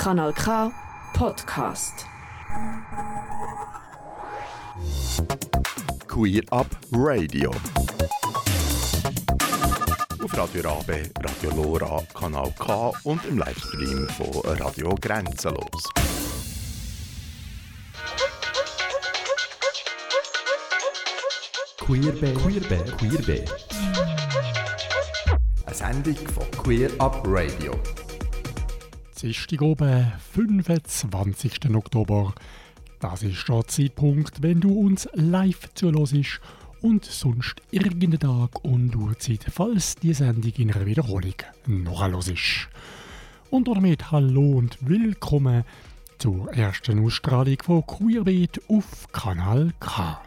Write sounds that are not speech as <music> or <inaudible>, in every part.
Kanal K Podcast. Queer Up Radio. Auf Radio Rabe, Radio Lora, Kanal K und im Livestream von Radio Grenzenlos. Queerbe, Queerbe, Queerbe. Eine Sendung von Queer Up Radio. Dienstag oben, 25. Oktober. Das ist der Zeitpunkt, wenn du uns live zuhörst und sonst irgendeinen Tag und Uhrzeit, falls die Sendung in einer Wiederholung noch ist. Und damit hallo und willkommen zur ersten Ausstrahlung von Queerbeat auf Kanal K.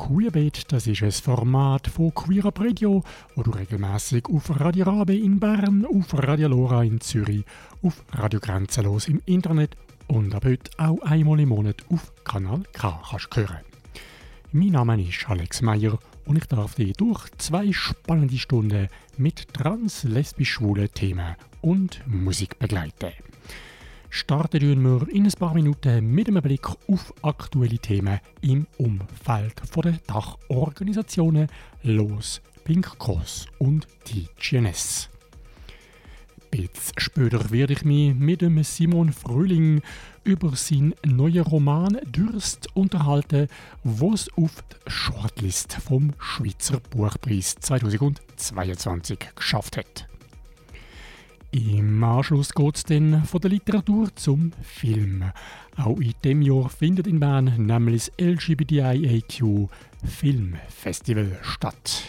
Queerbeat, das ist ein Format von Queer Up Radio, wo du regelmäßig auf Radio Rabe in Bern, auf Radio Lora in Zürich, auf Radio Grenzenlos im Internet und ab heute auch einmal im Monat auf Kanal K kannst hören. Mein Name ist Alex Meyer und ich darf dich durch zwei spannende Stunden mit trans-lesbisch-schwulen Themen und Musik begleiten starten wir in ein paar Minuten mit einem Blick auf aktuelle Themen im Umfeld der Dachorganisationen Los, Pink Cross und die GNS. Jetzt später werde ich mich mit dem Simon Frühling über seinen neuen Roman Dürst unterhalten, was auf die Shortlist vom Schweizer Buchpreis 2022 geschafft hat. Im Anschluss geht es dann von der Literatur zum Film. Auch in diesem Jahr findet in Bern nämlich das LGBTIAQ Filmfestival statt.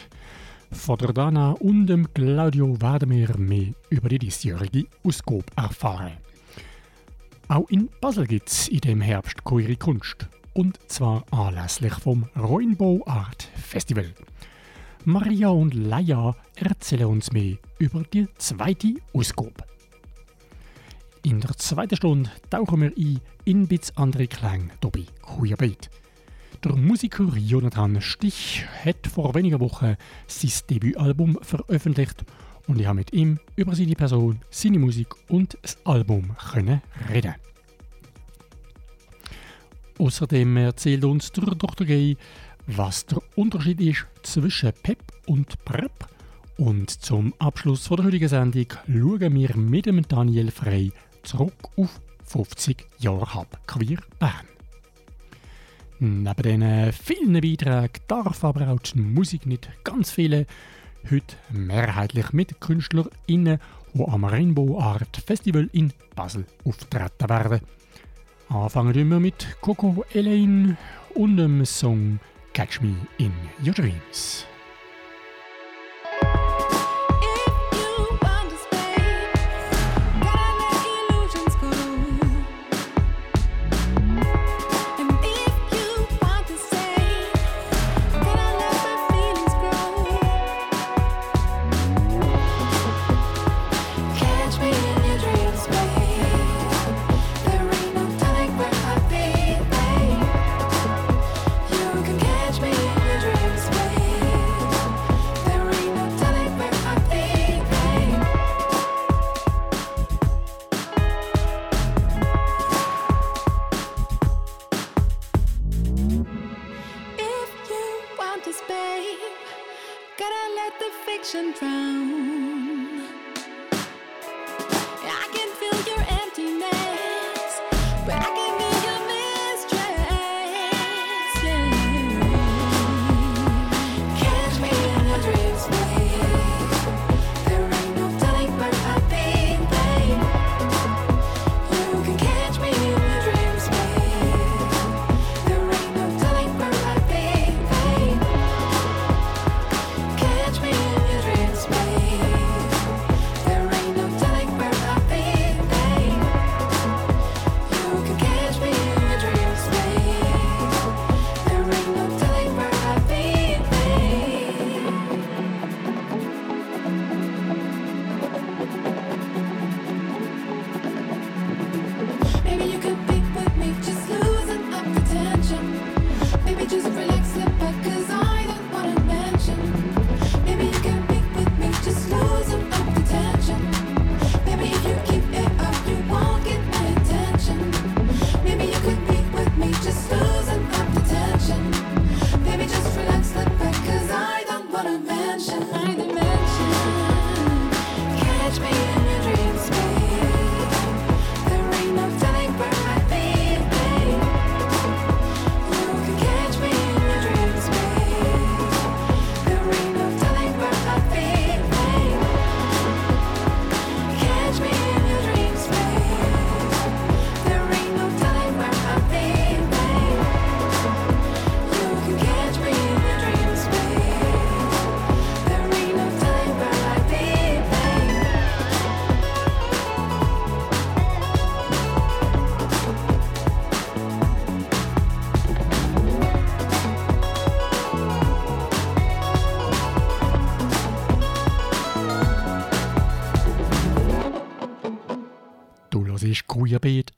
Von der Dana und dem Claudio werden wir mehr über die diesjährige Ausgabe erfahren. Auch in Basel gibt es in dem Herbst queere Kunst. Und zwar anlässlich vom Rainbow Art Festival. Maria und Laia erzählen uns mehr über die zweite Ausgabe. In der zweiten Stunde tauchen wir ein in bits andere Klänge dabei Queerbeat. Der Musiker Jonathan Stich hat vor wenigen Wochen sein Debütalbum veröffentlicht und ich habe mit ihm über seine Person, seine Musik und das Album können reden. Außerdem erzählt uns der Dr. Gay, was der Unterschied ist zwischen Pep und Prep. Und zum Abschluss der heutigen Sendung schauen wir mit dem Daniel Frey zurück auf 50 Jahre Hub Queer Bern. Neben diesen vielen Beiträgen darf aber auch die Musik nicht ganz fehlen. Heute mehrheitlich mit KünstlerInnen, die am Rainbow Art Festival in Basel auftreten werden. Anfangen wir mit Coco Elaine und dem Song Catch Me in Your Dreams.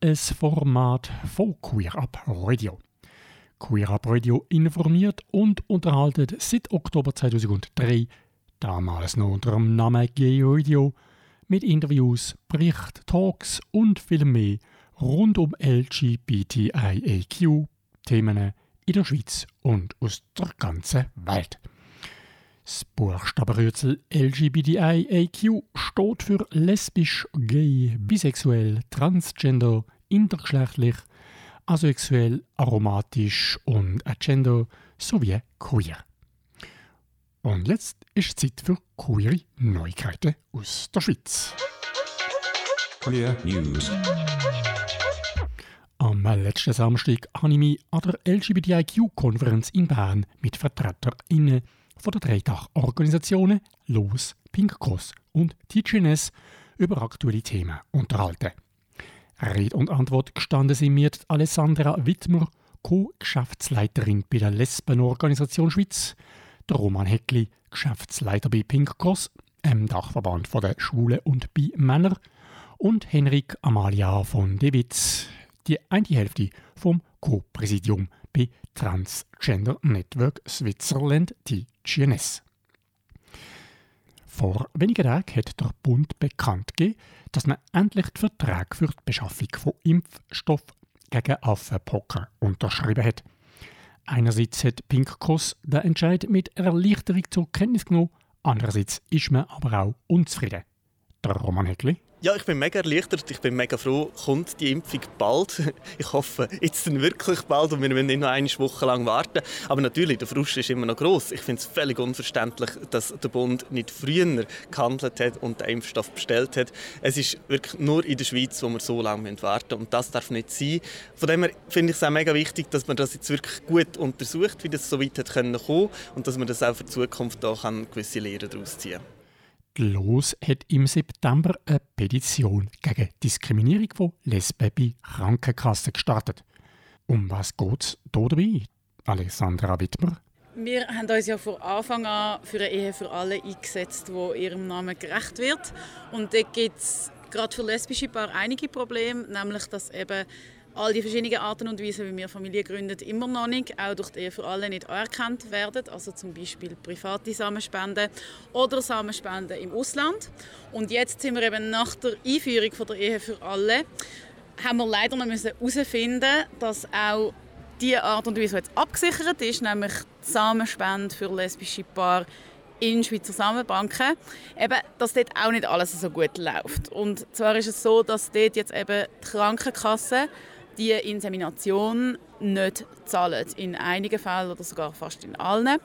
Ein Format von Queer Up Radio. Queer Up Radio informiert und unterhaltet seit Oktober 2003, damals noch unter dem Namen Gay Radio, mit Interviews, Bericht, Talks und viel mehr rund um LGBTIAQ-Themen in der Schweiz und aus der ganzen Welt. Das Buchstabenrützel LGBTIAQ steht für lesbisch, gay, bisexuell, transgender, intergeschlechtlich, asexuell, aromatisch und agender sowie queer. Und jetzt ist Zeit für queere Neuigkeiten aus der Schweiz. Queer News. Am letzten Samstag habe ich mich an der LGBTIQ-Konferenz in Bern mit VertreterInnen von der Dreitag-Organisationen LOS, Pink Cross und TGNS über aktuelle Themen unterhalten. Rede und Antwort gestanden sind mir Alessandra Wittmer, Co-Geschäftsleiterin bei der Lesbenorganisation Schweiz, der Roman Heckli, Geschäftsleiter bei Pink Cross, dem Dachverband der Schwulen und bei Männer, und Henrik Amalia von De Witz, die eine Hälfte vom Co-Präsidium bei Transgender Network Switzerland TGNS. Vor wenigen Tagen hat der Bund bekannt gegeben, dass man endlich den Vertrag für die Beschaffung von Impfstoff gegen Affenpocken unterschrieben hat. Einerseits hat Pink Cross den Entscheid mit Erleichterung zur Kenntnis genommen, andererseits ist man aber auch unzufrieden. Der Roman Heckli. Ja, ich bin mega erleichtert. Ich bin mega froh, kommt die Impfung bald. <laughs> Ich hoffe, jetzt dann wirklich bald und wir müssen nicht noch eine Woche lang warten. Aber natürlich, der Frust ist immer noch groß. Ich finde es völlig unverständlich, dass der Bund nicht früher gehandelt hat und den Impfstoff bestellt hat. Es ist wirklich nur in der Schweiz, wo wir so lange warten müssen. Und das darf nicht sein. Von dem her finde ich es auch mega wichtig, dass man das jetzt wirklich gut untersucht, wie das so weit hat kommen und dass man das auch für die Zukunft da gewisse Lehren daraus ziehen kann. LOS hat im September eine Petition gegen Diskriminierung von Lesben bei Krankenkassen gestartet. Um was geht es dabei, Alessandra Wittmer? Wir haben uns ja von Anfang an für eine Ehe für alle eingesetzt, die ihrem Namen gerecht wird. Und da gibt es gerade für lesbische Paare einige Probleme, nämlich dass eben all die verschiedenen Arten und Weisen, wie wir Familie gründen, immer noch nicht, auch durch die Ehe für alle nicht anerkannt werden. Also zum Beispiel private Samenspenden oder Samenspenden im Ausland. Und jetzt sind wir eben nach der Einführung von der Ehe für alle, haben wir leider noch herausfinden dass auch die Art und Weise, die jetzt abgesichert ist, nämlich die Samenspende für lesbische Paare in Schweizer Samenbanken, eben, dass dort auch nicht alles so gut läuft. Und zwar ist es so, dass dort jetzt eben die Krankenkasse die Insemination nicht zahlen. In einigen Fällen oder sogar fast in allen.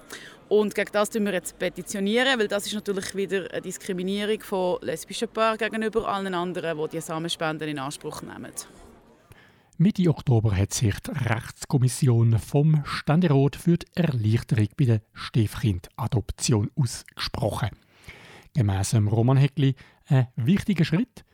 Und gegen das tun wir jetzt petitionieren, weil das ist natürlich wieder eine Diskriminierung von lesbischen Paaren gegenüber allen anderen, die die Samenspenden in Anspruch nehmen. Mitte Oktober hat sich die Rechtskommission vom Ständerat für die Erleichterung bei der Stiefkind-Adoption ausgesprochen. Gemäss Roman Heckli ein wichtiger Schritt.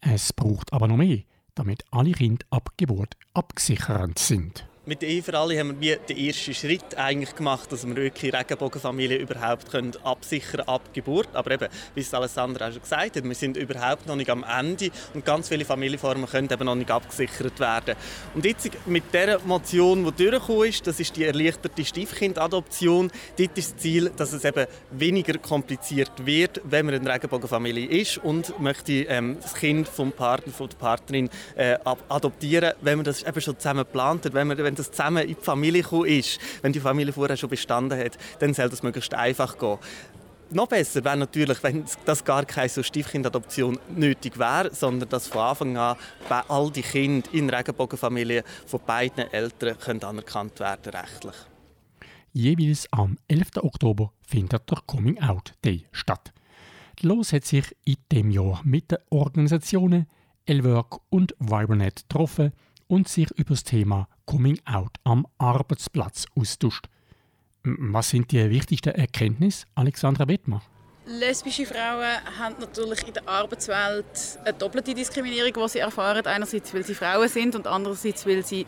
Es braucht aber noch mehr damit alle Kinder ab Geburt abgesichert sind. Mit der Ehe für alle haben wir den ersten Schritt eigentlich gemacht, dass wir wirklich Regenbogenfamilien überhaupt können absichern ab Geburt. Aber eben, wie es Alessandra auch schon gesagt hat, wir sind überhaupt noch nicht am Ende und ganz viele Familienformen können eben noch nicht abgesichert werden. Und jetzt mit der Motion, die durchgekommen ist, das ist die erleichterte Stiefkindadoption, dort ist das Ziel, dass es eben weniger kompliziert wird, wenn man eine Regenbogenfamilie ist und möchte ähm, das Kind vom Partner, von der Partnerin äh, adoptieren, wenn man das eben schon zusammen geplant hat, wenn man das zusammen in die Familie gekommen ist, wenn die Familie vorher schon bestanden hat, dann soll das möglichst einfach gehen. Noch besser wäre natürlich, wenn das gar keine so Stiefkindadoption nötig wäre, sondern dass von Anfang an all die Kinder in Regenbogenfamilien von beiden Eltern können anerkannt werden rechtlich. Jeweils am 11. Oktober findet der Coming Out Day statt. Los hat sich in dem Jahr mit den Organisationen Elwork und Vibernet getroffen und sich über das Thema Coming Out am Arbeitsplatz austauscht. Was sind die wichtigsten Erkenntnisse, Alexandra Wittmer? Lesbische Frauen haben natürlich in der Arbeitswelt eine doppelte Diskriminierung, die sie erfahren. Einerseits, weil sie Frauen sind und andererseits, weil sie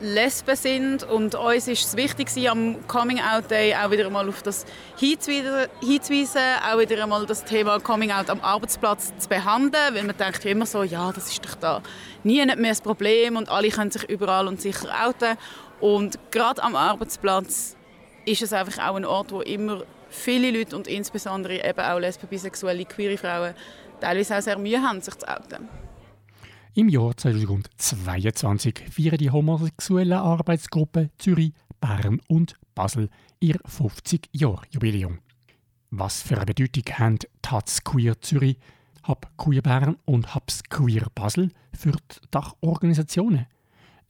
Lesben sind und uns ist es wichtig am Coming Out Day auch wieder einmal auf das hinzuweisen, auch wieder einmal das Thema Coming Out am Arbeitsplatz zu behandeln, weil man denkt immer so, ja, das ist doch da nie mehr das Problem und alle können sich überall und sicher outen und gerade am Arbeitsplatz ist es einfach auch ein Ort, wo immer viele Leute und insbesondere eben auch lesben, bisexuelle, queere Frauen teilweise auch sehr Mühe haben, sich zu outen. Im Jahr 2022 feiern die homosexuellen Arbeitsgruppen Zürich, Bern und Basel ihr 50-Jahr-Jubiläum. Was für eine Bedeutung haben Taz Queer Zürich, Hub Queer Bern und Hubs Queer Basel für die Dachorganisationen?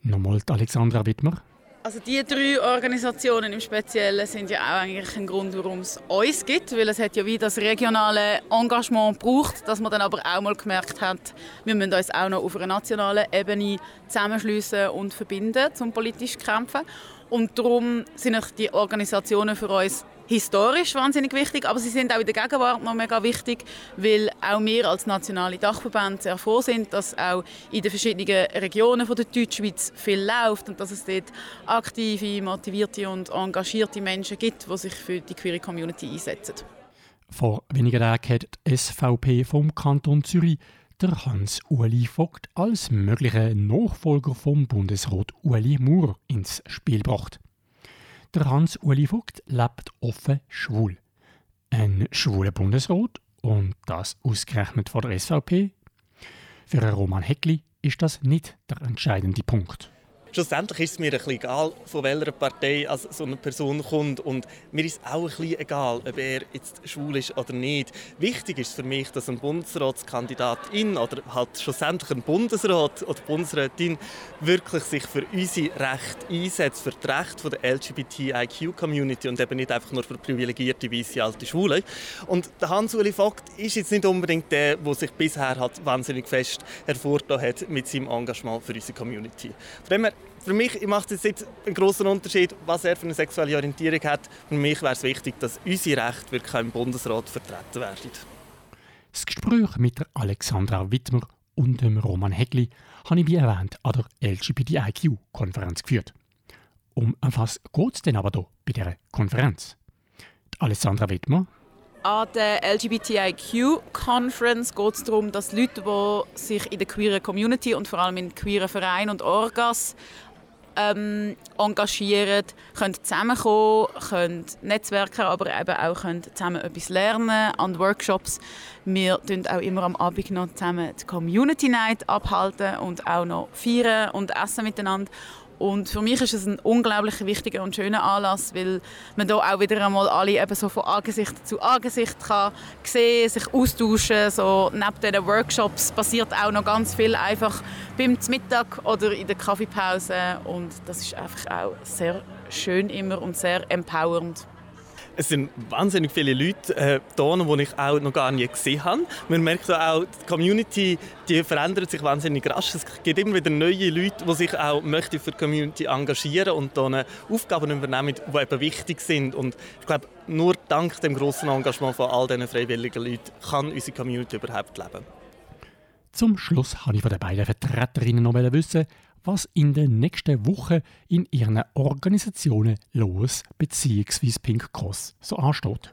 Nochmal Alexandra Wittmer. Also die drei Organisationen im Speziellen sind ja auch eigentlich ein Grund, warum es uns gibt, weil es hat ja wie das regionale Engagement braucht, dass man dann aber auch mal gemerkt hat, wir müssen uns auch noch auf einer nationalen Ebene zusammenschließen und verbinden, um politisch zu kämpfen. Und darum sind die Organisationen für uns historisch wahnsinnig wichtig, aber sie sind auch in der Gegenwart noch mega wichtig, weil auch wir als nationale Dachverband sehr froh sind, dass auch in den verschiedenen Regionen von der Deutschschweiz viel läuft und dass es dort aktive, motivierte und engagierte Menschen gibt, die sich für die queere Community einsetzen. Vor wenigen Tagen hat die SVP vom Kanton Zürich der Hans-Uli Vogt als möglicher Nachfolger vom Bundesrat Uli Maurer ins Spiel gebracht. Der Hans-Uli Vogt lebt offen schwul. Ein schwuler Bundesrat und das ausgerechnet von der SVP? Für Roman Heckli ist das nicht der entscheidende Punkt schlussendlich ist es mir ein bisschen egal, von welcher Partei so eine Person kommt. Und mir ist auch ein bisschen egal, ob er jetzt schwul ist oder nicht. Wichtig ist für mich, dass ein Bundesratskandidatin oder halt schlussendlich ein Bundesrat oder Bundesrätin wirklich sich für unsere Rechte einsetzt, für die Rechte der LGBTIQ-Community und eben nicht einfach nur für privilegierte weiße alte Schwule. Und der Hans-Uli Vogt ist jetzt nicht unbedingt der, der sich bisher hat wahnsinnig fest hervorgetan hat mit seinem Engagement für unsere Community. Von dem her für mich macht es jetzt einen großen Unterschied, was er für eine sexuelle Orientierung hat. Für mich wäre es wichtig, dass unsere Rechte wirklich im Bundesrat vertreten werden. Das Gespräch mit Alexandra Wittmer und dem Roman Hegli habe ich, wie erwähnt, an der LGBTIQ-Konferenz geführt. Um was geht es denn aber hier bei dieser Konferenz? Die Alexandra Wittmer an der LGBTIQ-Conference geht es darum, dass Leute, die sich in der queeren Community und vor allem in queeren Vereinen und Orgas ähm, engagieren, können zusammenkommen, können netzwerken, aber eben auch können zusammen etwas lernen an Workshops. Wir tun auch immer am Abend noch zusammen die Community Night abhalten und auch noch feiern und essen miteinander. Und für mich ist es ein unglaublich wichtiger und schöner Anlass, weil man da auch wieder einmal alle eben so von Angesicht zu Angesicht kann sehen, sich austauschen. So neben diesen Workshops passiert auch noch ganz viel einfach beim Mittag oder in der Kaffeepause und das ist einfach auch sehr schön immer und sehr empowernd. Es sind wahnsinnig viele Leute äh, die ich auch noch gar nie gesehen habe. Man merkt auch, die Community die verändert sich wahnsinnig rasch. Es gibt immer wieder neue Leute, die sich auch möchten für die Community engagieren und dann Aufgaben übernehmen, die eben wichtig sind. Und ich glaube, nur dank dem grossen Engagement von all diesen freiwilligen Leuten kann unsere Community überhaupt leben. Zum Schluss habe ich von den beiden Vertreterinnen noch wissen, was in den nächsten Wochen in ihren Organisationen los bzw. Pink Cross so ansteht.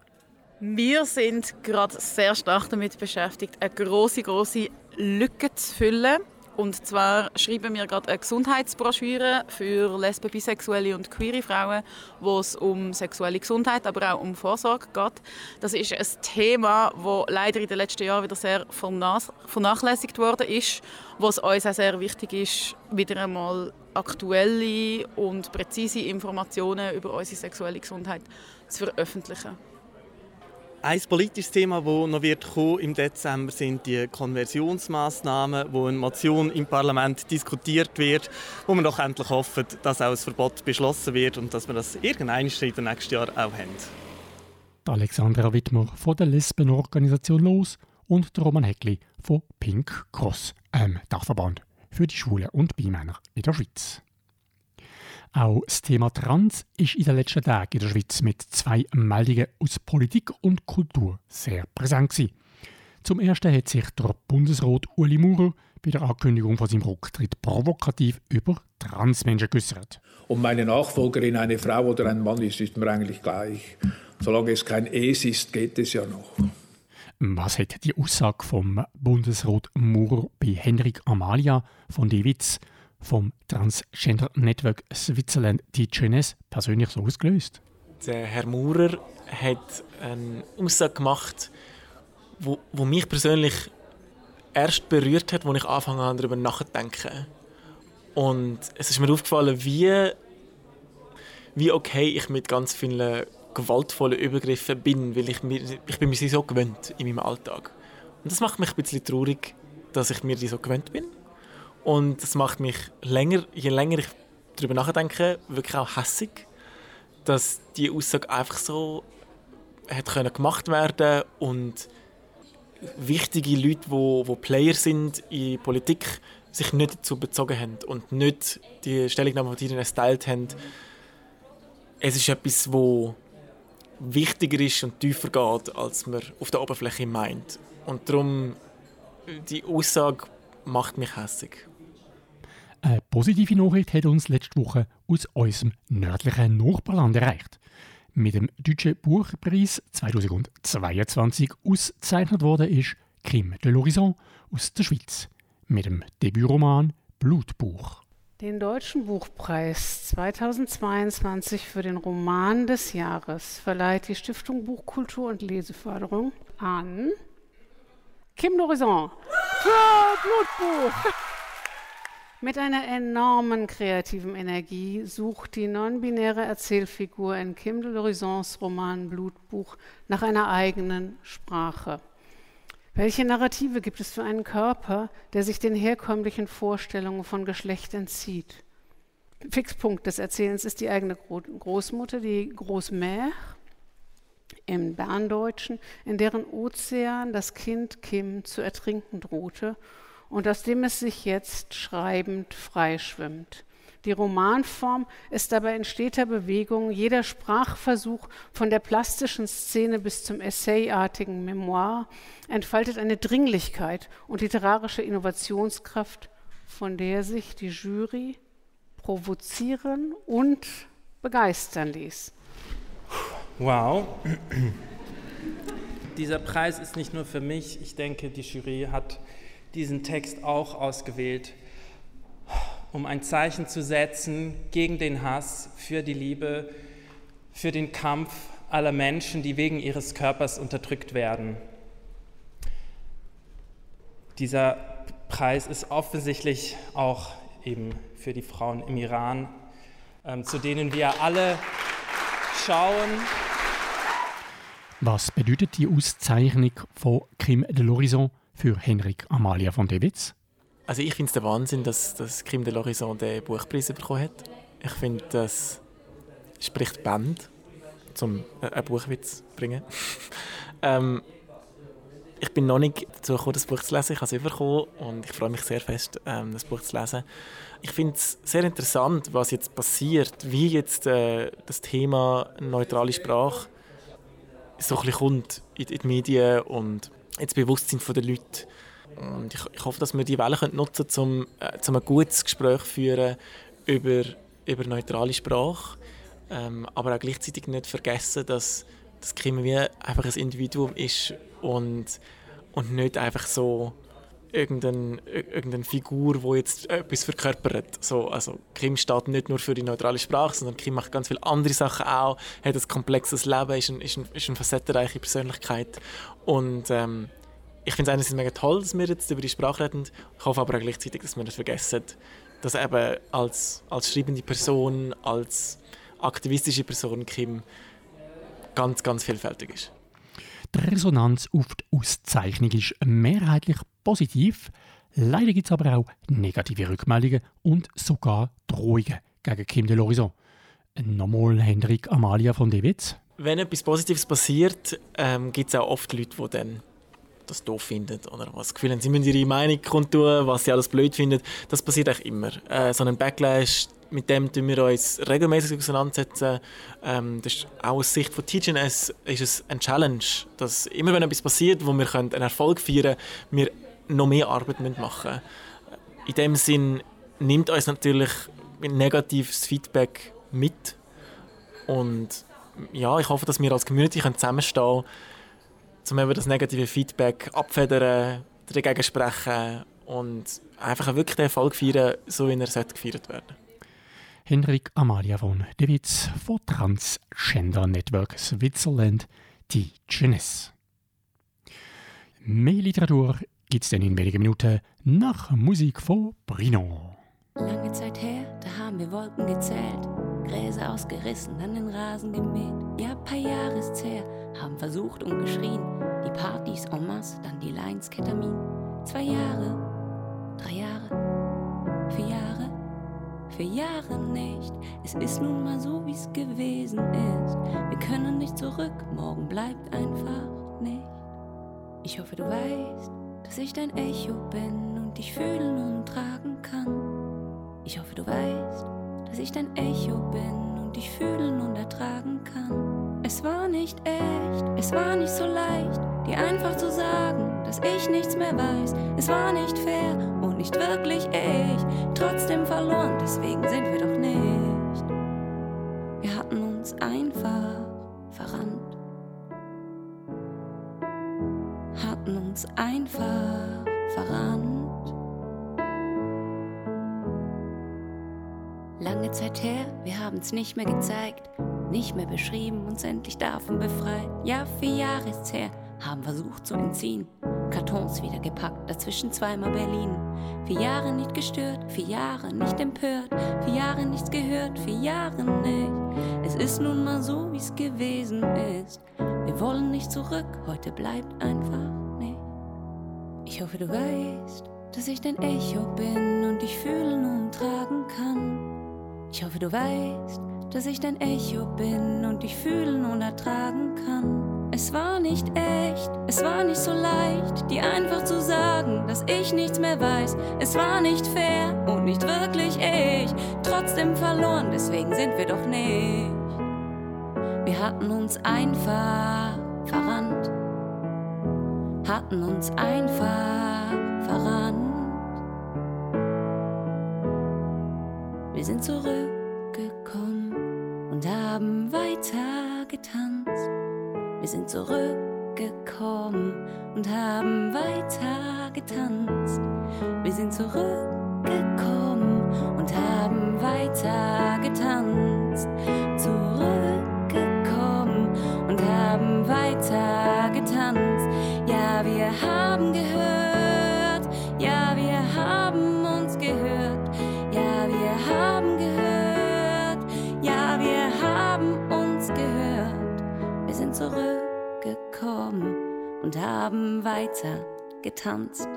Wir sind gerade sehr stark damit beschäftigt, eine große, große Lücke zu füllen. Und zwar schreiben wir gerade eine Gesundheitsbroschüre für Lesben, Bisexuelle und queere Frauen, wo es um sexuelle Gesundheit, aber auch um Vorsorge geht. Das ist ein Thema, das leider in den letzten Jahren wieder sehr vernachlässigt worden ist, wo es uns auch sehr wichtig ist, wieder einmal aktuelle und präzise Informationen über unsere sexuelle Gesundheit zu veröffentlichen. Ein politisches Thema, das noch wird im Dezember, sind die Konversionsmaßnahmen, wo eine Motion im Parlament diskutiert wird, wo wir doch endlich hoffen, dass auch ein Verbot beschlossen wird und dass wir das irgendwann in den nächsten Jahren auch haben. Alexandra Wittmer von der Lesbenorganisation Los und Roman Heckli von Pink Cross, einem Dachverband für die Schwulen und Bimänner in der Schweiz. Auch das Thema Trans ist in den letzten Tagen in der Schweiz mit zwei Meldungen aus Politik und Kultur sehr präsent gewesen. Zum ersten hat sich der Bundesrat Uli Maurer bei der Ankündigung von seinem Rücktritt provokativ über Transmenschen geäußert. Ob meine Nachfolgerin eine Frau oder ein Mann ist, ist mir eigentlich gleich. Solange es kein Es ist, geht es ja noch. Was hat die Aussage vom Bundesrat Maurer bei Henrik Amalia von Dewitz vom Transgender Network Switzerland TGNS persönlich so ausgelöst? Der Herr Maurer hat eine Aussage gemacht, wo mich persönlich erst berührt hat, als ich angefangen habe, darüber nachzudenken. Und es ist mir aufgefallen, wie, wie okay ich mit ganz vielen gewaltvollen Übergriffen bin, weil ich, mir, ich bin mir sie so gewöhnt in meinem Alltag. Und das macht mich ein bisschen traurig, dass ich mir die so gewöhnt bin. Und das macht mich länger, je länger ich darüber nachdenke, wirklich auch hässig, dass die Aussage einfach so hat können gemacht werden und wichtige Leute, die, die Player sind in Politik, sich nicht dazu bezogen haben und nicht die Stellungnahme, die sie geteilt haben. Es ist etwas, wo wichtiger ist und tiefer geht, als man auf der Oberfläche meint. Und darum, die Aussage macht mich hässig. Eine positive Nachricht hat uns letzte Woche aus unserem nördlichen Nachbarland erreicht. Mit dem Deutschen Buchpreis 2022 ausgezeichnet worden ist Kim de l'Horizon aus der Schweiz mit dem Debütroman Blutbuch. Den Deutschen Buchpreis 2022 für den Roman des Jahres verleiht die Stiftung Buchkultur und Leseförderung an Kim D'Horizon für Blutbuch. <laughs> Mit einer enormen kreativen Energie sucht die non-binäre Erzählfigur in Kim de l'Horizons Roman Blutbuch nach einer eigenen Sprache. Welche Narrative gibt es für einen Körper, der sich den herkömmlichen Vorstellungen von Geschlecht entzieht? Fixpunkt des Erzählens ist die eigene Großmutter, die Großmère im Berndeutschen, in deren Ozean das Kind Kim zu ertrinken drohte und aus dem es sich jetzt schreibend freischwimmt. Die Romanform ist dabei in steter Bewegung. Jeder Sprachversuch von der plastischen Szene bis zum essayartigen Memoir entfaltet eine Dringlichkeit und literarische Innovationskraft, von der sich die Jury provozieren und begeistern ließ. Wow. <clears throat> Dieser Preis ist nicht nur für mich. Ich denke, die Jury hat diesen Text auch ausgewählt, um ein Zeichen zu setzen gegen den Hass, für die Liebe, für den Kampf aller Menschen, die wegen ihres Körpers unterdrückt werden. Dieser Preis ist offensichtlich auch eben für die Frauen im Iran, ähm, zu denen wir alle schauen. Was bedeutet die Auszeichnung von Kim de l'Horizon für Henrik Amalia von Dewitz? Also ich finde es der Wahnsinn, dass, dass Kim de l'Horizon den Buchpreis bekommen hat. Ich finde, das spricht Band, um einen Buchwitz zu bringen. <laughs> ähm, ich bin noch nicht dazu gekommen, das Buch zu lesen. Ich habe es bekommen und ich freue mich sehr fest, ähm, das Buch zu lesen. Ich finde es sehr interessant, was jetzt passiert, wie jetzt äh, das Thema neutrale Sprache so ein bisschen kommt in, in die Medien und ins Bewusstsein der Leute. Und ich, ich hoffe, dass wir die Welle nutzen können, um, äh, ein gutes Gespräch führen über, über neutrale Sprache. Ähm, aber auch gleichzeitig nicht vergessen, dass das Kim wie einfach ein Individuum ist und, und nicht einfach so irgendeine, irgendeine Figur, die jetzt etwas verkörpert. So, also Kim steht nicht nur für die neutrale Sprache, sondern Kim macht ganz viele andere Sachen auch, hat ein komplexes Leben, ist, ein, ist, ein, ist eine facettenreiche Persönlichkeit. Und ähm, ich finde es einerseits mega toll, dass wir jetzt über die Sprache reden. Ich hoffe aber auch gleichzeitig, dass wir nicht vergessen, dass eben als, als schreibende Person, als aktivistische Person Kim ganz, ganz vielfältig ist. Die Resonanz auf die Auszeichnung ist mehrheitlich positiv. Leider gibt es aber auch negative Rückmeldungen und sogar Drohungen gegen Kim de l'Horizon. Nochmal Hendrik Amalia von Dewitz. Wenn etwas Positives passiert, ähm, gibt es auch oft Leute, die dann das doof finden oder was das Gefühl haben, sie müssen ihre Meinung kundtun, was sie alles blöd finden. Das passiert eigentlich immer. Äh, so ein Backlash, mit dem tun wir uns regelmäßig auseinandersetzen. Ähm, das ist auch aus Sicht von TGNS ist es eine Challenge, dass immer wenn etwas passiert, wo wir einen Erfolg feiern können, wir noch mehr Arbeit machen müssen. In dem Sinn nimmt uns natürlich negatives Feedback mit und ja, ich hoffe, dass wir als Community zusammenstehen können, um das negative Feedback abfedern, dagegen sprechen und einfach wirklich den Erfolg feiern, so wie er gefeiert werden. Henrik Amalia von De Witz von Transgender Network Switzerland, die Jeunesse. Mehr Literatur gibt es dann in wenigen Minuten nach Musik von Brino. Lange Zeit her, da haben wir Wolken gezählt, Gräser ausgerissen, dann den Rasen gemäht. Ja, paar Jahre ist's her, haben versucht und geschrien, die Partys en masse, dann die Lines Ketamin. Zwei Jahre, drei Jahre, vier Jahre, für Jahre nicht. Es ist nun mal so, wie's gewesen ist. Wir können nicht zurück, morgen bleibt einfach nicht. Ich hoffe, du weißt, dass ich dein Echo bin und dich fühlen und tragen kann. Ich hoffe, du weißt, dass ich dein Echo bin und dich fühlen und ertragen kann. Es war nicht echt, es war nicht so leicht, dir einfach zu sagen, dass ich nichts mehr weiß. Es war nicht fair und nicht wirklich echt, trotzdem verloren, deswegen sind wir doch nicht. Wir hatten uns einfach verrannt. hatten uns einfach verrannt. Lange Zeit her, wir haben's nicht mehr gezeigt, nicht mehr beschrieben, uns endlich davon befreit. Ja, vier Jahre ist's her, haben versucht zu entziehen. Kartons wieder gepackt, dazwischen zweimal Berlin. Vier Jahre nicht gestört, vier Jahre nicht empört, vier Jahre nichts gehört, vier Jahre nicht. Es ist nun mal so, wie's gewesen ist. Wir wollen nicht zurück, heute bleibt einfach nicht. Ich hoffe, du weißt, dass ich dein Echo bin und dich fühlen und tragen kann. Ich hoffe, du weißt, dass ich dein Echo bin und dich fühlen und ertragen kann. Es war nicht echt, es war nicht so leicht, dir einfach zu sagen, dass ich nichts mehr weiß. Es war nicht fair und nicht wirklich ich, trotzdem verloren, deswegen sind wir doch nicht. Wir hatten uns einfach verrannt, hatten uns einfach verrannt. Wir sind zurückgekommen und haben weiter getanzt. Wir sind zurückgekommen und haben weiter getanzt. Wir sind zurückgekommen und haben weiter getanzt. Zurückgekommen und haben weiter getanzt. Ja, wir haben gehört. Wir sind zurückgekommen und haben weiter getanzt.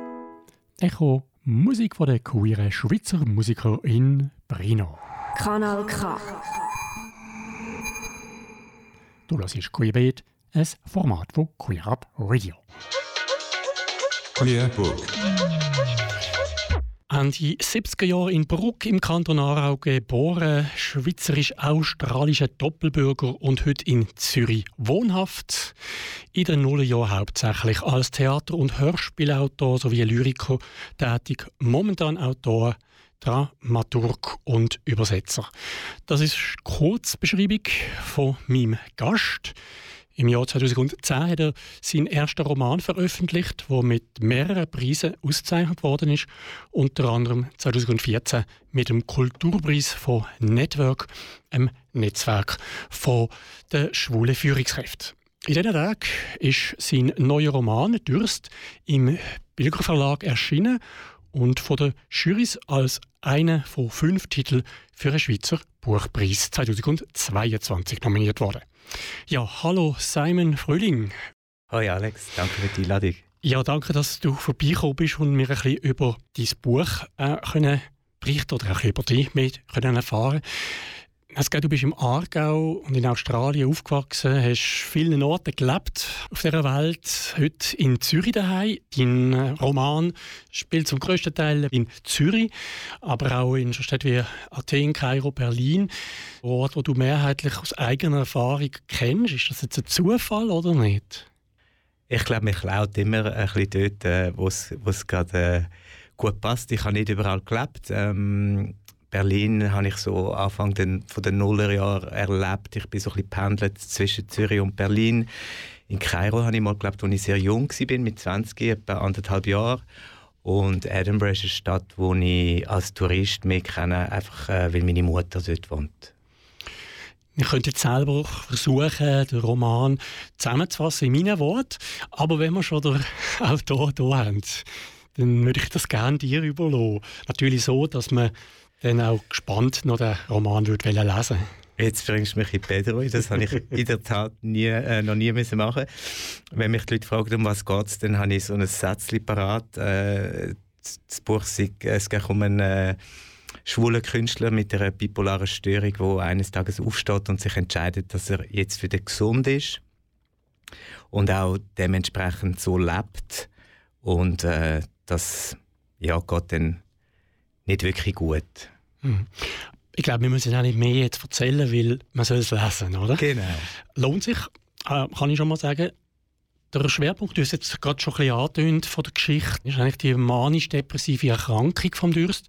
Echo, Musik von der queeren Schweizer Musiker in Brino. Kanal K. Du hörst Queerbeat, ein Format von Queer Up Radio. Queer Book. Ende 70er Jahre in Bruck im Kanton Aarau geboren, schweizerisch-australischer Doppelbürger und heute in Zürich wohnhaft. In den Nullerjahren hauptsächlich als Theater- und Hörspielautor sowie Lyriker tätig, momentan Autor, Dramaturg und Übersetzer. Das ist die Kurzbeschreibung von meinem Gast. Im Jahr 2010 hat er seinen ersten Roman veröffentlicht, der mit mehreren Preisen ausgezeichnet worden ist. Unter anderem 2014 mit dem Kulturpreis von Network, einem Netzwerk von der schwulen Führungskräften. In diesen Tagen ist sein neuer Roman «Dürst» im Bilger Verlag erschienen und von der Jurys als einer von fünf Titeln für den Schweizer Buchpreis 2022 nominiert worden. Ja, hallo Simon Frühling. Hoi Alex, danke für die Einladung. Ja, danke, dass du vorbeigekommen bist und mir ein bisschen über dein Buch äh, können berichten oder bisschen über dich mehr können erfahren geht, du bist im Aargau und in Australien aufgewachsen, hast vielen Orten gelebt auf dieser Welt. Heute in Zürich daheim. Dein Roman spielt zum größten Teil in Zürich, aber auch in Städten wie Athen, Kairo, Berlin. Orte, wo du mehrheitlich aus eigener Erfahrung kennst. Ist das jetzt ein Zufall oder nicht? Ich glaube, mir klaut immer ein bisschen dort, äh, wo es gerade äh, gut passt. Ich habe nicht überall gelebt. Ähm, Berlin habe ich so Anfang den, von den Nullerjahren erlebt. Ich bin so ein pendelt zwischen Zürich und Berlin. In Kairo habe ich mal gelebt, als ich sehr jung war, mit 20, etwa anderthalb Jahren. Und Edinburgh ist eine Stadt, wo ich als Tourist mehr kenne, einfach äh, weil meine Mutter dort wohnt. Wir könnten jetzt selber versuchen, den Roman zusammenzufassen in meinen Worten. Aber wenn wir schon den <laughs> Autor hier haben, dann würde ich das gerne dir überlassen. Natürlich so, dass man dann auch gespannt noch den Roman würde lesen. Jetzt bringst du mich in Pedro. Das habe ich in der Tat nie, äh, noch nie müssen machen. Wenn mich die Leute fragen, um was geht es, dann habe ich so ein Sätzchen parat. Äh, das Buch es geht um einen äh, schwulen Künstler mit einer bipolaren Störung, der eines Tages aufsteht und sich entscheidet, dass er jetzt den gesund ist und auch dementsprechend so lebt. Und äh, das ja, geht dann nicht wirklich gut. Hm. Ich glaube, wir müssen auch nicht mehr jetzt erzählen, weil man soll es lesen, oder? Genau. Lohnt sich, äh, kann ich schon mal sagen, der Schwerpunkt, du hast jetzt gerade schon ein bisschen angetönt von der Geschichte, ist eigentlich die manisch-depressive Erkrankung vom Durst.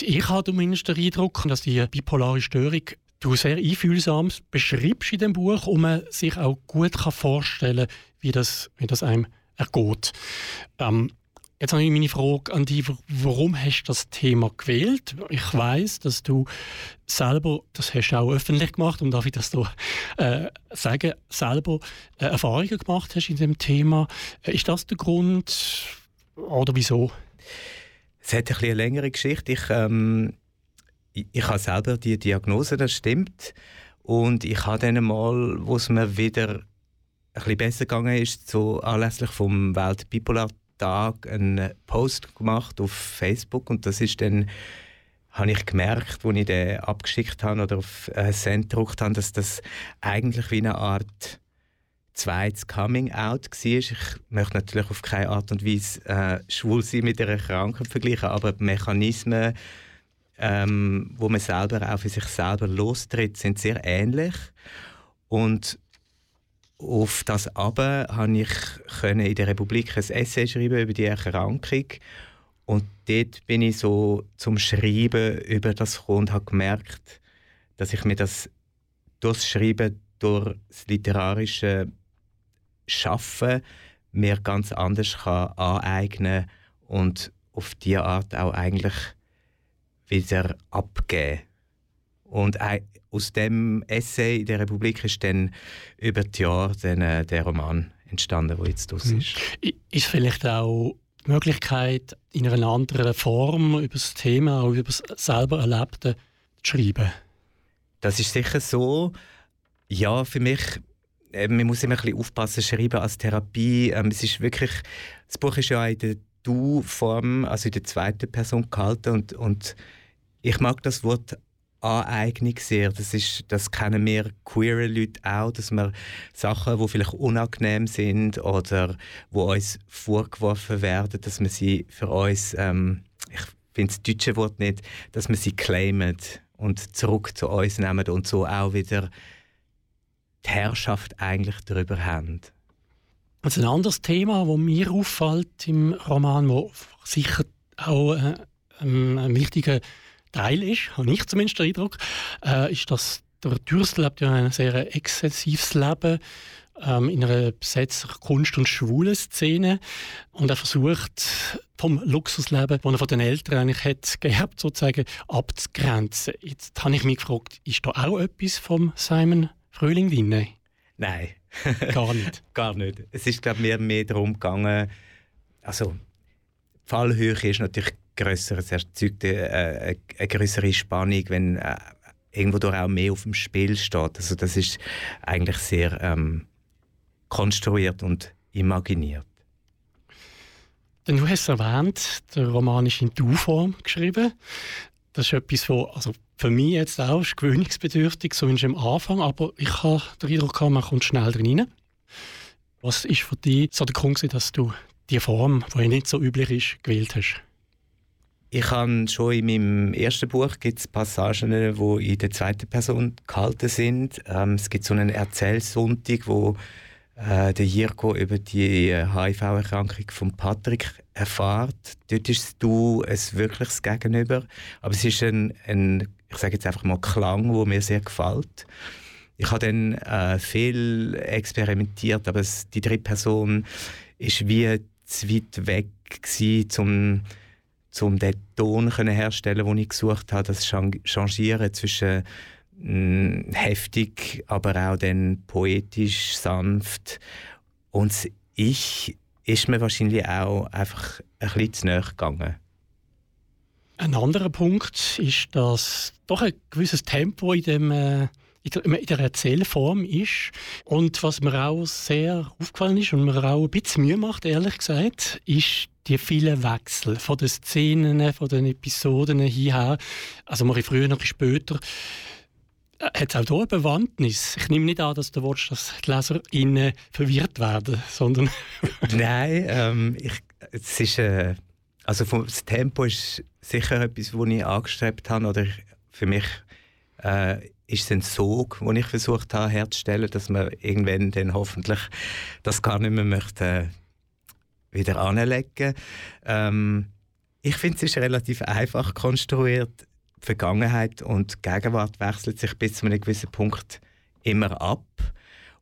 Ich habe zumindest den Eindruck, dass die bipolare Störung du sehr einfühlsam beschreibst in dem Buch und man sich auch gut kann vorstellen kann, wie das, wie das einem ergeht. Ähm, Jetzt habe ich meine Frage an dich, warum hast du das Thema gewählt? Ich weiß, dass du selber, das hast du auch öffentlich gemacht und darf ich das da äh, sagen, selber äh, Erfahrungen gemacht hast in dem Thema. Äh, ist das der Grund oder wieso? Es hat ein eine längere Geschichte. Ich, ähm, ich, ich habe selber die Diagnose, das stimmt. Und ich habe dann mal, wo es mir wieder ein bisschen besser gegangen ist, so anlässlich vom Weltbipolar Tag einen Post gemacht auf Facebook und das ist dann habe ich gemerkt, als ich den abgeschickt habe oder auf äh, Send gedruckt habe, dass das eigentlich wie eine Art zweites Coming-out war. Ich möchte natürlich auf keine Art und Weise äh, schwul sein mit einer Krankheit vergleichen, aber die Mechanismen, ähm, wo man selber auch für sich selber lostritt, sind sehr ähnlich. Und auf das aber konnte ich in der Republik ein Essay schreiben über die Erkrankung und dort bin ich so zum Schreiben über das gekommen und habe gemerkt, dass ich mir das durch das Schreiben, durch das literarische Schaffen mir ganz anders kann aneignen und auf diese Art auch eigentlich wieder abgeben. Und aus dem Essay in der Republik ist dann über die Jahre dann, äh, der Roman entstanden, der jetzt draus mhm. ist. Ist vielleicht auch die Möglichkeit, in einer anderen Form über das Thema, auch über das selber Erlebte zu schreiben? Das ist sicher so. Ja, für mich äh, man muss immer ein bisschen aufpassen, schreiben als Therapie. Ähm, es ist wirklich, das Buch ist ja in der Du-Form, also in der zweiten Person gehalten und, und ich mag das Wort Aneignung sehr. Das, ist, das kennen wir queere Leute auch, dass wir Sachen, die vielleicht unangenehm sind oder wo uns vorgeworfen werden, dass wir sie für uns, ähm, ich finde das deutsche Wort nicht, dass wir sie claimen und zurück zu uns nehmen und so auch wieder die Herrschaft eigentlich darüber haben. Also ein anderes Thema, das mir auffällt im Roman, wo sicher auch äh, ein wichtiger Teil ist, habe ich zumindest den Eindruck, äh, ist, dass der Dürstel lebt ja ein sehr exzessives Leben ähm, in einer besetzten Kunst- und schwulen Szene und er versucht vom Luxusleben, das er von den Eltern eigentlich hat gehabt, sozusagen abzugrenzen. Jetzt habe ich mich gefragt, ist da auch etwas vom Simon Frühling drin? Nein. <laughs> Gar nicht? <laughs> Gar nicht. Es ist, glaube ich, mir mehr darum gegangen, also die Fallhöhe ist natürlich grösser, es erzeugt eine, eine, eine größere Spannung, wenn äh, irgendwo auch mehr auf dem Spiel steht. Also das ist eigentlich sehr ähm, konstruiert und imaginiert. Denn du hast erwähnt, der Roman ist in Du-Form geschrieben. Das ist etwas, wo, also für mich jetzt auch ist gewöhnungsbedürftig, zumindest am Anfang, aber ich habe den Eindruck, man kommt schnell drin. Was ist für dich so der Grund, dass du die Form, die nicht so üblich ist, gewählt hast? Ich habe schon in meinem ersten Buch gibt's Passagen, die in der zweiten Person gehalten sind. Ähm, es gibt so einen Erzählsonntag, wo äh, der Jirko über die HIV-Erkrankung von Patrick erfahrt. Dort ist du ein wirkliches Gegenüber. Aber es ist ein, ein ich sage jetzt einfach mal Klang, wo mir sehr gefällt. Ich habe dann äh, viel experimentiert, aber es, die dritte Person ist wie zu weit weg gewesen, um, um den Ton herzustellen, den ich gesucht habe. Das Changieren zwischen mh, mm, heftig, aber auch dann poetisch, sanft. Und das Ich ist mir wahrscheinlich auch einfach ein bisschen zu nahe gegangen. Ein anderer Punkt ist, dass doch ein gewisses Tempo in, dem, äh, in, der, Erzählform ist. Und was mir auch sehr aufgefallen ist und mir auch ein bisschen Mühe macht, ehrlich gesagt, ist die vielen Wechsel von den Szenen, von den Episoden hierher. Also mal früher, noch später. Äh, hat es auch hier eine Bewandtnis? Ich nehme nicht an, dass du willst, dass die LeserInnen verwirrt werden, sondern... <laughs> Nein, ähm, ich, es ist... Äh, also das Tempo ist sicher etwas, das ich angestrebt habe. Oder für mich äh, ist ein Sog, den ich versucht habe herzustellen, dass man irgendwann dann hoffentlich das gar nicht mehr möchte äh, wieder anlegen. Ähm, ich finde, es ist relativ einfach konstruiert. Die Vergangenheit und die Gegenwart wechselt sich bis zu einem gewissen Punkt immer ab.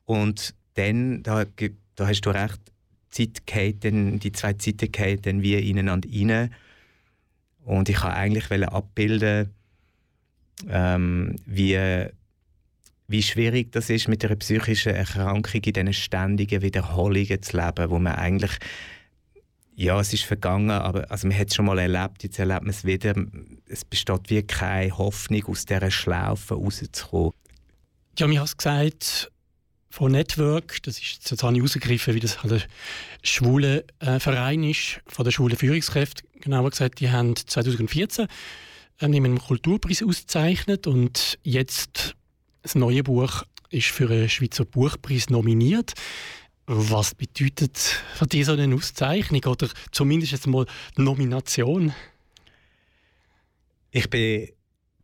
Und dann, da, da hast du recht, Zeit geht dann, die zwei Zeiten gehen dann wie ineinander rein. Und ich wollte eigentlich abbilden, ähm, wie, wie schwierig das ist, mit einer psychischen Erkrankung in diesen ständigen Wiederholungen zu leben, wo man eigentlich ja, es ist vergangen, aber also man hat es schon mal erlebt, jetzt erlebt man es wieder. Es besteht wie keine Hoffnung, aus dieser Schlaufe rauszukommen. Ja, mir hast gesagt, von Network, das ist jetzt habe ich rausgegriffen, wie das ein schwuler äh, Verein ist, von der schwulen Führungskräfte, genauer gesagt, die haben 2014 äh, mit einem Kulturpreis ausgezeichnet und jetzt das neue Buch ist für einen Schweizer Buchpreis nominiert. Was bedeutet für dich so eine Auszeichnung oder zumindest jetzt mal Nomination? Ich bin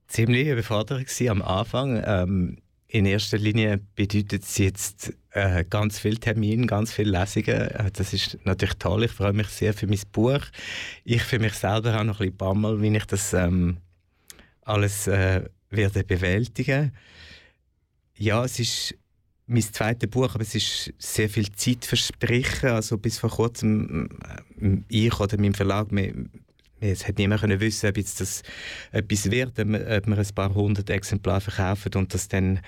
ziemlich überfordert am Anfang. Ähm, in erster Linie bedeutet es jetzt äh, ganz viele Termine, ganz viele Lesungen. Äh, das ist natürlich toll. Ich freue mich sehr für mein Buch. Ich für mich selber auch noch ein bisschen Bammel, wie ich das ähm, alles äh, werde bewältigen. Ja, es ist mein zweites Buch, aber es ist sehr viel Zeit verstrichen. Also bis vor kurzem äh, ich oder mein Verlag, wir, es hat niemand können wissen, ob jetzt das etwas wird, ob wir, ob wir ein paar hundert Exemplare verkaufen und das dann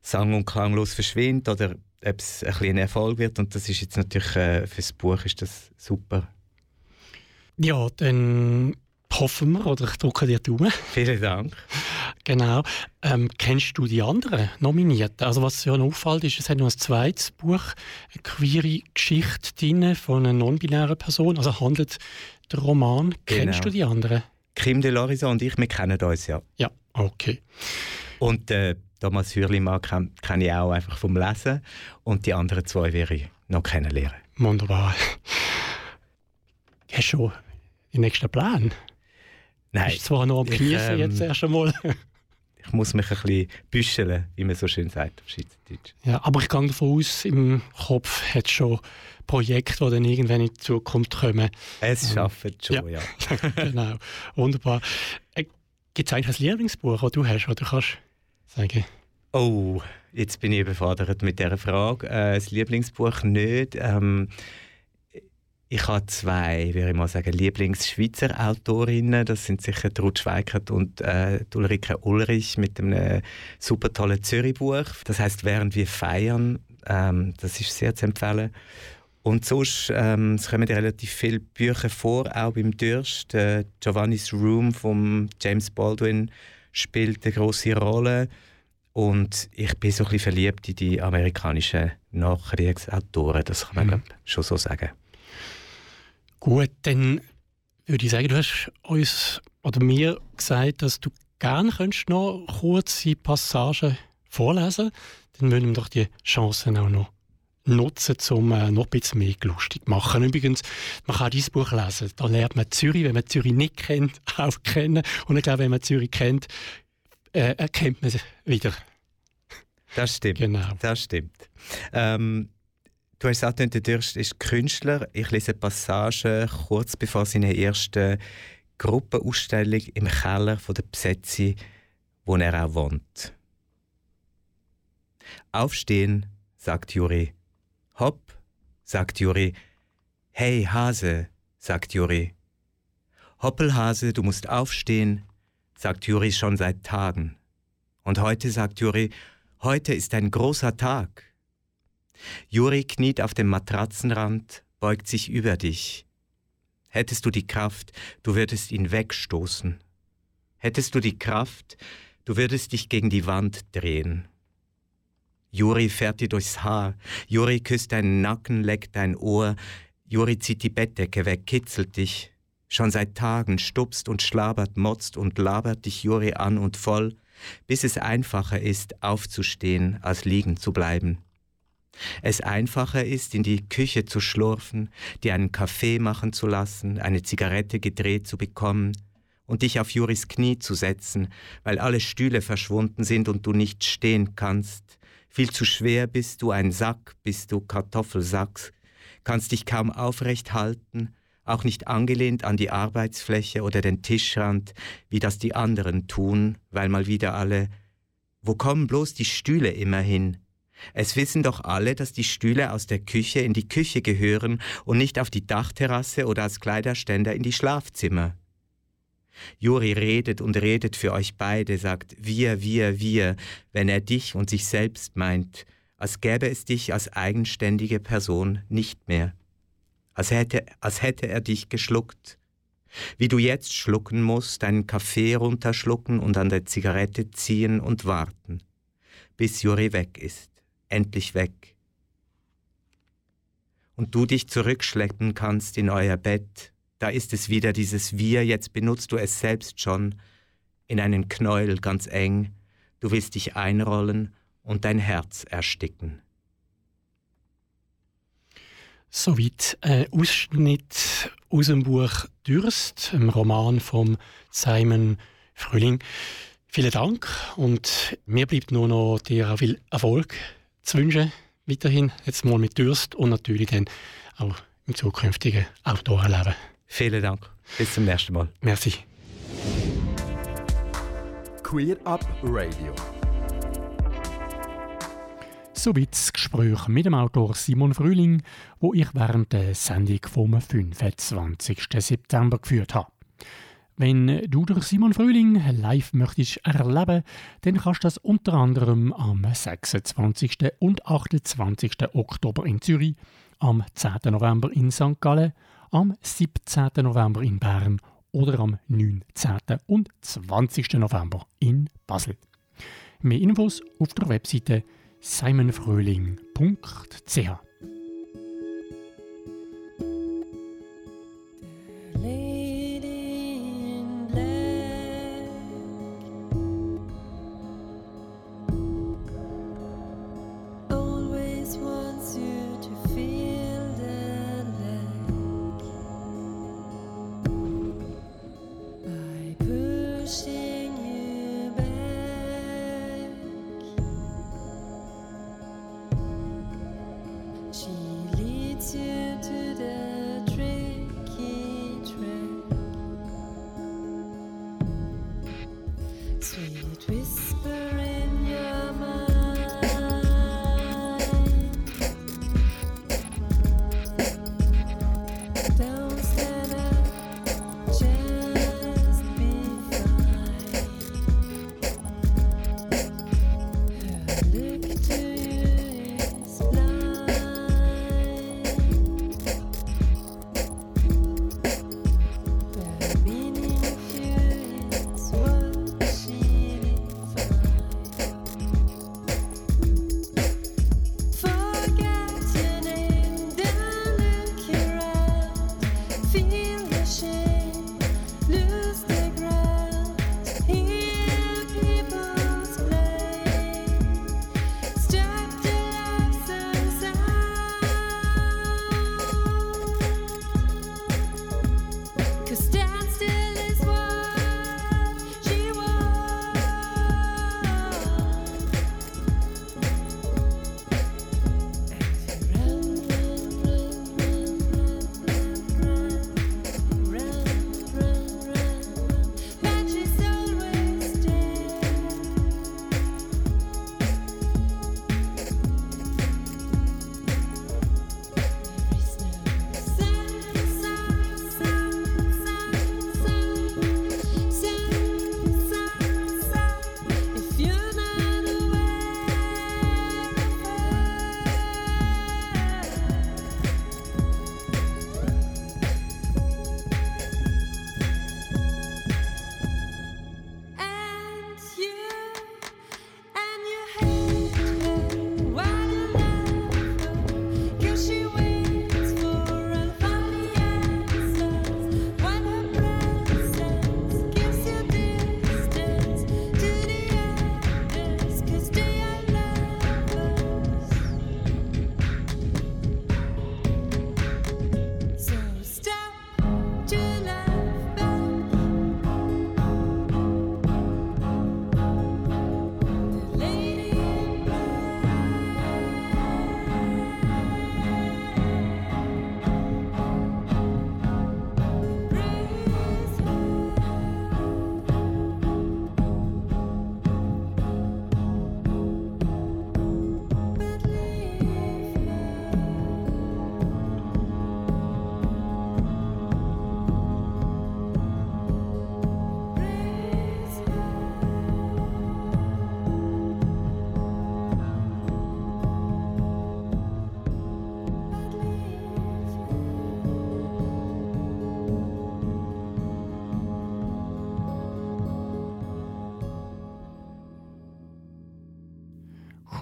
sang- und klanglos verschwindet oder ob es ein, ein Erfolg wird. Und das ist jetzt natürlich äh, für das Buch ist das super. Ja, dann hoffen wir oder ich drücke dir die Daumen. <laughs> Vielen Dank. Genau. Ähm, kennst du die anderen Nominierten? Also was ja auffällt, ist, es hat noch ein zweites Buch, eine queere Geschichte drin von einer non-binären Person. Also handelt der Roman. Genau. Kennst du die anderen? Kim de Lorison und ich, wir kennen uns ja. Ja, okay. Und äh, Thomas Hürlimann kenne kenn ich auch einfach vom Lesen. Und die anderen zwei werde ich noch kennenlernen. Wunderbar. Hast du schon den nächsten Plan? Nein. Bist zwar noch am Genießen ähm, jetzt erst einmal. Ich muss mich ein bisschen büscheln, wie man so schön sagt auf Schweizerdeutsch. Ja, aber ich gehe davon aus, im Kopf hat schon Projekte, die dann irgendwann in die Zukunft kommen. Es ähm, schafft schon, ja. <laughs> ja. genau, wunderbar. Äh, Gibt es eigentlich ein Lieblingsbuch, das du hast, oder kannst sagen? Oh, jetzt bin ich überfordert mit dieser Frage. Äh, das Lieblingsbuch nicht. Ähm, ich habe zwei, würde ich mal sagen, Lieblings-Schweizer Autorinnen. Das sind sicher Ruth Schweikert und äh, Ulrike Ulrich mit einem super tollen Zürich-Buch. Das heißt «Während wir feiern». Ähm, das ist sehr zu empfehlen. Und sonst ähm, es kommen relativ viele Bücher vor, auch beim Durst. Äh, Giovanni's Room von James Baldwin spielt eine große Rolle. Und ich bin so ein bisschen verliebt in die amerikanischen Nachkriegsautoren, das kann man mhm. schon so sagen. Gut, dann würde ich sagen, du hast uns oder mir gesagt, dass du gerne könntest noch kurze Passagen vorlesen Dann würden wir doch die Chancen auch noch nutzen, um äh, noch ein bisschen mehr lustig zu machen. Übrigens, man kann dieses Buch lesen. Da lernt man Zürich, wenn man Zürich nicht kennt, <laughs> auch kennen. Und ich glaube, wenn man Zürich kennt, äh, erkennt man es wieder. Das stimmt. Genau. Das stimmt. Ähm, Du hast gesagt, der Dürst ist Künstler. Ich lese Passagen kurz bevor seine erste Gruppenausstellung im Keller von der Besetzi, wo er auch wohnt. Aufstehen, sagt Juri. Hopp, sagt Juri. Hey Hase, sagt Juri. Hoppelhase, du musst aufstehen, sagt Juri schon seit Tagen. Und heute sagt Juri, heute ist ein großer Tag. Juri kniet auf dem Matratzenrand, beugt sich über dich. Hättest du die Kraft, du würdest ihn wegstoßen. Hättest du die Kraft, du würdest dich gegen die Wand drehen. Juri fährt dir durchs Haar, Juri küsst deinen Nacken, leckt dein Ohr, Juri zieht die Bettdecke weg, kitzelt dich. Schon seit Tagen stupst und schlabert, motzt und labert dich Juri an und voll, bis es einfacher ist, aufzustehen, als liegen zu bleiben. Es einfacher ist, in die Küche zu schlurfen, dir einen Kaffee machen zu lassen, eine Zigarette gedreht zu bekommen und dich auf Juris Knie zu setzen, weil alle Stühle verschwunden sind und du nicht stehen kannst. Viel zu schwer bist du ein Sack, bist du Kartoffelsack, kannst dich kaum aufrecht halten, auch nicht angelehnt an die Arbeitsfläche oder den Tischrand, wie das die anderen tun, weil mal wieder alle Wo kommen bloß die Stühle immer hin? Es wissen doch alle, dass die Stühle aus der Küche in die Küche gehören und nicht auf die Dachterrasse oder als Kleiderständer in die Schlafzimmer. Juri redet und redet für euch beide, sagt wir, wir, wir, wenn er dich und sich selbst meint, als gäbe es dich als eigenständige Person nicht mehr als hätte, als hätte er dich geschluckt. Wie du jetzt schlucken musst, deinen Kaffee runterschlucken und an der Zigarette ziehen und warten, bis Juri weg ist, endlich weg. Und du dich zurückschleppen kannst in euer Bett, da ist es wieder dieses Wir, jetzt benutzt du es selbst schon, in einen Knäuel ganz eng, du willst dich einrollen und dein Herz ersticken. Soweit ein Ausschnitt aus dem Buch Dürst, einem Roman von Simon Frühling. Vielen Dank und mir bleibt nur noch dir viel Erfolg zu wünschen. Weiterhin jetzt mal mit Dürst und natürlich dann auch im zukünftigen Autorenleben. Vielen Dank. Bis zum nächsten Mal. Merci. Queer Up Radio. Soweit das Gespräch mit dem Autor Simon Frühling, wo ich während der Sendung vom 25. September geführt habe. Wenn du durch Simon Frühling live möchtest erleben, dann kannst du das unter anderem am 26. und 28. Oktober in Zürich, am 10. November in St. Gallen, am 17. November in Bern oder am 19. und 20. November in Basel. Mehr Infos auf der Webseite simonfröhling.ch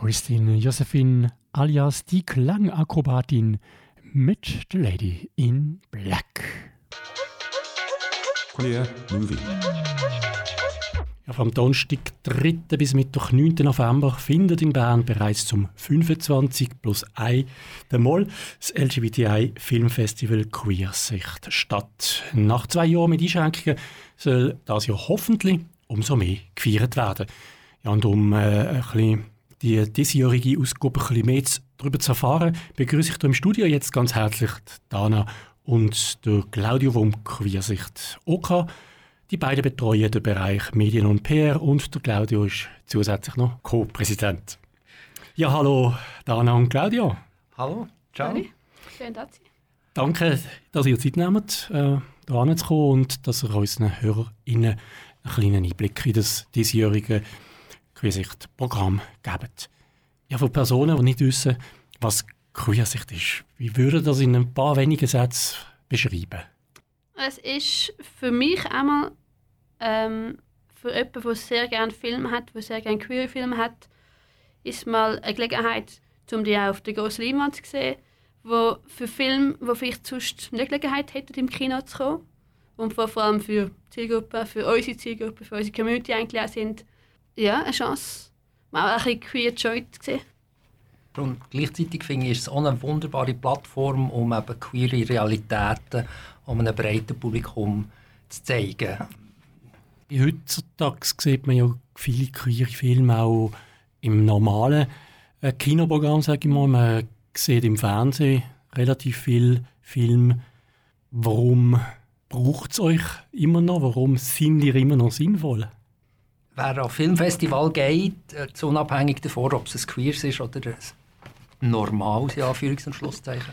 Christine Josephine alias die Klangakrobatin mit The Lady in Black. Queer Movie. Ja, vom Donnerstag 3. bis Mittwoch 9. November findet in Bern bereits zum 25 plus 1 der Moll das LGBTI Filmfestival Queersicht statt. Nach zwei Jahren mit Einschränkungen soll das Jahr hoffentlich umso mehr gefeiert werden. Ja, und um äh, ein bisschen die diesjährige Ausgabe ein bisschen mehr darüber zu erfahren, begrüße ich hier im Studio jetzt ganz herzlich Dana und der Claudio vom Queersicht OK. Die beiden betreuen den Bereich Medien und PR und der Claudio ist zusätzlich noch Co-Präsident. Ja, hallo Dana und Claudio. Hallo, ciao. Hallo. Schön, dass Sie. Danke, dass ihr Zeit nehmt, äh, hierher zu kommen und dass ihr unseren HörerInnen einen kleinen Einblick in das diesjährige Queersicht-Programm gebt. Ja, für Personen, die nicht wissen, was Queersicht ist, wie würden das in ein paar wenigen Sätzen beschreiben? Es ist für mich einmal ähm, für jemanden, der sehr gerne Filme hat, der sehr gerne queere Filme hat, ist mal eine Gelegenheit, um die auch auf der grossen Leinwand zu sehen, wo für Filme, die vielleicht sonst nicht Gelegenheit hätten, im Kino zu kommen und vor allem für Zielgruppen, für unsere Zielgruppe, für unsere Community eigentlich auch sind, ja, eine Chance, mal auch ein bisschen queer Joy zu sehen. Und gleichzeitig finde ich, ist es auch eine wunderbare Plattform, um eben queere Realitäten um einem breiten Publikum zu zeigen. Heutzutage sieht man ja viele queere Filme auch im normalen äh, Kinoprogramm, sage ich mal. Man sieht im Fernsehen relativ viel Film. Warum braucht es euch immer noch? Warum sind ihr immer noch sinnvoll? Wer auf Filmfestival geht, äh, unabhängig davon, ob es ein Queers ist oder ein normales, ja, Anführungs- und Schlusszeichen,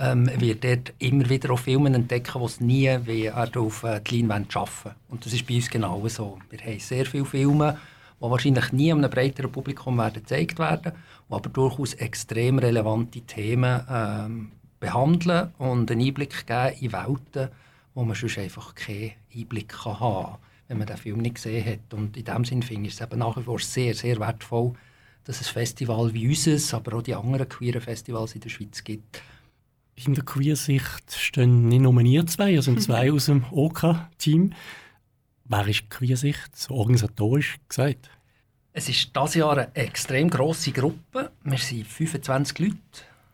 ähm, wird dort immer wieder auch Filme entdecken, die es nie wie auf äh, die Leinwand schaffen. Und das ist bei uns genau so. Wir haben sehr viele Filme, die wahrscheinlich nie einem breiteren Publikum werden gezeigt werden, die aber durchaus extrem relevante Themen ähm, behandeln und einen Einblick geben in Welten, wo man sonst einfach keinen Einblick haben kann, wenn man den Film nicht gesehen hat. Und in diesem Sinne finde ich es eben nach wie vor sehr, sehr wertvoll, dass es Festival wie unseres, aber auch die anderen queeren Festivals in der Schweiz gibt, in der Queersicht stehen nicht nur wir zwei, es sind zwei <laughs> aus dem OK-Team. Wer ist Queersicht, so organisatorisch gesagt? Es ist dieses Jahr eine extrem grosse Gruppe. Wir sind 25 Leute.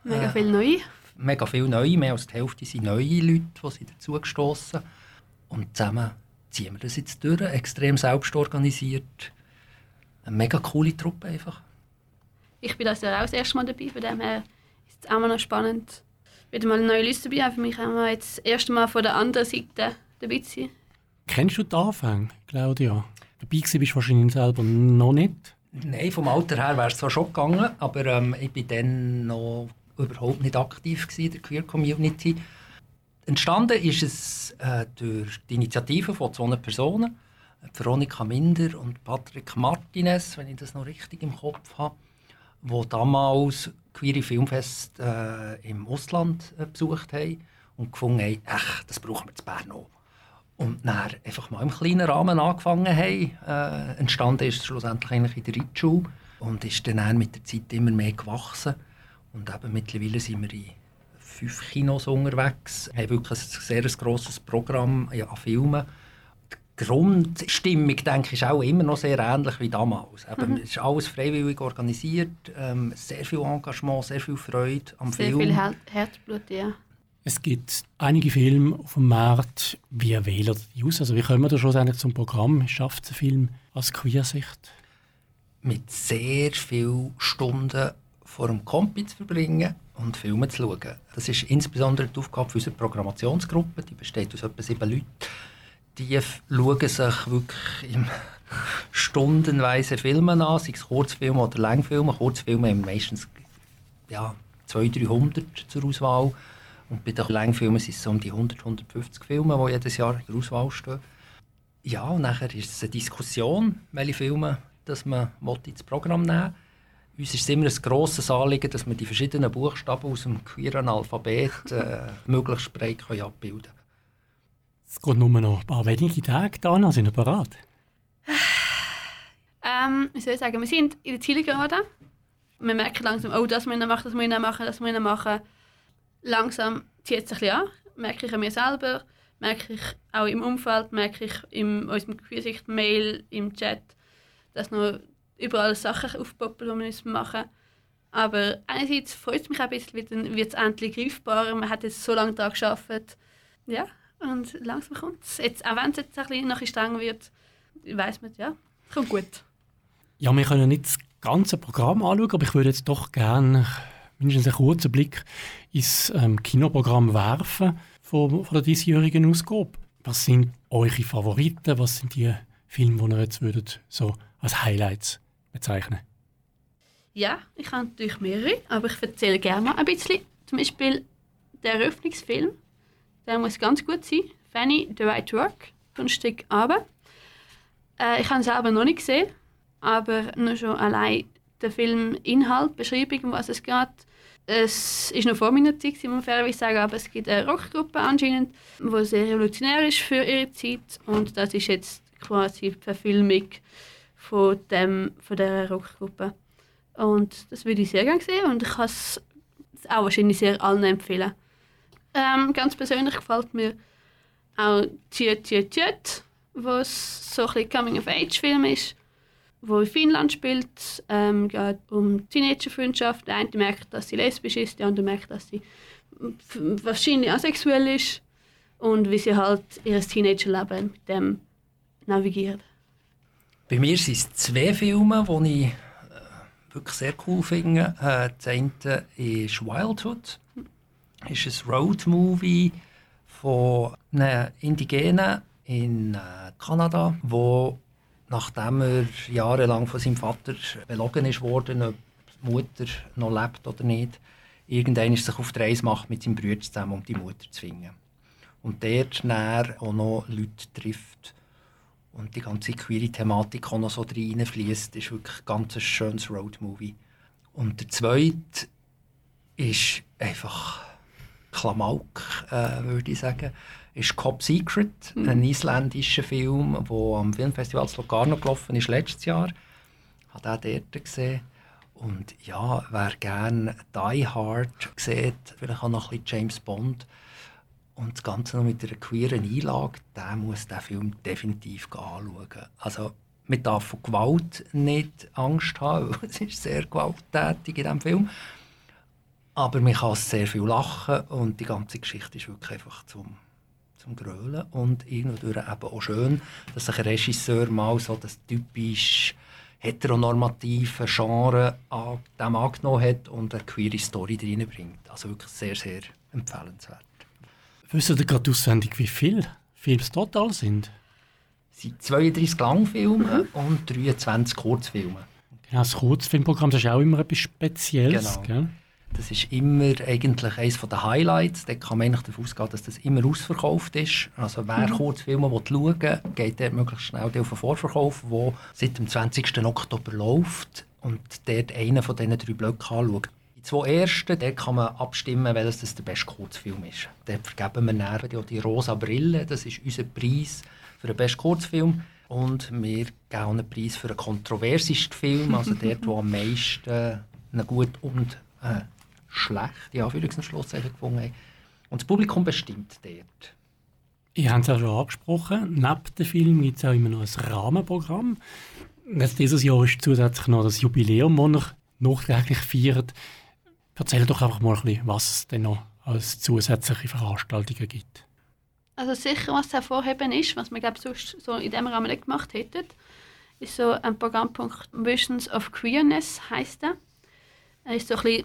Mega äh, viele neue. Mega viele neue. Mehr als die Hälfte sind neue Leute, die sind dazugestoßen. Und zusammen ziehen wir das jetzt durch. Extrem selbst organisiert. Eine mega coole Truppe einfach. Ich bin das ja auch das erste Mal dabei, von dem her ist es auch noch spannend wieder mal eine neue Liste dabei. Für mich haben jetzt das erste Mal von der anderen Seite dabei zu sein. Kennst du den Anfang, Claudia? Dabei bist du wahrscheinlich selber noch nicht. Nein, vom Alter her wäre es zwar schon gegangen, aber ähm, ich war dann noch überhaupt nicht aktiv in der Queer Community. Entstanden ist es äh, durch die Initiative von zwei Personen, Veronika Minder und Patrick Martinez, wenn ich das noch richtig im Kopf habe, die damals queere Filmfest äh, im Ausland äh, besucht haben und gefunden haben, ach, das brauchen wir in Bern auch. Und dann einfach mal im kleinen Rahmen angefangen haben. Äh, entstanden ist es schlussendlich eigentlich in der Ritschule und ist dann mit der Zeit immer mehr gewachsen. Und eben mittlerweile sind wir in fünf Kinos unterwegs, haben wirklich ein sehr grosses Programm an Filmen Grundstimmung, denke ich, ist auch immer noch sehr ähnlich wie damals. Mhm. Es ist alles freiwillig organisiert, ähm, sehr viel Engagement, sehr viel Freude am sehr Film. Sehr viel Her Herzblut, ja. Es gibt einige Filme auf dem Markt. Wie wählen die aus? Also wie kommen wir da schon zum Programm? Schafft es ein Film als Queersicht? Mit sehr vielen Stunden vor dem Kompi zu verbringen und Filme zu schauen. Das ist insbesondere die Aufgabe unserer Programmationsgruppe. Die besteht aus etwa sieben Leuten die schauen sich wirklich im <laughs> stundenweise Filme an, sei es Kurzfilme oder Langfilme. Kurzfilme haben meistens ja, 200, 300 zur Auswahl. Und bei den Langfilmen sind es um die 100, 150 Filme, die jedes Jahr der Auswahl stehen. Ja, und nachher ist es eine Diskussion, welche Filme dass man ins Programm nehmen will. Uns ist es immer ein grosses Anliegen, dass wir die verschiedenen Buchstaben aus dem queeren Alphabet äh, <laughs> möglichst breit abbilden können. Es geht nur noch ein paar wenige Tage da, sind wir bereit? <sighs> Ähm, wie soll ich sagen, wir sind in der Zielgerade. Wir merken langsam, oh, das müssen wir machen, das müssen wir machen, das müssen wir machen. Langsam zieht es ein bisschen an, merke ich an mir selber, merke ich auch im Umfeld, merke ich in unserem Gesicht-Mail, im Chat, dass noch überall Sachen aufpoppen, die wir machen müssen. Aber einerseits freut es mich ein bisschen, weil dann wird es endlich greifbarer. Man hat jetzt so lange daran gearbeitet. Ja, und langsam kommt es. Auch wenn es jetzt ein bisschen, noch strenger wird, weiß man, ja, kommt gut. Ja, wir können nicht das ganze Programm anschauen, aber ich würde jetzt doch gerne mindestens einen kurzen Blick ins ähm, Kinoprogramm werfen von, von der diesjährigen Ausgabe. Was sind eure Favoriten? Was sind die Filme, die ihr jetzt würdet so als Highlights bezeichnen Ja, ich habe natürlich mehrere, aber ich erzähle gerne mal ein bisschen. Zum Beispiel der Eröffnungsfilm, der muss ganz gut sein. Fanny, The Right Work, von Stück Abend. Äh, ich habe ihn selber noch nicht gesehen, aber nur schon allein der Film Inhalt, Beschreibung, um was es geht. Es ist noch vor meiner Zeit, muss man fairerweise sagen, aber es gibt eine Rockgruppe anscheinend, die sehr revolutionär ist für ihre Zeit und das ist jetzt quasi die Verfilmung von, dem, von dieser Rockgruppe. Und das würde ich sehr gerne sehen und ich kann es auch wahrscheinlich sehr allen empfehlen. Ähm, ganz persönlich gefällt mir auch Tjöt Tjöt Tjöt, was so ein Coming-of-Age-Film ist, wo in Finnland spielt. Ähm, geht um Teenager-Freundschaft. Der eine merkt, dass sie lesbisch ist, der andere merkt, dass sie wahrscheinlich asexuell ist und wie sie halt ihr Teenagerleben mit dem navigiert. Bei mir sind es zwei Filme, die ich äh, wirklich sehr cool finde. Äh, das eine ist Wildhood. Das ist ein Roadmovie von einem Indigenen in äh, Kanada, wo nachdem er jahrelang von seinem Vater belogen ist worden, ob die Mutter noch lebt oder nicht, irgendwann sich auf die Reise macht mit seinem Bruder zusammen, um die Mutter zu finden. Und dort auch noch Leute trifft, und die ganze queere Thematik auch noch so reinfließt, ist wirklich ein ganz schönes Roadmovie. Und der zweite ist einfach Klamauk, äh, würde ich sagen, ist Cop Secret, mhm. ein isländischer Film, der am Filmfestival Locarno gelaufen ist letztes Jahr. Hat auch dort gesehen. Und ja, wer gerne Die Hard sieht, vielleicht auch noch ein bisschen James Bond, und das Ganze noch mit einer queeren Einlage, der muss den Film definitiv anschauen. Also, man darf von Gewalt nicht Angst haben, <laughs> es ist sehr gewalttätig in diesem Film. Aber man kann sehr viel lachen und die ganze Geschichte ist wirklich einfach zum, zum Grölen. Und irgendwo eben auch schön, dass sich ein Regisseur mal so das typisch heteronormative Genre an dem angenommen hat und eine queere Story reinbringt. Also wirklich sehr, sehr empfehlenswert. Wissen ihr gerade auswendig, wie viele Filme es total sind? Es sind 32 Langfilme und 23 Kurzfilme. Genau, das Kurzfilmprogramm das ist auch immer etwas Spezielles. Genau. Gell? Das ist immer eigentlich eines der Highlights. Da kann man eigentlich davon ausgehen, dass das immer ausverkauft ist. Also wer mhm. Kurzfilme schauen will, geht dort möglichst schnell auf den Vorverkauf, der seit dem 20. Oktober läuft und dort einen von diesen drei Blöcken anschaut. Die zwei ersten, da kann man abstimmen, welches das der beste Kurzfilm ist. Dort vergeben wir dann die rosa Brille, das ist unser Preis für den besten Kurzfilm. Und wir geben einen Preis für den kontroversesten Film, also dort, wo am meisten eine gut und äh, schlecht, ja, Anführungs- gefunden haben. Und das Publikum bestimmt dort. Ihr habt es ja schon angesprochen, neben dem Film gibt es auch immer noch ein Rahmenprogramm. Jetzt dieses Jahr ist zusätzlich noch das Jubiläum, das ihr nachträglich feiert. Erzähl doch einfach mal ein bisschen, was es denn noch als zusätzliche Veranstaltungen gibt. Also sicher, was hervorheben ist, was wir glaube sonst so in diesem Rahmen nicht gemacht hätten, ist so ein Programmpunkt Visions of Queerness heißt er. Er ist so ein bisschen,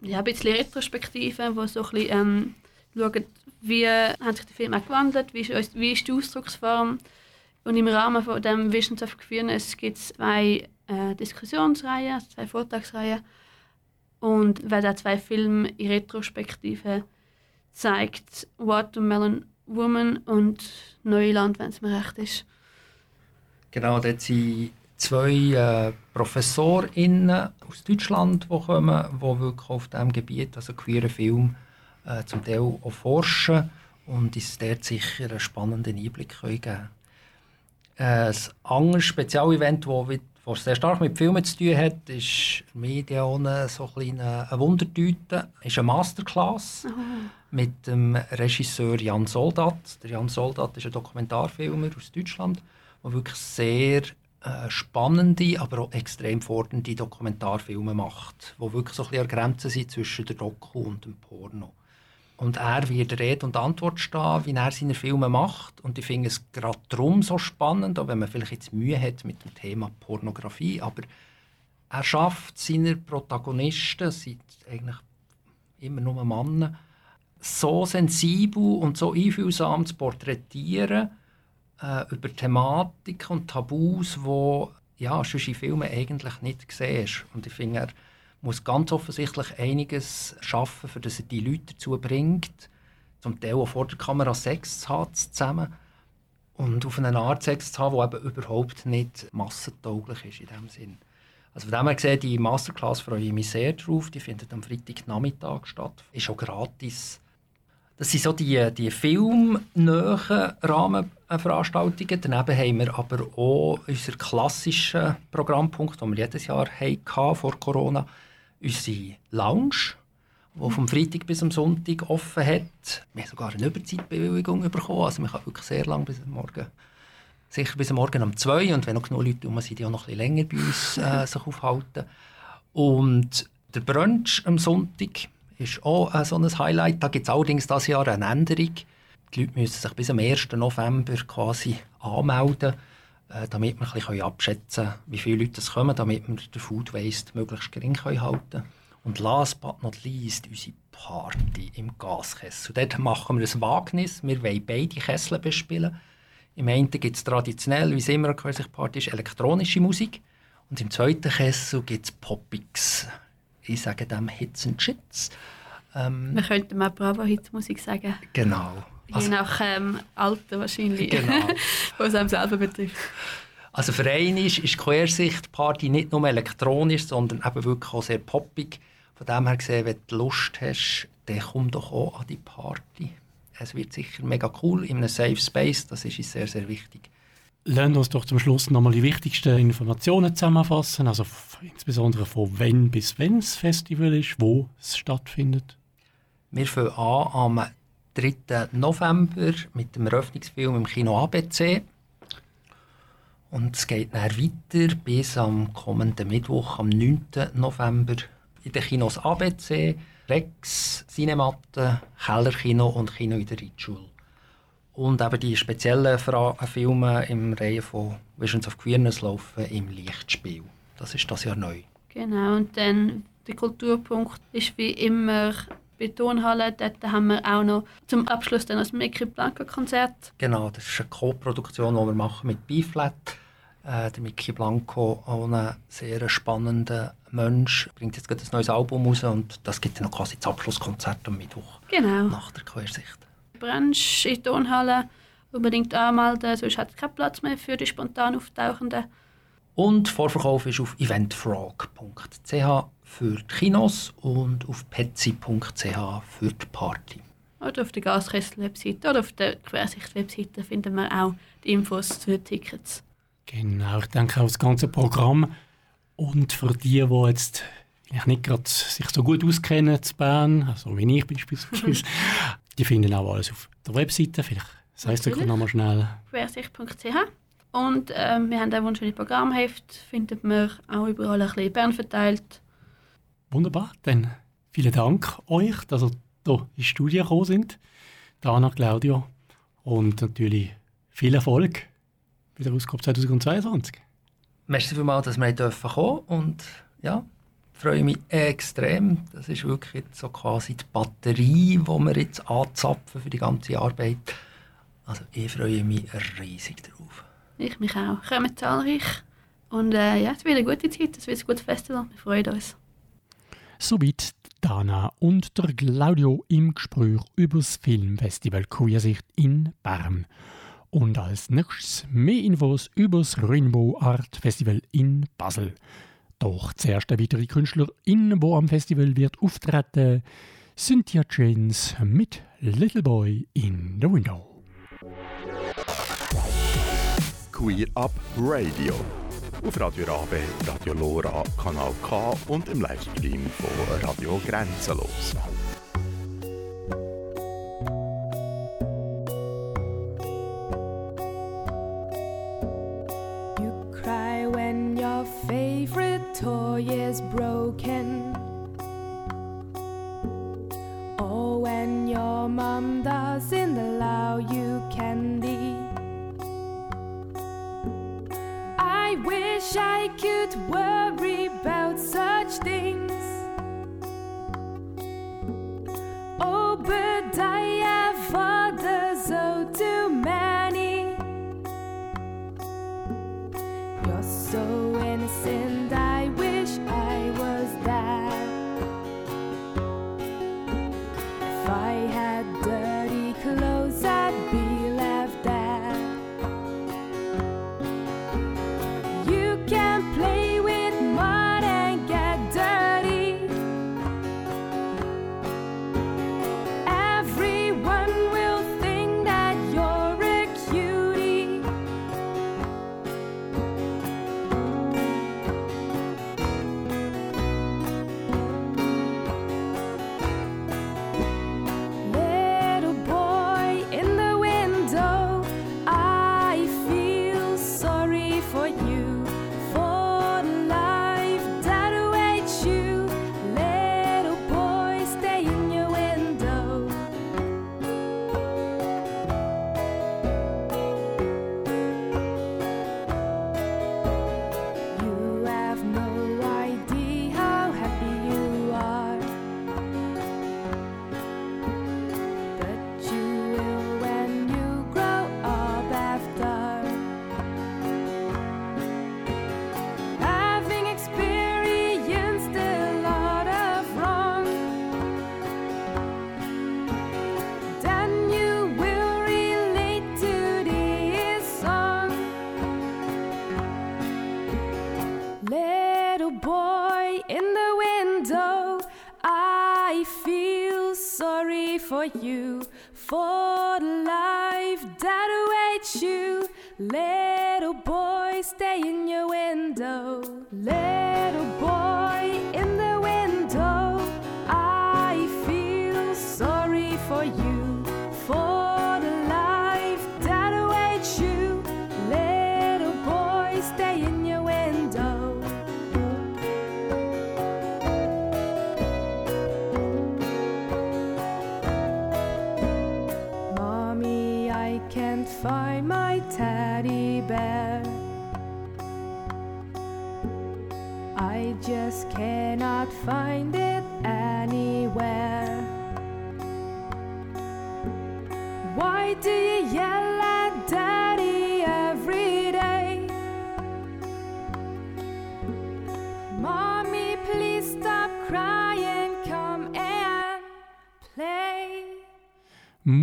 ja, ein bisschen Retrospektive, wo so ein bisschen ähm, schaut, wie haben sich die Filme gewandelt, wie ist, wie ist die Ausdrucksform. Und im Rahmen von dem Visions of Queerness gibt es zwei äh, Diskussionsreihen, also zwei Vortragsreihen und weil da zwei Filme in Retrospektive zeigt, Watermelon Woman und Neuland, wenn es mir recht ist. Genau, dort sind zwei äh, ProfessorInnen aus Deutschland, die kommen, die wirklich auf diesem Gebiet, also queeren Film, äh, zum Teil auch forschen und uns dort sicher einen spannenden Einblick geben können. Äh, ein anderes Spezialevent, das was sehr stark mit Filmen zu tun hat, ist Medien so ein eine Wundertüte, ist eine Masterclass oh. mit dem Regisseur Jan Soldat. Der Jan Soldat ist ein Dokumentarfilmer aus Deutschland, der wirklich sehr äh, spannende, aber auch extrem fordernde Dokumentarfilme macht, wo wirklich so ein bisschen an Grenzen sind zwischen der Doku und dem Porno. Und er wird Rede und Antwort stehen, wie er seine Filme macht. Und ich finde es gerade darum so spannend, auch wenn man vielleicht jetzt Mühe hat mit dem Thema Pornografie, aber er schafft seine Protagonisten, sind eigentlich immer nur Männer, so sensibel und so einfühlsam zu porträtieren äh, über Thematiken und Tabus, wo ja, sonst in Filmen eigentlich nicht siehst. Und ich finde, er muss ganz offensichtlich einiges schaffen, für dass er die Leute dazu bringt, zum Teil auch vor der Kamera Sex zu haben zusammen und auf eine Art Sex zu haben, die eben überhaupt nicht massentauglich ist in dem Sinn. Also von dem her gesehen, die Masterclass freue ich mich sehr drauf. Die findet am Freitagnachmittag statt. Ist auch gratis. Das sind so die, die filmnahen Rahmenveranstaltungen. Daneben haben wir aber auch unseren klassischen Programmpunkt, den wir jedes Jahr hatten, vor Corona unsere Lounge, die vom Freitag bis am Sonntag offen hat. Wir haben sogar eine Überzeitbewilligung bekommen. Also man kann wirklich sehr lange bis morgen, sicher bis morgen um zwei und wenn noch genug Leute um sind, die auch noch ein bisschen länger bei uns äh, <laughs> sich aufhalten. Und der Brunch am Sonntag ist auch äh, so ein Highlight. Da gibt es allerdings dieses Jahr eine Änderung. Die Leute müssen sich bis am 1. November quasi anmelden damit wir ein bisschen abschätzen können, wie viele Leute es kommen, damit wir den Food Waste möglichst gering halten können. Und last but not least, unsere Party im Gaskessel. Dort machen wir ein Wagnis. Wir wollen beide Kessel bespielen. Im einen gibt es traditionell, wie es immer eine Party ist, elektronische Musik. Und im zweiten Kessel gibt es Poppix. Ich sage dem Hits and Shits. Ähm, wir könnten mal Bravo-Hits-Musik sagen. Genau. Also, Je nach ähm, Alter wahrscheinlich, genau. <laughs> was einem selber betrifft. Also für einen ist, ist Quersicht Party nicht nur elektronisch, sondern eben wirklich auch sehr poppig. Von dem her gesehen, wenn du Lust hast, dann komm doch auch an die Party. Es wird sicher mega cool in einem Safe Space, das ist uns sehr, sehr wichtig. Lernen uns doch zum Schluss nochmal die wichtigsten Informationen zusammenfassen, also insbesondere von wann bis wann das Festival ist, wo es stattfindet. Wir fangen an am 3. November mit dem Eröffnungsfilm im Kino ABC. Und es geht dann weiter bis am kommenden Mittwoch, am 9. November, in den Kinos ABC, Rex, Cinematte, Kellerkino und Kino in der Ritschule. Und eben die speziellen Fra Filme im Reihe von Visions of Queerness laufen im Lichtspiel. Das ist das Jahr neu. Genau, und dann der Kulturpunkt ist wie immer bei Turnhalle. Dort haben wir auch noch zum Abschluss dann das Mickey Blanco Konzert. Genau, das ist eine Co-Produktion, die wir machen mit B-Flat. Äh, der Mickey Blanco, auch ein sehr spannender Mensch, bringt jetzt gerade ein neues Album raus und das gibt dann noch quasi das Abschlusskonzert am Mittwoch. Genau. Nach der Quersicht. Brunch in der Turnhalle unbedingt anmelden, sonst hat es keinen Platz mehr für die spontan Auftauchenden. Und Vorverkauf ist auf eventfrog.ch für die Kinos und auf petsy.ch für die Party. Oder auf der Gaskessel-Webseite oder auf der Quersicht-Webseite finden wir auch die Infos zu den Tickets. Genau, ich denke auch das ganze Programm. Und für die, die jetzt vielleicht nicht gerade sich so gut auskennen zu Bern, also wie ich beispielsweise, <laughs> die finden auch alles auf der Webseite. Vielleicht sagst du noch mal schnell. Quersicht.ch und ähm, wir haben ein wunderschönes Programmheft, findet man auch überall ein bisschen Bern verteilt. Wunderbar, dann vielen Dank euch, dass ihr hier ins Studio gekommen sind. Dana, Claudio und natürlich viel Erfolg bei der Ausgabe 2022. Merci vielmals, dass wir dürfen kommen und ja, freue mich extrem. Das ist wirklich so quasi die Batterie, die wir jetzt anzapfen für die ganze Arbeit. Also ich freue mich riesig darauf. Ich mich auch. Kommen zahlreich. Und äh, ja, es wird eine gute Zeit, es wird ein gutes Festival. Wir freuen uns. Soweit Dana und der Claudio im Gespräch über das Filmfestival Queersicht in Bern. Und als nächstes mehr Infos über das Rainbow Art Festival in Basel. Doch zuerst eine weitere Künstlerin, die am Festival wird auftreten, Cynthia James mit Little Boy in the Window. Queer Up Radio. Auf Radio Rabe, Radio Lora, Kanal K und im Livestream von Radio Grenzenlos. You cry when your favorite toy is broken. Or when your mom doesn't allow you wish I could worry about such things. Oh, but I have others, oh, too many. You're so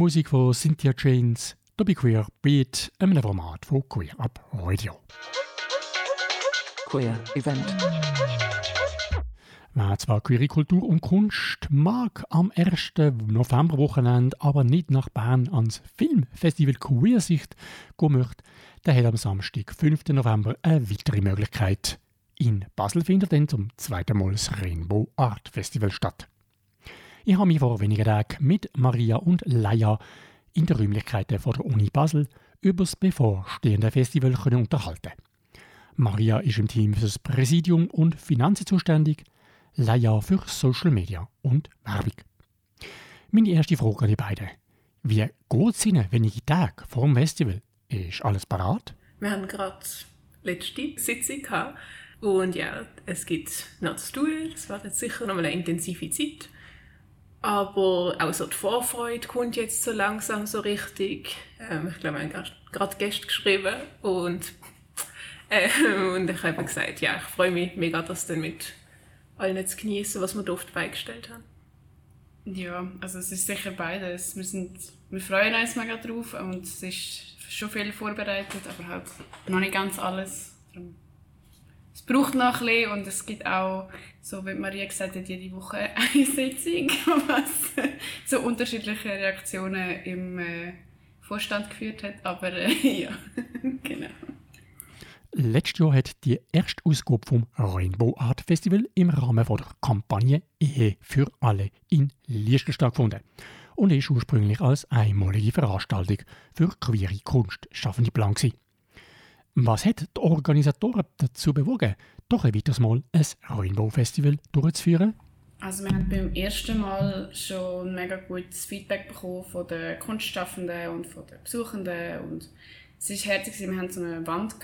Musik von Cynthia Janes, da bei Queer Beat, einem Format von Queer Up Radio. Queer Event. Wer zwar queere Kultur und Kunst mag, am 1. Novemberwochenende aber nicht nach Bern ans Filmfestival Queersicht gehen möchte, der hat am Samstag, 5. November, eine weitere Möglichkeit. In Basel findet dann zum zweiten Mal das Rainbow Art Festival statt. Ich habe mich vor wenigen Tagen mit Maria und Leia in den Räumlichkeiten von der Uni Basel über das bevorstehende Festival unterhalten. Maria ist im Team für das Präsidium und Finanzen zuständig, Leia für Social Media und Werbung. Meine erste Frage an die beiden. Wie geht es Ihnen wenige Tage vor dem Festival? Ist alles parat? Wir haben gerade letzte Sitzung gehabt. Und ja, es gibt noch zu tun. Es wird jetzt sicher noch eine intensive Zeit. Aber auch so die Vorfreude kommt jetzt so langsam so richtig. Ähm, ich glaube, wir haben gerade- Gäste geschrieben und, ähm, und ich habe gesagt, ja, ich freue mich mega, das dann mit allen zu genießen, was wir dort beigestellt haben. Ja, also es ist sicher beides. Wir, sind, wir freuen uns mega drauf und es ist schon viel vorbereitet, aber halt noch nicht ganz alles. Darum- Es braucht noch ein bisschen und es gibt auch, so wie Maria gesagt hat, jede Woche <laughs> eine Sitzung, was <laughs> zu unterschiedlichen Reaktionen im äh, Vorstand geführt hat. Aber äh, <laughs> ja, genau. letztes Jahr hat die erste Ausgabe vom Rainbow Art Festival im Rahmen der Kampagne Ehe für alle in Liestel stattgefunden und ist ursprünglich als einmalige Veranstaltung für queere Kunstschaffende geplant. Was hat die Organisatoren dazu bewogen, doch ein weiteres Mal ein Rainbow Festival durchzuführen? Also wir haben beim ersten Mal schon mega gutes Feedback bekommen von den Kunstschaffenden und von den Besuchenden und es ist herzig, wir hatten so eine Wand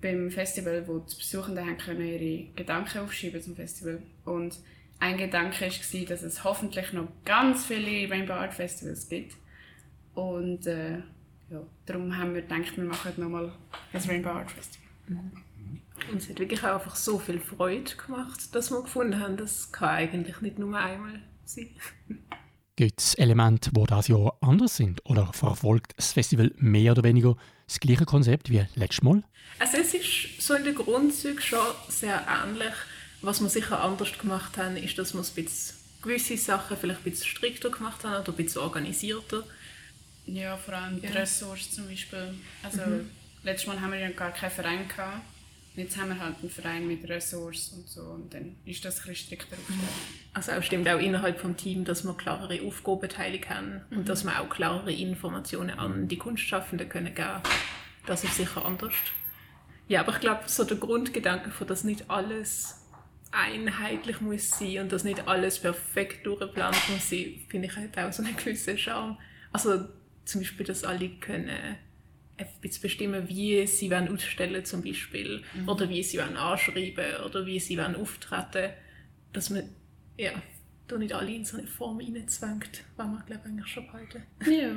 beim Festival, wo die Besuchenden können ihre Gedanken aufschreiben zum Festival und ein Gedanke war, dass es hoffentlich noch ganz viele Rainbow Art Festivals gibt und äh, ja, darum haben wir gedacht, wir machen nochmal ein Rainbow Art Festival. Und es hat wirklich auch einfach so viel Freude gemacht, dass wir gefunden haben, das kann eigentlich nicht nur einmal sein. Gibt es Elemente, die das Jahr anders sind? Oder verfolgt das Festival mehr oder weniger das gleiche Konzept wie letztes Mal? Also es ist so in den Grundzügen schon sehr ähnlich. Was wir sicher anders gemacht haben, ist, dass wir ein bisschen gewisse Sachen vielleicht ein bisschen strikter gemacht haben oder ein bisschen organisierter. Ja, vor allem die Ja. Ressorts zum Beispiel. Also Mhm. letztes Mal haben wir ja gar keinen Verein gehabt. Jetzt haben wir halt einen Verein mit Ressorts und so und dann ist das ein bisschen strikter aufgestellt. Also auch stimmt auch innerhalb vom Team, dass wir klarere Aufgabenteile haben Mhm. und dass wir auch klarere Informationen an die Kunstschaffenden können geben. Das ist sicher anders. Ja, aber ich glaube, so der Grundgedanke von, dass nicht alles einheitlich muss sein und dass nicht alles perfekt durchgeplant muss sein, finde ich hat auch so einen gewissen Charme. Also zum Beispiel, dass alle können ein bisschen bestimmen, wie sie wollen ausstellen zum Beispiel Mhm. oder wie sie wollen anschreiben oder wie sie wollen auftreten, dass man ja da nicht alle in so eine Form reinzwängt, was man glaube ich eigentlich schon behalten. Ja.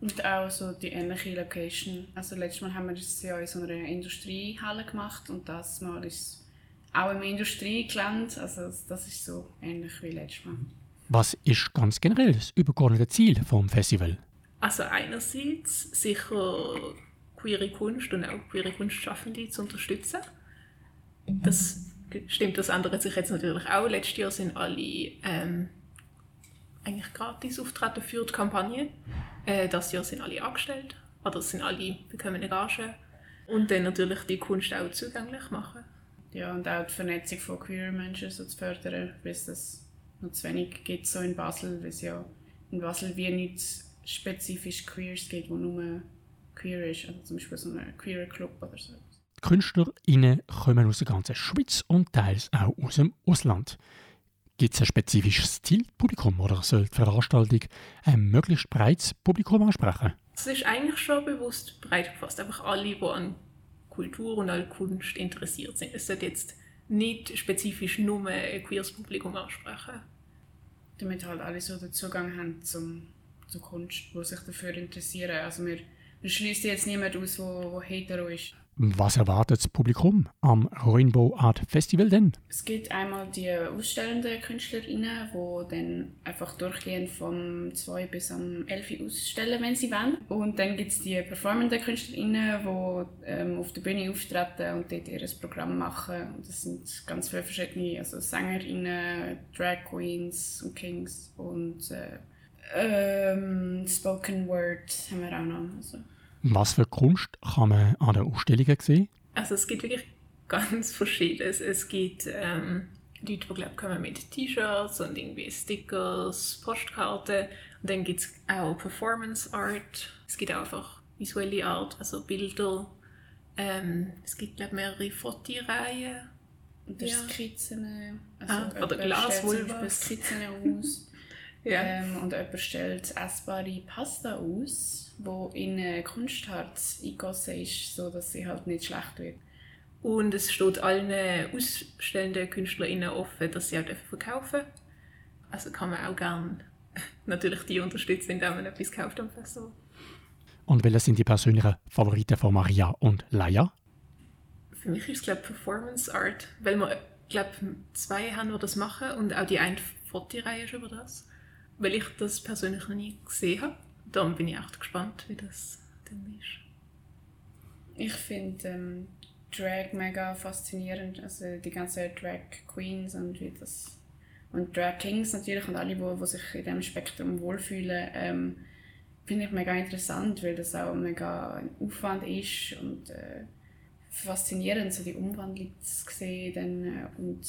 Und auch so die ähnliche Location. Also letztes Mal haben wir das ja in so einer Industriehalle gemacht und das Mal ist auch im Industriegelände. Also das ist so ähnlich wie letztes Mal. Was ist ganz generell das übergeordnete Ziel vom Festival? Also einerseits sicher queere Kunst und auch queere Kunstschaffende zu unterstützen. Das stimmt, das ändert sich jetzt natürlich auch. Letztes Jahr sind alle ähm, eigentlich gratis auftreten für die Kampagne. Äh, das Jahr sind alle angestellt, oder sind alle bekommen eine Gage. Und dann natürlich die Kunst auch zugänglich machen. Ja, und auch die Vernetzung von queer Menschen so zu fördern, weil es das noch zu wenig gibt so in Basel, weil es ja in Basel wie nicht spezifisch Queers gibt, wo nur queer ist, also zum Beispiel so ein queer Club oder so. KünstlerInnen kommen aus der ganzen Schweiz und teils auch aus dem Ausland. Gibt es ein spezifisches Zielpublikum oder soll die Veranstaltung ein möglichst breites Publikum ansprechen? Es ist eigentlich schon bewusst breit gefasst. Einfach alle, die an Kultur und an Kunst interessiert sind. Es sollte jetzt nicht spezifisch nur ein queeres Publikum ansprechen. Damit halt alle so den Zugang haben zum, zur Kunst, die sich dafür interessieren. Also wir, wir schließen jetzt niemand aus, wo, wo hetero ist. Was erwartet das Publikum am Rainbow Art Festival denn? Es gibt einmal die ausstellenden KünstlerInnen, die dann einfach durchgehend vom 2 bis am 11 Uhr ausstellen, wenn sie wollen. Und dann gibt es die performenden KünstlerInnen, die ähm, auf der Bühne auftreten und dort ihr Programm machen. Und das sind ganz viele verschiedene also SängerInnen, Drag Queens und Kings und äh, ähm, Spoken Word haben wir auch noch. Also. Was für Kunst kann man an den Ausstellungen sehen? Also es gibt wirklich ganz verschiedenes. Es gibt ähm, Leute, die glaub, kommen mit T-Shirts und irgendwie Stickers, Postkarten. Und dann gibt es auch Performance Art. Es gibt auch einfach visuelle Art, also Bilder. Ähm, es gibt glaub, mehrere Fotoreihen. Und ja. Skizzen. Ah, Also oder zum Glasvulva. Beispiel Skizzen aus. Ja. ähm, und jemand stellt essbare Pasta aus, wo in Kunstharz eingegossen ist, so dass sie halt nicht schlecht wird. Und es steht allen ausstellenden KünstlerInnen offen, dass sie auch verkaufen dürfen. Also kann man auch gerne <laughs> natürlich die unterstützen, indem man etwas kauft am Festival. Und welche sind die persönlichen Favoriten von Maria und Laia? Für mich ist es, glaube Performance Art, weil wir, glaube zwei haben, die das machen und auch die eine Fotoreihe ist über das. Weil ich das persönlich noch nie gesehen habe. Darum bin ich echt gespannt, wie das dann ist. Ich finde ähm, Drag mega faszinierend, also die ganzen Drag Queens und wie das und Drag Kings natürlich und alle, die, sich in diesem Spektrum wohlfühlen, ähm, finde ich mega interessant, weil das auch mega ein Aufwand ist und äh, faszinierend, so die Umwandlung zu sehen. Dann, äh, und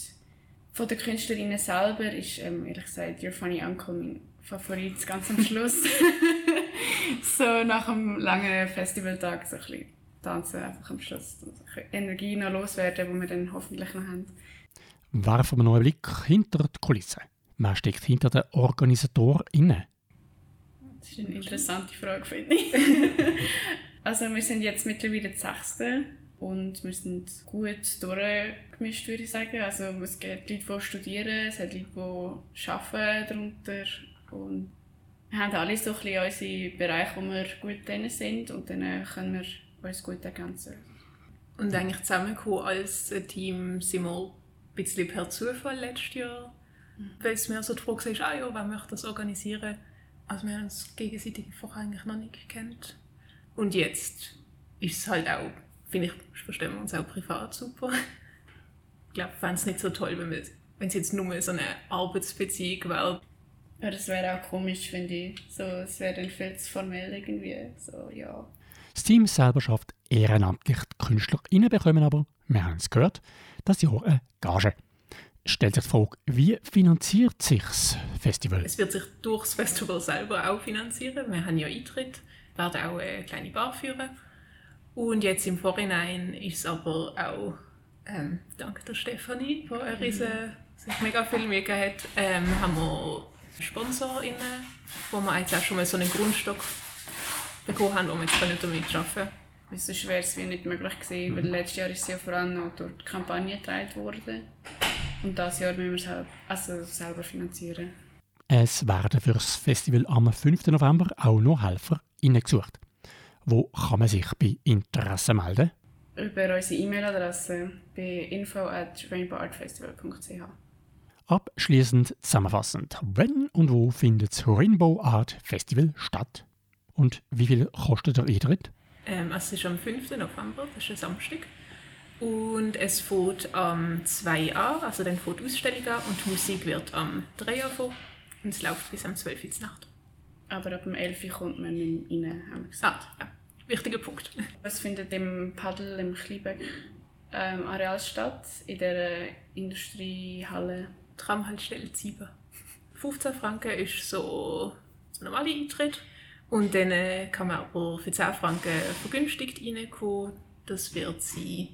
von den Künstlerinnen selber ist, ähm, ehrlich gesagt, Your Funny Uncle mein Favorit ganz am Schluss. <laughs> so nach einem langen Festivaltag so ein bisschen tanzen einfach am Schluss. So ein bisschen Energie noch loswerden, die wir dann hoffentlich noch haben. Werfen wir noch einen Blick hinter die Kulissen. Wer steckt hinter den OrganisatorInnen? Das ist eine interessante Frage, finde ich. <laughs> also wir sind jetzt mittlerweile die Sechste und wir sind gut durchgemischt, würde ich sagen. Also es gibt Leute, die studieren, es hat Leute, die arbeiten darunter und wir haben alle so ein bisschen unsere Bereiche, wo wir gut drin sind und dann können wir uns gut ergänzen. Und eigentlich zusammengekommen als Team sind wir ein bisschen per Zufall letztes Jahr. Mhm. Weil es mir so die Frage ist, ah ja, wer möchte das organisieren? Also wir haben uns gegenseitig vorher eigentlich noch nicht gekannt. Und jetzt ist es halt auch, finde ich, verstehen wir uns auch privat super. Ich glaube, ich fände es nicht so toll, wenn, wenn es jetzt nur so eine Arbeitsbeziehung wäre. Ja, das wäre auch komisch, finde ich. So, es wäre dann viel zu formell irgendwie. So, ja. Das Team selber schafft ehrenamtlich die KünstlerInnen bekommen aber, wir haben es gehört, das Jahr eine Gage. Stellt sich die Frage, wie finanziert sich das Festival? Es wird sich durch das Festival selber auch finanzieren. Wir haben ja Eintritt, werden auch eine kleine Bar führen. Und jetzt im Vorhinein ist es aber auch, ähm, dank der Stefanie, die eine riesen, sich mega viel Mühe hat, ähm, haben wir SponsorInnen, wo wir jetzt auch schon mal so einen Grundstock bekommen haben, wo wir jetzt damit arbeiten können. Sonst wäre es wie nicht möglich gewesen, weil letztes Jahr ist sie ja vor allem noch durch die Kampagne getragen worden. Und dieses Jahr müssen wir es halt also selber finanzieren. Es werden für das Festival am 5. November auch noch Helfer gesucht. Wo kann man sich bei Interesse melden? Über unsere E-Mail-Adresse bei info at rainbowartfestival.ch. Abschließend zusammenfassend, wenn und wo findet das Rainbow Art Festival statt? Und wie viel kostet der Eintritt? Ähm, es ist am 5. November, das ist ein Samstag. Und es fährt am 2 an, also dann fährt die Ausstellung an und die Musik wird am 3 Uhr vor und es läuft bis am 12 Uhr Nacht. Aber ab dem 11 Uhr kommt man nicht mehr rein, haben wir gesagt. Ah, ja. Wichtiger Punkt. <laughs> Es findet im Paddel im Kleinbeck ähm, Areal statt, in der Industriehalle. Tramhaltestelle 7. 15 Franken ist so der normale Eintritt. Und dann äh, kann man aber für 10 Franken vergünstigt reinkommen. Das wird sein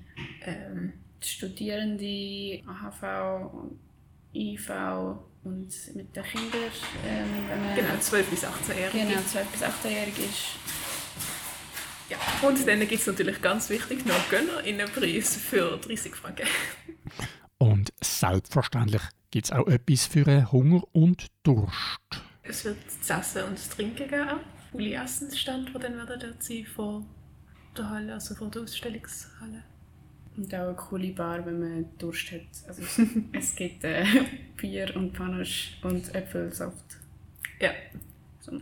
ähm, Studierende, AHV und IV und mit den Kindern. Ähm, genau, 12 bis 18-Jährige. Genau, 12 bis 18-Jährige ist. Ja. Und dann gibt es natürlich ganz wichtig noch Gönnerinnenpreis für 30 Franken. Und selbstverständlich gibt es auch etwas für Hunger und Durst. Es wird zu essen und zu trinken geben. Uli Essensstand, der dann werden dort sein vor der Halle, also vor der Ausstellungshalle. Und auch eine coole Bar, wenn man Durst hat. Also <laughs> es gibt äh, Bier und Panache und Äpfelsaft. Ja. So,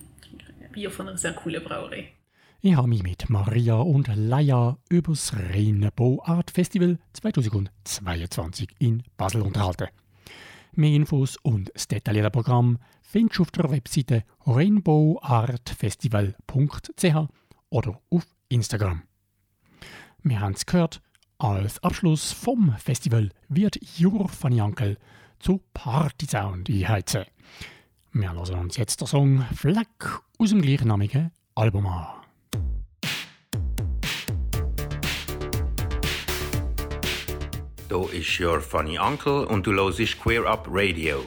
Bier von einer sehr coolen Brauerei. Ich habe mich mit Maria und Laia über das Rainbow Art Festival 2022 in Basel unterhalten. Mehr Infos und das detaillierte Programm findest du auf der Webseite rainbowartfestival.ch oder auf Instagram. Wir haben es gehört, als Abschluss vom Festival wird Jur van Jankel zu Partysound einheizen. Wir hören uns jetzt den Song Fleck aus dem gleichnamigen Album an. Hier ist Your Funny Uncle und du hörst Queer Up Radio.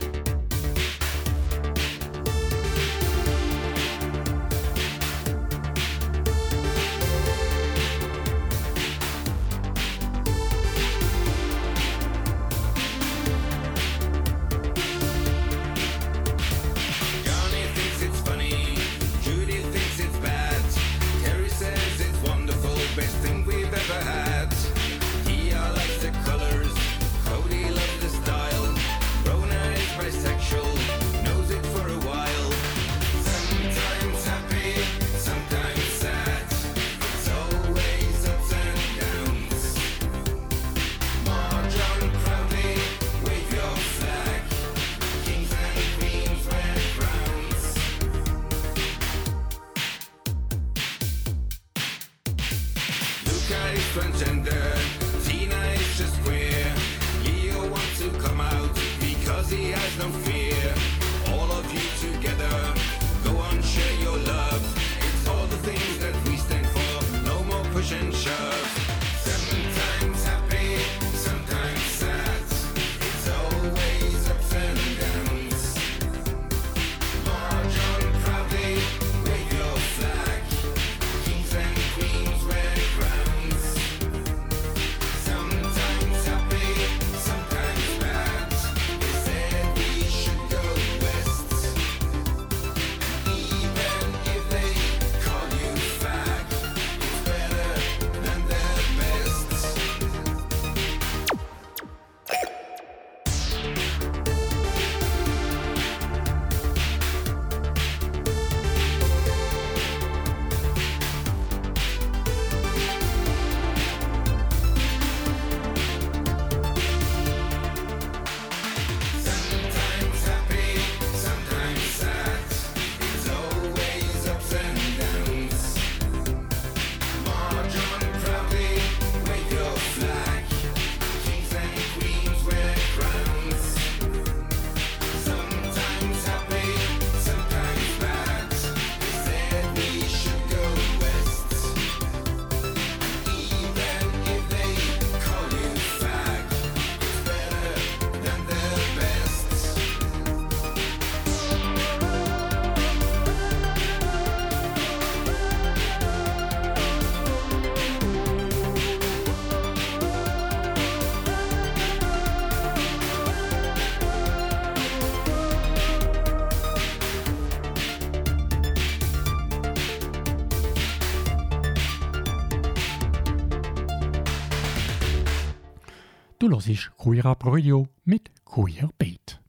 Du hörst Queer Up Radio mit Queer Bait.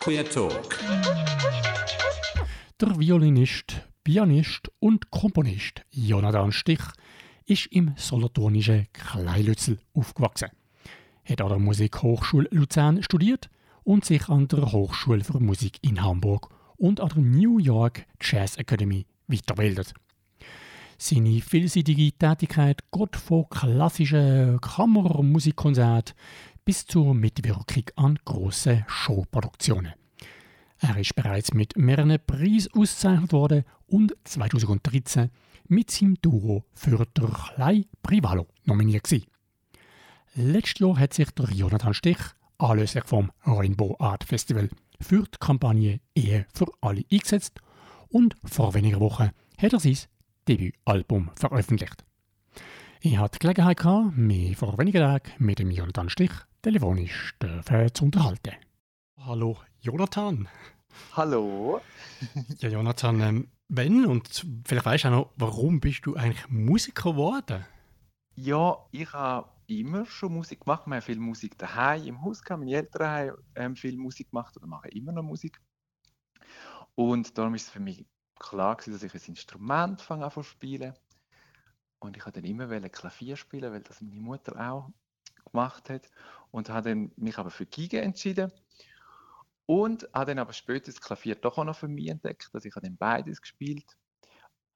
Queer Talk. Der Violinist, Pianist und Komponist Jonathan Stich ist im solothurnischen Kleinlützel aufgewachsen. Hat an der Musikhochschule Luzern studiert und sich an der Hochschule für Musik in Hamburg und an der New York Jazz Academy weiterbildet. Seine vielseitige Tätigkeit geht von klassischen Kammermusikkonzerten bis zur Mitwirkung an grossen Showproduktionen. Er ist bereits mit mehreren Preisen ausgezeichnet worden und 2013 mit seinem Duo für der Klein Privalo nominiert gewesen. Letztes Jahr hat sich der Jonathan Stich anlässlich vom Rainbow Art Festival für die Kampagne Ehe für alle eingesetzt und vor wenigen Wochen hat er sein Debütalbum veröffentlicht. Ich hatte die Gelegenheit, gehabt, mich vor wenigen Tagen mit dem Jonathan Stich telefonisch zu unterhalten. Hallo Jonathan. Hallo. <laughs> Ja, Jonathan, ähm, wenn und vielleicht weißt du auch noch, warum bist du eigentlich Musiker geworden? Ja, ich habe immer schon Musik gemacht. Wir haben viel Musik daheim im Haus gehabt. Meine Eltern haben ähm, viel Musik gemacht oder machen immer noch Musik. Und darum ist es für mich klar gewesen, dass ich ein Instrument fange an spielen. Und ich wollte dann immer Klavier spielen, weil das meine Mutter auch gemacht hat. Und habe mich aber für Geige entschieden. Und habe dann aber später das Klavier doch auch noch für mich entdeckt. Also ich habe dann beides gespielt.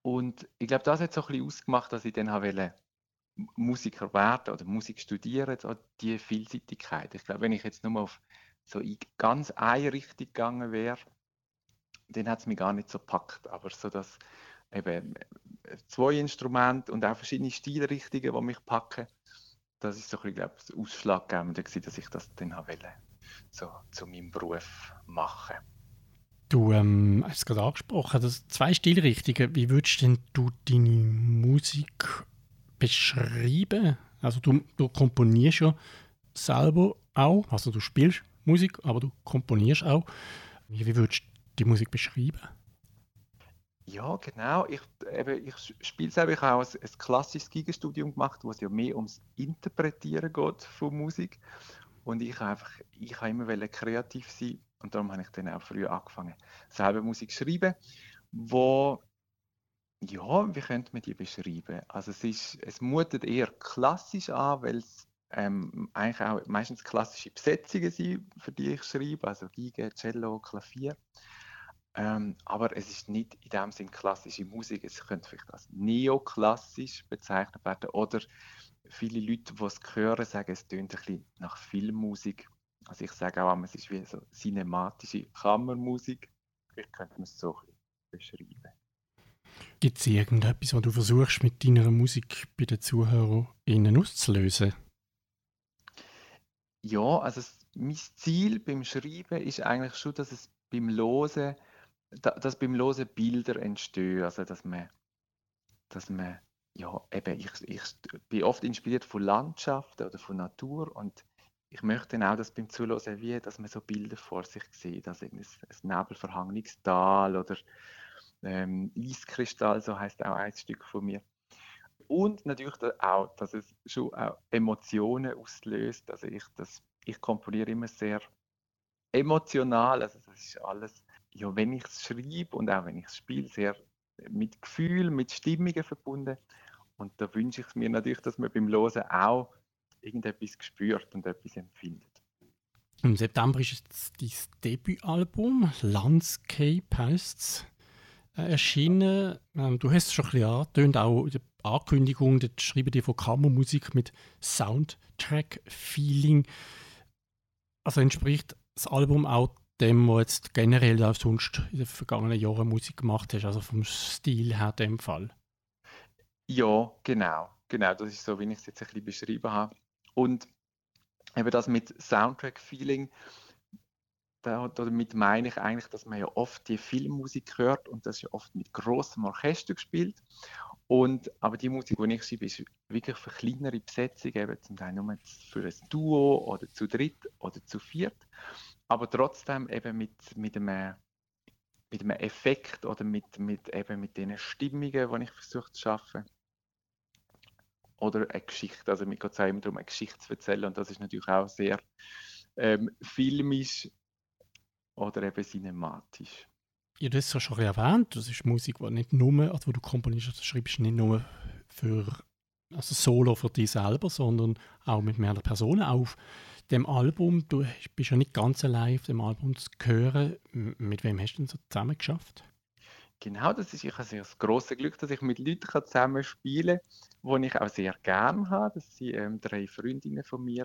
Und ich glaube, das hat so ein bisschen ausgemacht, dass ich dann wollte, Musiker werden oder Musik studieren, so die Vielseitigkeit. Ich glaube, wenn ich jetzt nur auf so ganz eine Richtung gegangen wäre, dann hat es mich gar nicht so gepackt. Aber so dass eben äh, zwei Instrumente und auch verschiedene Stilrichtungen, die mich packen, das ist so ein bisschen, glaube ich, das Ausschlaggebende gewesen, dass ich das dann wollte, so zu meinem Beruf machen. Du ähm, hast es gerade angesprochen, das zwei Stilrichtungen. Wie würdest denn du deine Musik beschreiben? Also du, du komponierst ja selber auch, also du spielst Musik, aber du komponierst auch. Wie, würdest die Musik beschreiben? Ja, genau. Ich, ich spiele selber. Ich auch ein, ein klassisches Gigenstudium gemacht, wo es ja mehr ums Interpretieren geht von Musik. Und ich habe einfach, ich habe immer kreativ sein und darum habe ich dann auch früh angefangen, selber Musik zu schreiben, wo ja, wie könnte man die beschreiben? Also es ist, es mutet eher klassisch an, weil es ähm, eigentlich auch meistens klassische Besetzungen sind, für die ich schreibe, also Geige, Cello, Klavier. Ähm, aber es ist nicht in dem Sinn klassische Musik. Es könnte vielleicht als neoklassisch bezeichnet werden. Oder viele Leute, die es hören, sagen, es tönt ein bisschen nach Filmmusik. Also ich sage auch, es ist wie so cinematische Kammermusik. Ich könnte man es so ein bisschen beschreiben. Gibt es irgendetwas, was du versuchst, mit deiner Musik bei den ZuhörerInnen auszulösen? Ja, also es, mein Ziel beim Schreiben ist eigentlich schon, dass es beim Losen, da, dass beim Losen Bilder entstehen. Also dass man, dass man, ja, eben, ich, ich bin oft inspiriert von Landschaften oder von Natur und ich möchte dann auch, dass beim Zuhören wie, dass man so Bilder vor sich sieht, also ein, ein nebelverhangenes Tal oder ähm, Eiskristall, so heißt auch ein Stück von mir. Und natürlich auch, dass es schon auch Emotionen auslöst. Also ich, das, ich komponiere immer sehr emotional. Also das ist alles, ja, wenn ich es schreibe und auch wenn ich es spiele, sehr mit Gefühl, mit Stimmungen verbunden. Und da wünsche ich mir natürlich, dass man beim Losen auch irgendetwas spürt und etwas empfindet. Im September ist jetzt dein Debütalbum, Landscape heißt es, äh, erschienen. Ähm, du hast es schon ein bisschen angetönt, auch in der Ankündigung, dort schreiben die von Kammermusik mit Soundtrack-Feeling. Also entspricht das Album auch dem, was jetzt generell auch sonst in den vergangenen Jahren Musik gemacht hast, also vom Stil her dem Fall? Ja, genau. Genau, das ist so, wie ich es jetzt ein bisschen beschrieben habe. Und eben das mit Soundtrack-Feeling, damit meine ich eigentlich, dass man ja oft die Filmmusik hört und das ist ja oft mit großem Orchester gespielt. Und, aber die Musik, die ich schreibe, ist wirklich für kleinere Besetzungen, eben zum Teil nur für ein Duo oder zu dritt oder zu viert. Aber trotzdem eben mit, mit, einem, mit einem Effekt oder mit, mit, eben mit den Stimmungen, die ich versuche zu schaffen oder eine Geschichte. Also mir geht es immer darum, eine Geschichte zu erzählen und das ist natürlich auch sehr ähm, filmisch oder eben cinematisch. Ja, das hast du schon erwähnt. Das ist Musik, die nicht nur, also du komponierst, also schreibst nicht nur für also Solo für dich selber, sondern auch mit mehreren Personen auf dem Album. Du bist ja nicht ganz allein auf dem Album zu hören. Mit wem hast du denn so zusammen geschafft? Genau, das ist ich habe das große Glück, dass ich mit Leuten zusammen spielen kann, die ich auch sehr gerne habe. Das sind ähm, drei Freundinnen von mir.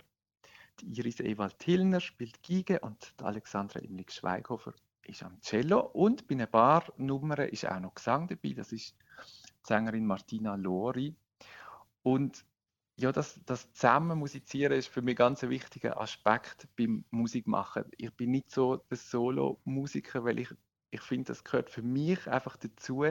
Die Iris Ewald Hillner spielt Geige und die Alexandra Imlik Schweighofer ist am Cello. Und bei ein paar Nummern ist auch noch Gesang dabei. Das ist die Sängerin Martina Lori. Und ja, das, das zusammen musizieren ist für mich ganz ein wichtiger Aspekt beim Musikmachen. Ich bin nicht so der Solo-Musiker, weil ich ich finde, das gehört für mich einfach dazu,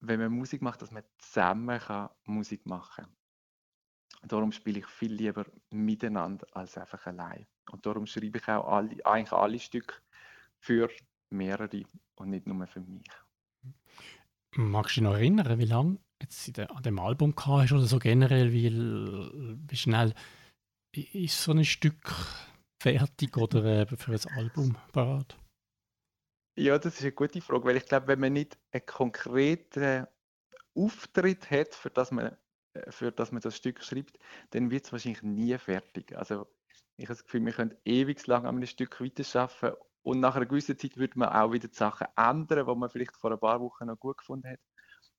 wenn man Musik macht, dass man zusammen kann Musik machen kann. Darum spiele ich viel lieber miteinander als einfach allein. Und darum schreibe ich auch alle, eigentlich alle Stücke für mehrere und nicht nur für mich. Magst du dich noch erinnern, wie lange jetzt an dem Album hast oder so generell, wie, wie schnell ist so ein Stück fertig oder für ein Album parat? Ja, das ist eine gute Frage, weil ich glaube, wenn man nicht einen konkreten Auftritt hat, für das man, äh, für das, man das Stück schreibt, dann wird es wahrscheinlich nie fertig. Also ich habe das Gefühl, wir können ewig lang an einem Stück weiterarbeiten und nach einer gewissen Zeit würde man auch wieder die Sachen ändern, die man vielleicht vor ein paar Wochen noch gut gefunden hat.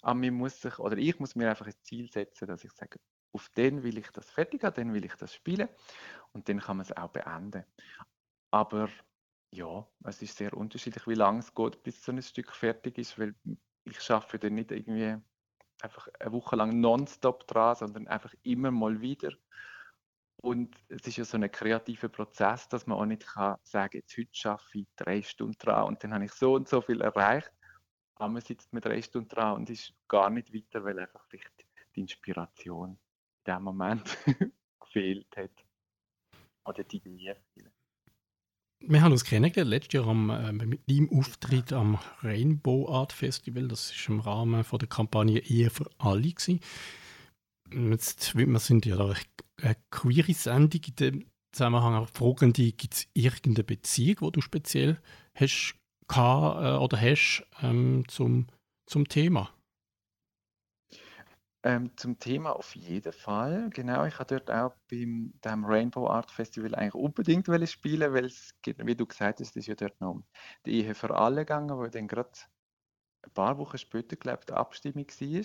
Aber man muss sich, oder ich muss mir einfach ein Ziel setzen, dass ich sage, auf den will ich das fertig haben, dann will ich das spielen und dann kann man es auch beenden. Aber ja, es ist sehr unterschiedlich, wie lange es geht, bis so ein Stück fertig ist, weil ich schaffe dann nicht irgendwie einfach eine Woche lang nonstop dran, sondern einfach immer mal wieder. Und es ist ja so ein kreativer Prozess, dass man auch nicht kann sagen, jetzt heute schaffe ich drei Stunden dran und dann habe ich so und so viel erreicht. Man sitzt mit drei Stunden dran und ist gar nicht weiter, weil einfach vielleicht die Inspiration in dem Moment <laughs> gefehlt hat. Oder die Idee fehlen. Wir haben uns kennengelernt letztes Jahr am, äh, mit deinem Auftritt am Rainbow Art Festival. Das war im Rahmen von der Kampagne Ehe für alle. Jetzt, wir sind ja da eine queere Sendung in dem Zusammenhang. Aber fragen die, gibt es irgendeine Beziehung, die du speziell hast gehabt, äh, oder hast ähm, zum, zum Thema? Ähm, zum Thema auf jeden Fall. Genau, ich habe dort auch beim dem Rainbow Art Festival eigentlich unbedingt spielen, weil es, wie du gesagt hast, ist ja dort noch die Ehe für alle gegangen, wo dann gerade ein paar Wochen später, glaube ich, die Abstimmung war.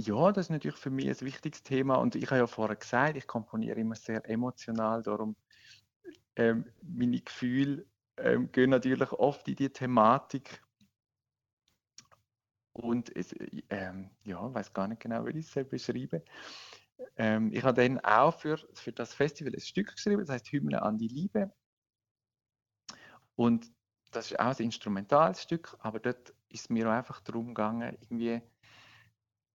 ja, das ist natürlich für mich ein wichtiges Thema und ich habe ja vorher gesagt, ich komponiere immer sehr emotional, darum ähm, meine Gefühle ähm, gehen natürlich oft in die Thematik und es, ähm, ja, weiß gar nicht genau, wie ich es beschreiben. Ähm, ich habe dann auch für, für das Festival ein Stück geschrieben, das heißt Hymne an die Liebe. Und das ist auch ein instrumentales Stück, aber dort ist es mir auch einfach darum gegangen, irgendwie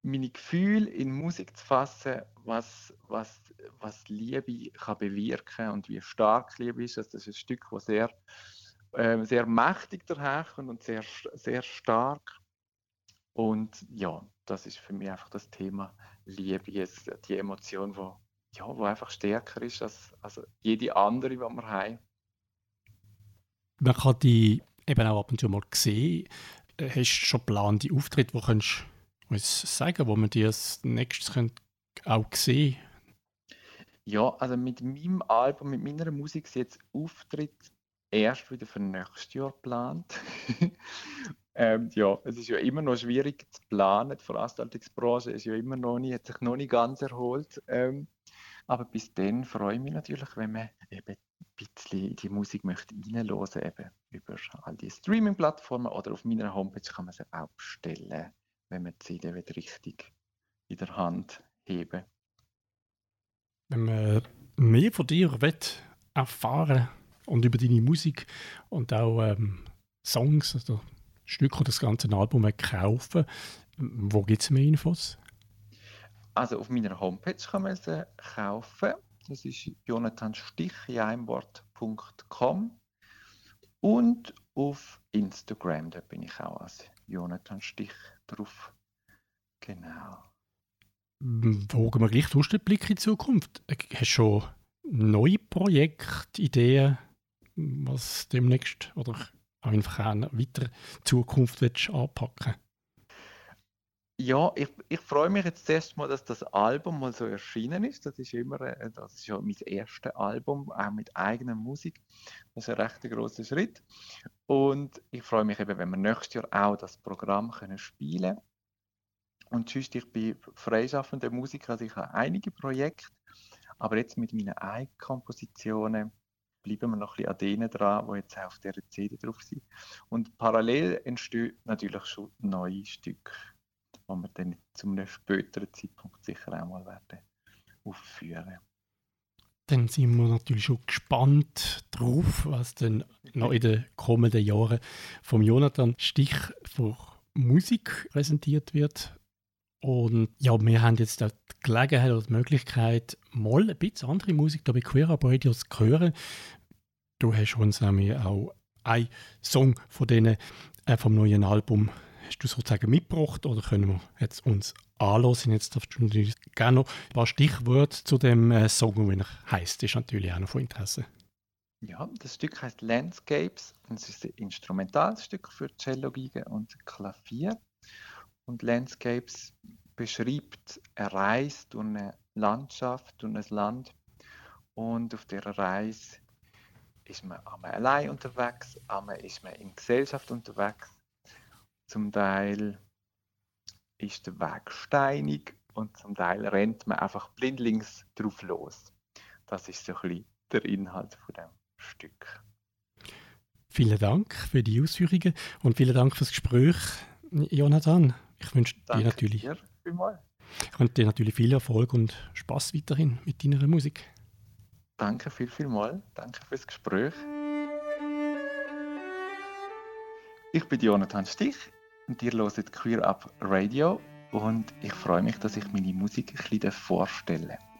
meine Gefühle in Musik zu fassen, was, was, was Liebe kann bewirken und wie stark Liebe ist. Also das ist ein Stück, das sehr, äh, sehr mächtig daherkommt und sehr, sehr stark. Und ja, das ist für mich einfach das Thema Liebe, jetzt die Emotion, die ja, wo einfach stärker ist als, als jede andere, die wir haben. Man kann die eben auch ab und zu mal sehen. Äh, Hast du schon geplante Auftritte, wo kannst du uns sagen, wo man die als nächstes auch sehen Ja, also mit meinem Album, mit meiner Musik ist jetzt Auftritt erst wieder für nächstes Jahr geplant. <laughs> ähm, ja, es ist ja immer noch schwierig zu planen. Die Veranstaltungsbranche ist ja immer noch nicht, hat sich noch nicht ganz erholt. Ähm, aber bis dann freue ich mich natürlich, wenn man eben ein bisschen in die Musik möchte reinhören, eben über all die Streaming-Plattformen oder auf meiner Homepage kann man sie auch bestellen, wenn man die CD wieder richtig in der Hand heben. Wenn man mehr von dir will, erfahren und über deine Musik und auch ähm, Songs, also Stücke oder das ganze Album kaufen, wo gibt es mehr Infos? Also auf meiner Homepage kann man sie kaufen. Das ist jonathanstich in einem Wort.com. Und auf Instagram, da bin ich auch als Jonathan Stich drauf. Genau. Wagen wir gleich durch den Blick in die Zukunft. Hast du schon neue Projekte, Ideen, was demnächst oder einfach eine weitere Zukunft willst anpacken Ja, ich, ich freue mich jetzt zuerst mal, dass das Album mal so erschienen ist. Das ist immer, äh, das ist ja mein erstes Album, auch mit eigener Musik. Das ist ein recht grosser Schritt. Und ich freue mich eben, wenn wir nächstes Jahr auch das Programm können spielen Und sonst, ich bin freischaffender Musiker, also ich habe einige Projekte, aber jetzt mit meinen eigenen Kompositionen bleiben wir noch ein bisschen an denen dran, die jetzt auf dieser CD drauf sind. Und parallel entstehen natürlich schon neue Stücke die wir dann zu einem späteren Zeitpunkt sicher auch mal werden aufführen. Dann sind wir natürlich schon gespannt drauf, was dann noch in den kommenden Jahren vom Jonathan Stich für Musik präsentiert wird. Und ja, wir haben jetzt auch die Gelegenheit oder die Möglichkeit, mal ein bisschen andere Musik da bei Queer Up Radio zu hören. Du hast uns nämlich auch einen Song von denen, äh, vom neuen Album hast du sozusagen mitgebracht oder können wir jetzt uns anhören? Jetzt darfst du natürlich gerne noch ein paar Stichworte zu dem äh, Song, wie er heisst, ist natürlich auch noch von Interesse. Ja, das Stück heißt Landscapes und es ist ein Instrumentalstück für Cello, und Klavier. Und Landscapes beschreibt eine Reise durch eine Landschaft, durch ein Land. Und auf dieser Reise ist man einmal allein unterwegs, einmal ist man in Gesellschaft unterwegs zum Teil ist der Weg steinig und zum Teil rennt man einfach blindlings drauf los. Das ist so ein bisschen der Inhalt von dem Stück. Vielen Dank für die Ausführungen und vielen Dank fürs Gespräch, Jonathan. Ich wünsche dir natürlich, dir ich wünsche dir natürlich viel Erfolg und Spaß weiterhin mit deiner Musik. Danke viel, viel mal. Danke fürs Gespräch. Ich bin Jonathan Stich und ihr hört Queer Up Radio und ich freue mich, dass ich meine Musik ein bisschen vorstellen darf.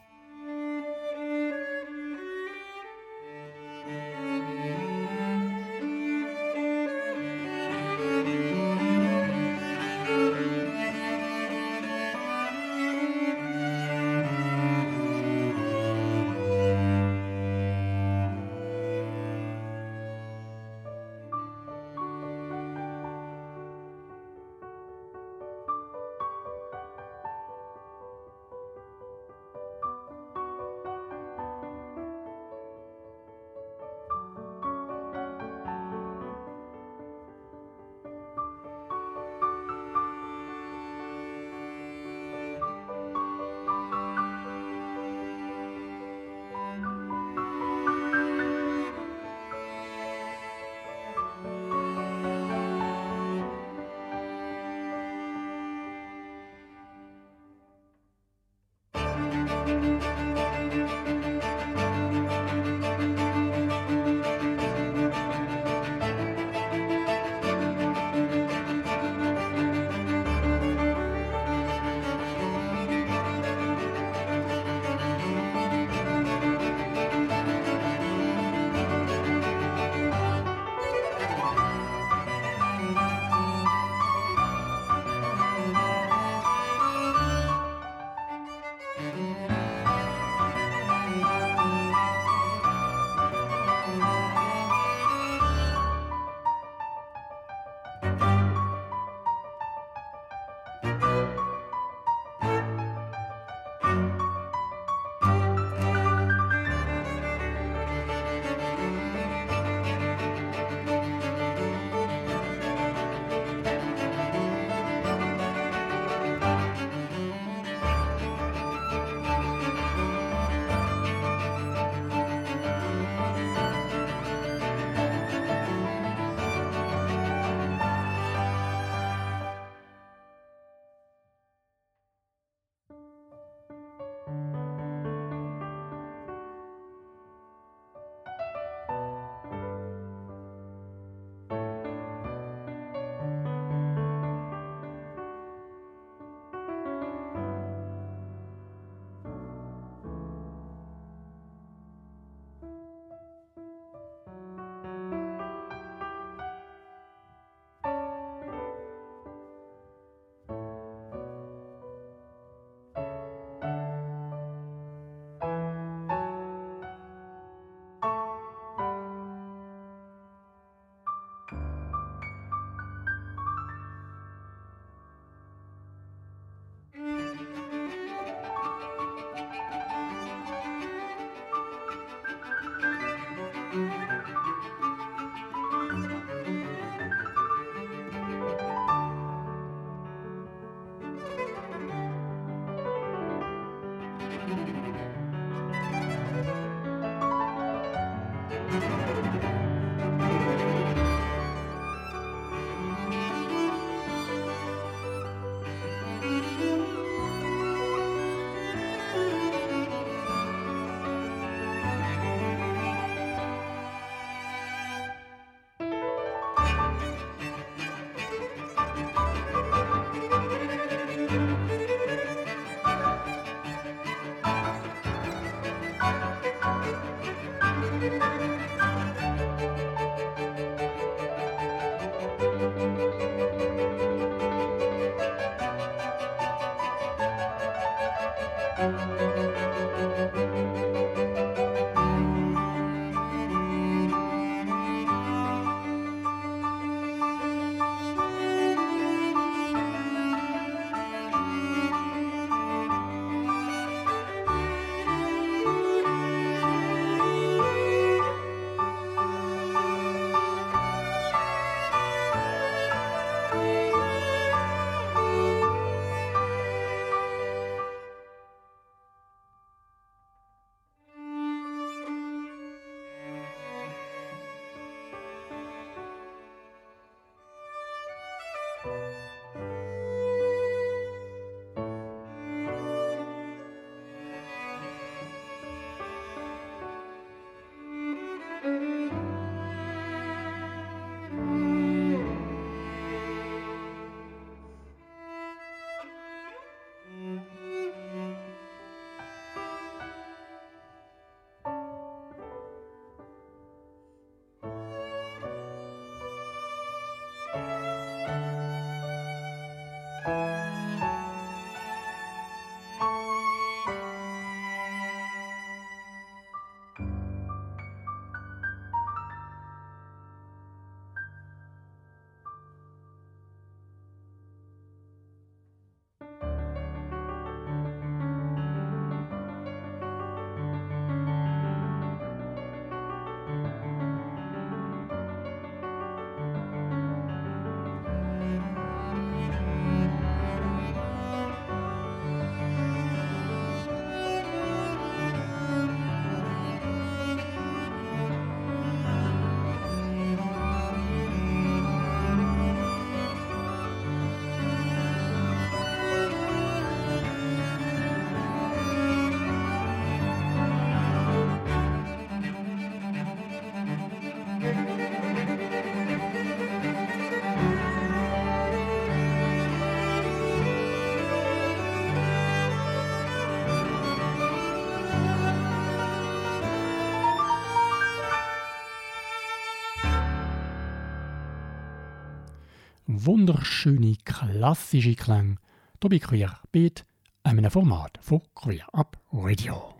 Wunderschöne klassische Klänge hier bei Queer Beat, einem Format von Queer Up Radio.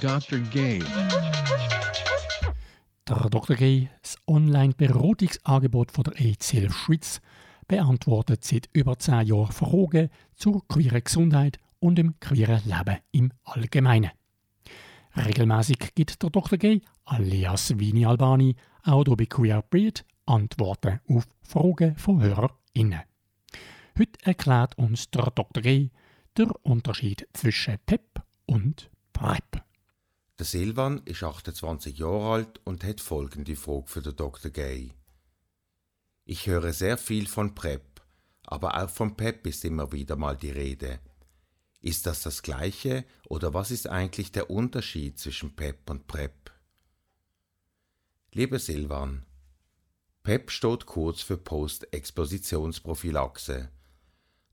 Dr. Gay. Der Dr. Gay, das Online-Beratungsangebot von der EZL Schweiz, beantwortet seit über zehn Jahren Fragen zur queeren Gesundheit und dem queeren Leben im Allgemeinen. Regelmäßig gibt der Dr. Gay, alias Vini Albani, auch hier bei Queer Beat Antworten auf Fragen von HörerInnen. Heute erklärt uns der Dr. G. der Unterschied zwischen PEP und PrEP. Der Silvan ist 28 Jahre alt und hat folgende Frage für den Dr. Gay. Ich höre sehr viel von PrEP, aber auch von PEP ist immer wieder mal die Rede. Ist das das Gleiche oder was ist eigentlich der Unterschied zwischen PEP und PrEP? Lieber Silvan, PEP steht kurz für Postexpositionsprophylaxe.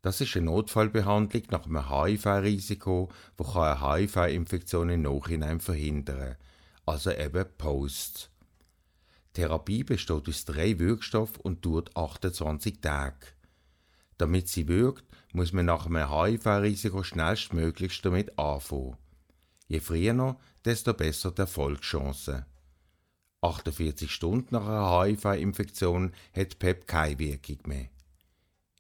Das ist eine Notfallbehandlung nach einem HIV-Risiko, wo eine HIV-Infektion im Nachhinein verhindern also eben Post. Die Therapie besteht aus drei Wirkstoffen und dauert 28 Tage. Damit sie wirkt, muss man nach einem HIV-Risiko schnellstmöglichst damit anfangen. Je früher, desto besser die Erfolgschancen. 48 Stunden nach einer HIV-Infektion hat PEP keine Wirkung mehr.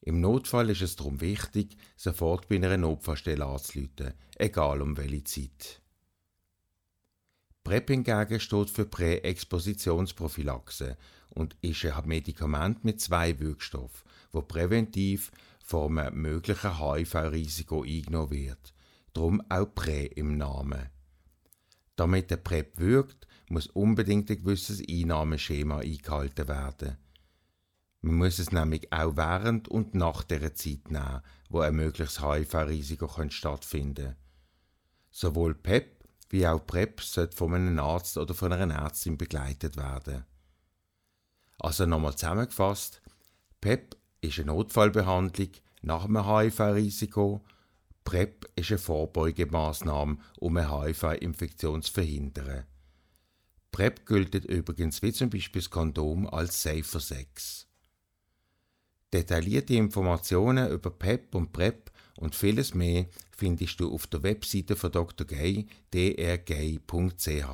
Im Notfall ist es darum wichtig, sofort bei einer Notfallstelle anzuleiten, egal um welche Zeit. PrEP hingegen steht für Präexpositionsprophylaxe und ist ein Medikament mit zwei Wirkstoffen, wo präventiv vor einem möglichen HIV-Risiko eingenommen wird. drum auch Prä im Namen. Damit der PrEP wirkt, muss unbedingt ein gewisses Einnahmeschema eingehalten werden. Man muss es nämlich auch während und nach der Zeit nehmen, wo ein mögliches HIV-Risiko stattfinden Sowohl PEP wie auch PrEP sollte von einem Arzt oder von einer Ärztin begleitet werden. Also nochmal zusammengefasst, PEP ist eine Notfallbehandlung nach einem HIV-Risiko. PrEP ist eine Vorbeugemaßnahme, um eine HIV-Infektion zu verhindern. PrEP gilt übrigens wie zum Beispiel das Kondom als safer Sex. Detaillierte Informationen über PEP und PrEP und vieles mehr findest du auf der Webseite von Dr. Gay, drgay.ch.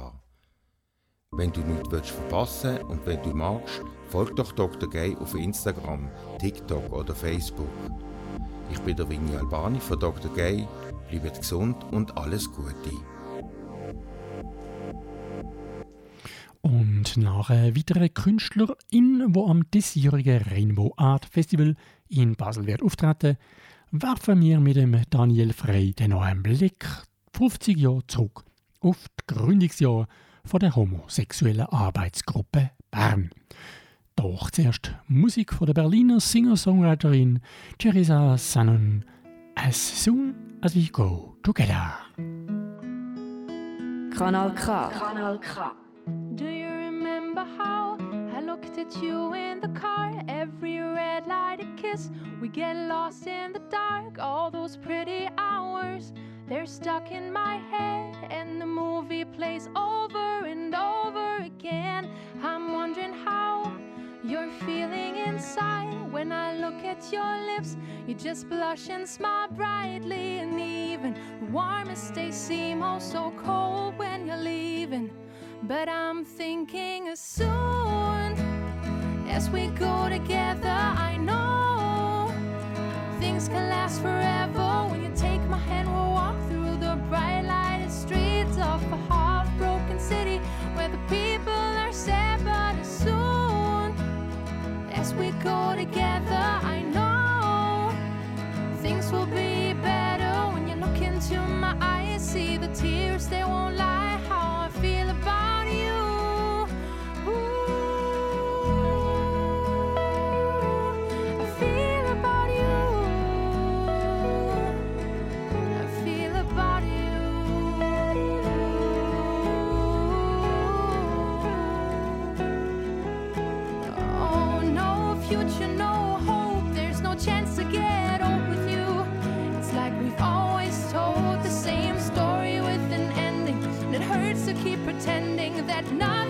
Wenn du nichts willst verpassen und wenn du magst, folg doch Dr. Gay auf Instagram, TikTok oder Facebook. Ich bin der Vinny Albani von Dr. Gay. Bleibt gesund und alles Gute. Und nach einer weiteren Künstlerin, die am diesjährigen Rainbow Art Festival in Basel wird auftreten, werfen wir mit dem Daniel Frey den neuen Blick 50 Jahre zurück auf das Gründungsjahr von der homosexuellen Arbeitsgruppe Bern. Doch zuerst Musik von der Berliner Singer-Songwriterin Teresa Sannon As Soon As We Go Together. Kanal K. Kanal K. Do you remember how I looked at you in the car? Every red light a kiss. We get lost in the dark. All those pretty hours, they're stuck in my head. And the movie plays over and over again. I'm wondering how you're feeling inside. When I look at your lips, you just blush and smile brightly. And even the warmest days seem oh so cold when you're leaving. But I'm thinking as soon as we go together, I know things can last forever. When you take my hand, we'll walk through the bright lighted streets of a heartbroken city where the people are sad. But as soon as we go together, I know things will be better. When you look into my eyes, see the tears, they won't lie. How I feel about not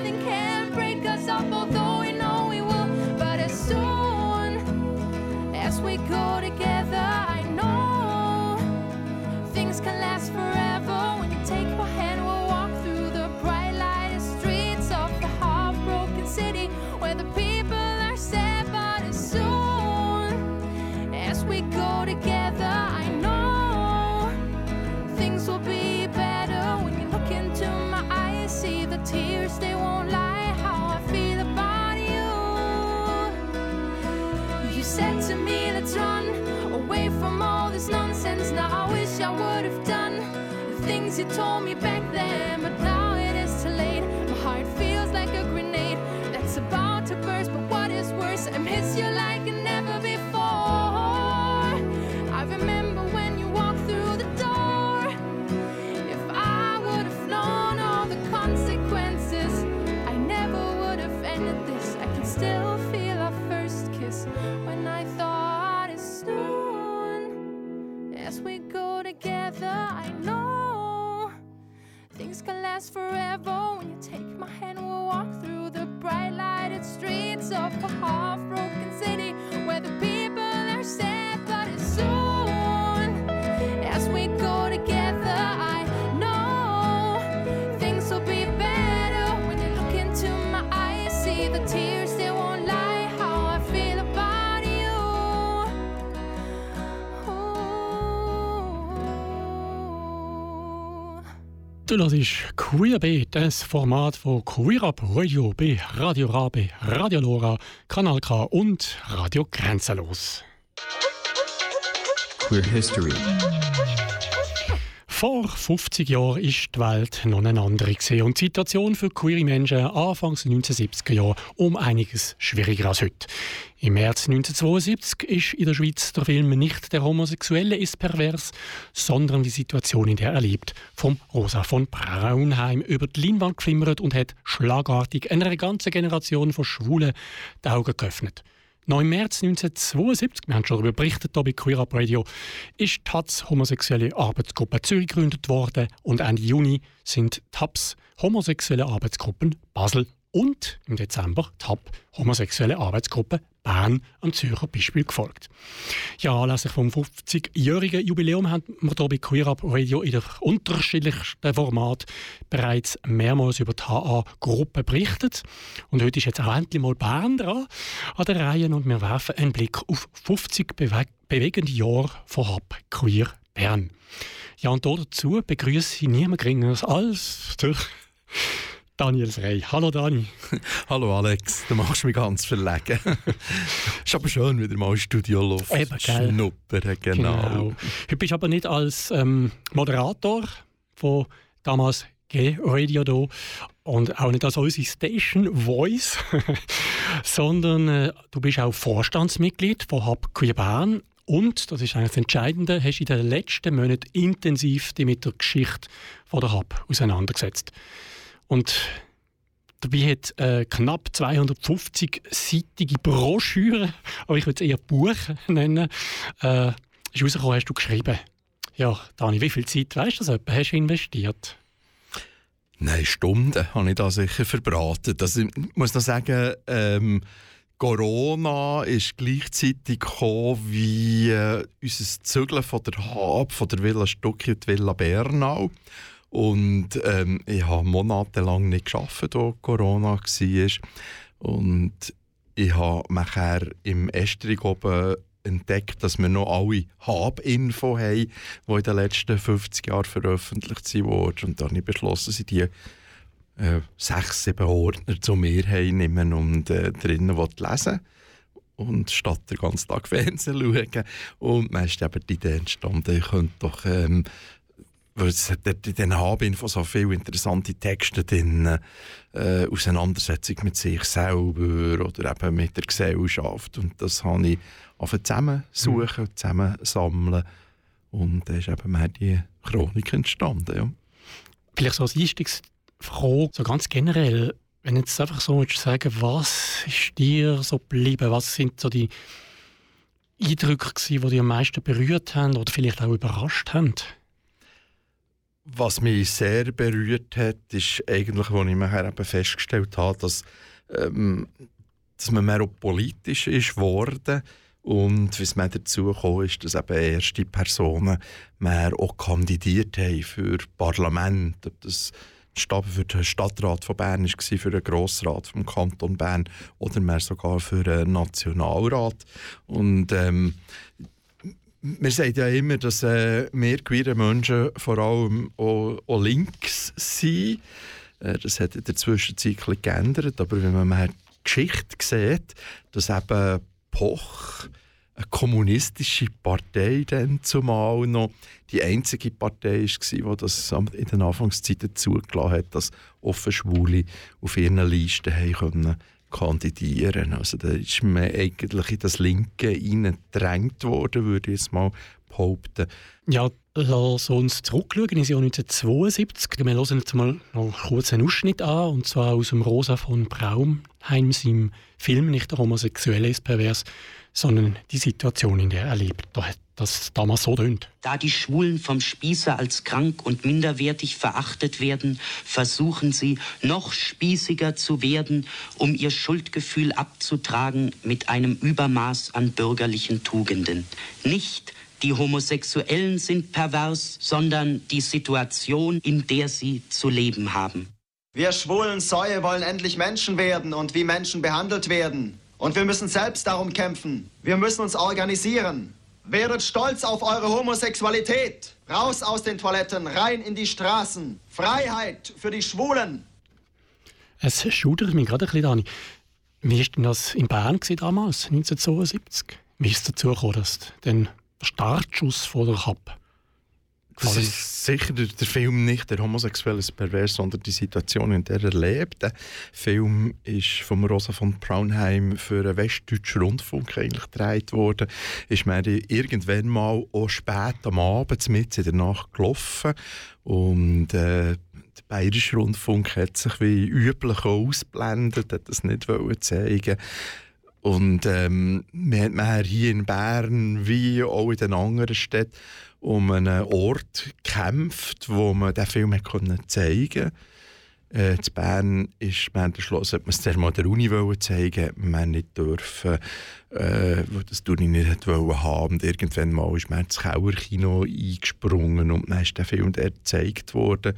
told me Du hörst Queerbeat, ein Format von Queer Up Radio bei Radio Rabe, Radio Lora, Kanal K und Radio Grenzenlos. Queer History. Vor 50 Jahren ist die Welt noch eine andere und die Situation für queere Menschen Anfangs 1970er Jahre um einiges schwieriger als heute. Im März 1972 ist in der Schweiz der Film nicht der Homosexuelle ist pervers, sondern die Situation, in der er lebt, vom Rosa von Braunheim über die Leinwand geflimmert und hat schlagartig einer ganzen Generation von Schwulen die Augen geöffnet. Noch im März 1972, wir haben schon darüber berichtet hier bei Queer Up Radio, ist TATS Homosexuelle Arbeitsgruppe Zürich gegründet worden und Ende Juni sind TAPS Homosexuelle Arbeitsgruppen Basel und im Dezember die HAP Homosexuelle Arbeitsgruppe Bern am Zürcher Beispiel gefolgt. Ja, anlässlich vom 50-jährigen Jubiläum haben wir hier bei Queer Up Radio in der unterschiedlichsten Format bereits mehrmals über die HA-Gruppe berichtet. Und heute ist jetzt auch endlich mal Bern dran an der Reihe und wir werfen einen Blick auf 50 bewe bewegende Jahre von HAP Queer Bern. Ja, und dazu begrüße ich niemand geringeres als durch Daniel Frey. Hallo Dani. <laughs> Hallo Alex, du machst mich ganz verlegen. <laughs> ist aber schön, wieder mal Studioluft Eben, schnuppern. Genau. Bist du aber nicht als ähm, Moderator von damals G-Radio da und auch nicht als unsere Station Voice, <laughs> sondern äh, du bist auch Vorstandsmitglied von Hub Bern und, das ist eigentlich das Entscheidende, hast in den letzten Monaten intensiv dich mit der Geschichte von der Hub auseinandergesetzt. Und dabei hat äh, knapp 250-seitige Broschüre, aber ich würde es eher Buch nennen, äh, ist rausgekommen, hast du geschrieben. Ja, Dani, wie viel Zeit, weißt du das etwa, hast du investiert? Nein, Stunden habe ich da sicher verbraten. Das, ich muss noch sagen, ähm, Corona ist gleichzeitig gekommen wie äh, unser Zügeln von der Hab, von der Villa Stucki und Villa Bernau. Und ähm, ich habe monatelang nicht gearbeitet, als Corona war. Und ich habe nachher im Estrich oben entdeckt, dass wir noch alle Hab-Info haben, die in den letzten 50 Jahren veröffentlicht wurden. Und dann habe ich beschlossen, sie die äh, sechs, sieben Ordner zu mir nehmen und äh, drinnen lesen und statt den ganzen Tag Fernsehen <laughs> schauen. Und dann ist eben die Idee entstanden, ich könnte doch ähm, weil es hat dort in diesen Habinfos so viele interessante Texte drin, äh, Auseinandersetzung mit sich selber oder eben mit der Gesellschaft. Und das habe ich zusammen suchen, mhm. zusammen sammeln. Und da ist eben mehr die Chronik entstanden. Ja. Vielleicht so als Einstiegsfrage, so ganz generell, wenn jetzt einfach so sagen was ist dir so geblieben? Was sind so die Eindrücke, die dich am meisten berührt haben oder vielleicht auch überrascht haben? Was mich sehr berührt hat, ist eigentlich, als ich nachher eben festgestellt habe, dass, ähm, dass man mehr politisch ist worden und wie es mir dazu gekommen ist, dass eben erste Personen mehr auch kandidiert haben für Parlament, ob das für den Stadtrat von Bern war, für den Grossrat vom Kanton Bern oder mehr sogar für den Nationalrat. Und ähm, wir sagen ja immer, dass äh, wir queere Menschen vor allem auch, auch links sind. Äh, das hat in der Zwischenzeit geändert, aber wenn man die Geschichte sieht, dass eben Poch eine kommunistische Partei dann zumal noch die einzige Partei war, die das in den Anfangszeiten zugelassen hat, dass offen Schwule auf ihren Listen haben können kandidieren. Also da ist man eigentlich in das Linke hineingedrängt worden, würde ich jetzt mal behaupten. Ja, lass uns zurückschauen ins Jahr 1972. Wir hören jetzt mal noch kurz einen Ausschnitt an, und zwar aus dem Rosa von Braunheim, seinem Film «Nicht der Homosexuelle ist pervers», sondern die Situation, in der er lebt. Da hat das damals so tönt. Da die Schwulen vom Spießer als krank und minderwertig verachtet werden, versuchen sie, noch spießiger zu werden, um ihr Schuldgefühl abzutragen mit einem Übermaß an bürgerlichen Tugenden. Nicht die Homosexuellen sind pervers, sondern die Situation, in der sie zu leben haben. Wir schwulen Säue wollen endlich Menschen werden und wie Menschen behandelt werden. Und wir müssen selbst darum kämpfen. Wir müssen uns organisieren. Werdet stolz auf eure Homosexualität. Raus aus den Toiletten, rein in die Straßen. Freiheit für die Schwulen. Es schudert mich gerade ein bisschen, Dani. Wie war denn das in Bern damals, 1972? Wie ist es dazu gekommen, dass der Startschuss von der Kappe Das ist sicher der, der Film nicht der homosexuelle Pervers, sondern die Situation, in der er lebt. Der Film ist von Rosa von Braunheim für einen westdeutschen Rundfunk eigentlich gedreht worden. Ist mir irgendwann mal auch spät am Abend mit in der Nacht gelaufen und äh, der Bayerische Rundfunk hat sich wie üblich ausblendet, hat das nicht wollen zeigen und ähm, wir haben hier in Bern wie auch in den anderen Städten um einen Ort gekämpft, wo man den Film hat zeigen konnte. Äh, in Bern ist man beschlossen, hat man es zuerst mal der Uni zeigen, hat man nicht dürfen, äh, das Uni nicht wollen haben. Und irgendwann mal ist man ins Kauerkino eingesprungen und dann ist der Film dort gezeigt worden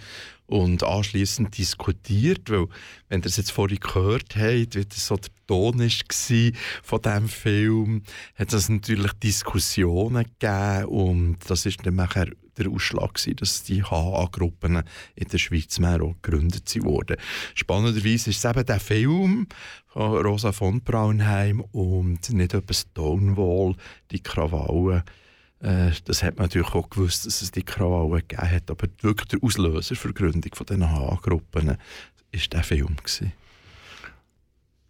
und anschließend diskutiert, weil wenn ihr es jetzt vorhin gehört habt, wie das so der Ton war von diesem Film, hat es natürlich Diskussionen gegeben und das ist dann nachher der Ausschlag gewesen, dass die HA-Gruppen in der Schweiz mehr auch gegründet wurden. Spannenderweise ist es eben der Film von Rosa von Braunheim und nicht etwa Stonewall, die Krawallen, äh, das hat man natürlich auch gewusst, dass es die Krawallen gegeben hat, aber wirklich der Auslöser für die Gründung von diesen HA-Gruppen war dieser Film. Gewesen.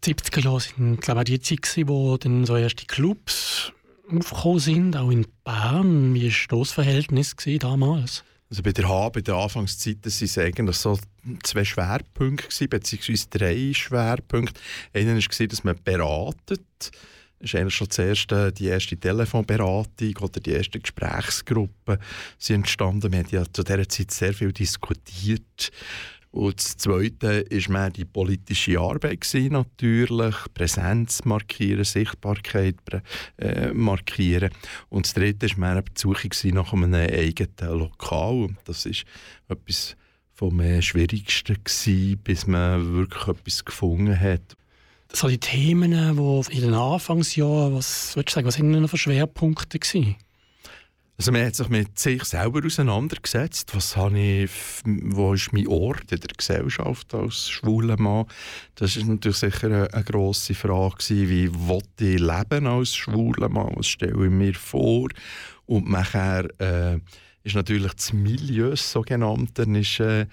Die 70er Jahre waren glaube ich, die Zeit, wo dann so erste Clubs aufgekommen sind, auch in Bern. Wie war das Verhältnis damals? Also bei der H, bei der Anfangszeit, das sind eigentlich so zwei Schwerpunkte gewesen, beziehungsweise drei Schwerpunkte. Einer war, dass man beratet. Das ist eigentlich schon erste, die erste Telefonberatung oder die erste Gesprächsgruppe sind entstanden. Wir haben ja zu dieser Zeit sehr viel diskutiert. Und das Zweite war mehr die politische Arbeit, gewesen, natürlich. Präsenz markieren, Sichtbarkeit äh, markieren. Und das Dritte war mehr die Suche nach einem eigenen Lokal. Und das ist etwas vom Schwierigsten, gewesen, bis man wirklich etwas gefunden hat. So die Themen, die in den Anfangsjahren, was würdest du sagen, was sind denn noch für Schwerpunkte gewesen? Also man hat sich mit sich selber auseinandergesetzt. Was habe ich, wo ist mein Ort in der Gesellschaft als schwuler Mann? Das ist natürlich sicher eine, eine grosse Frage gewesen, wie will ich leben als schwuler Mann? Was stelle ich mir vor? Und nachher äh, ist natürlich das Milieu, sogenannte, ist, äh,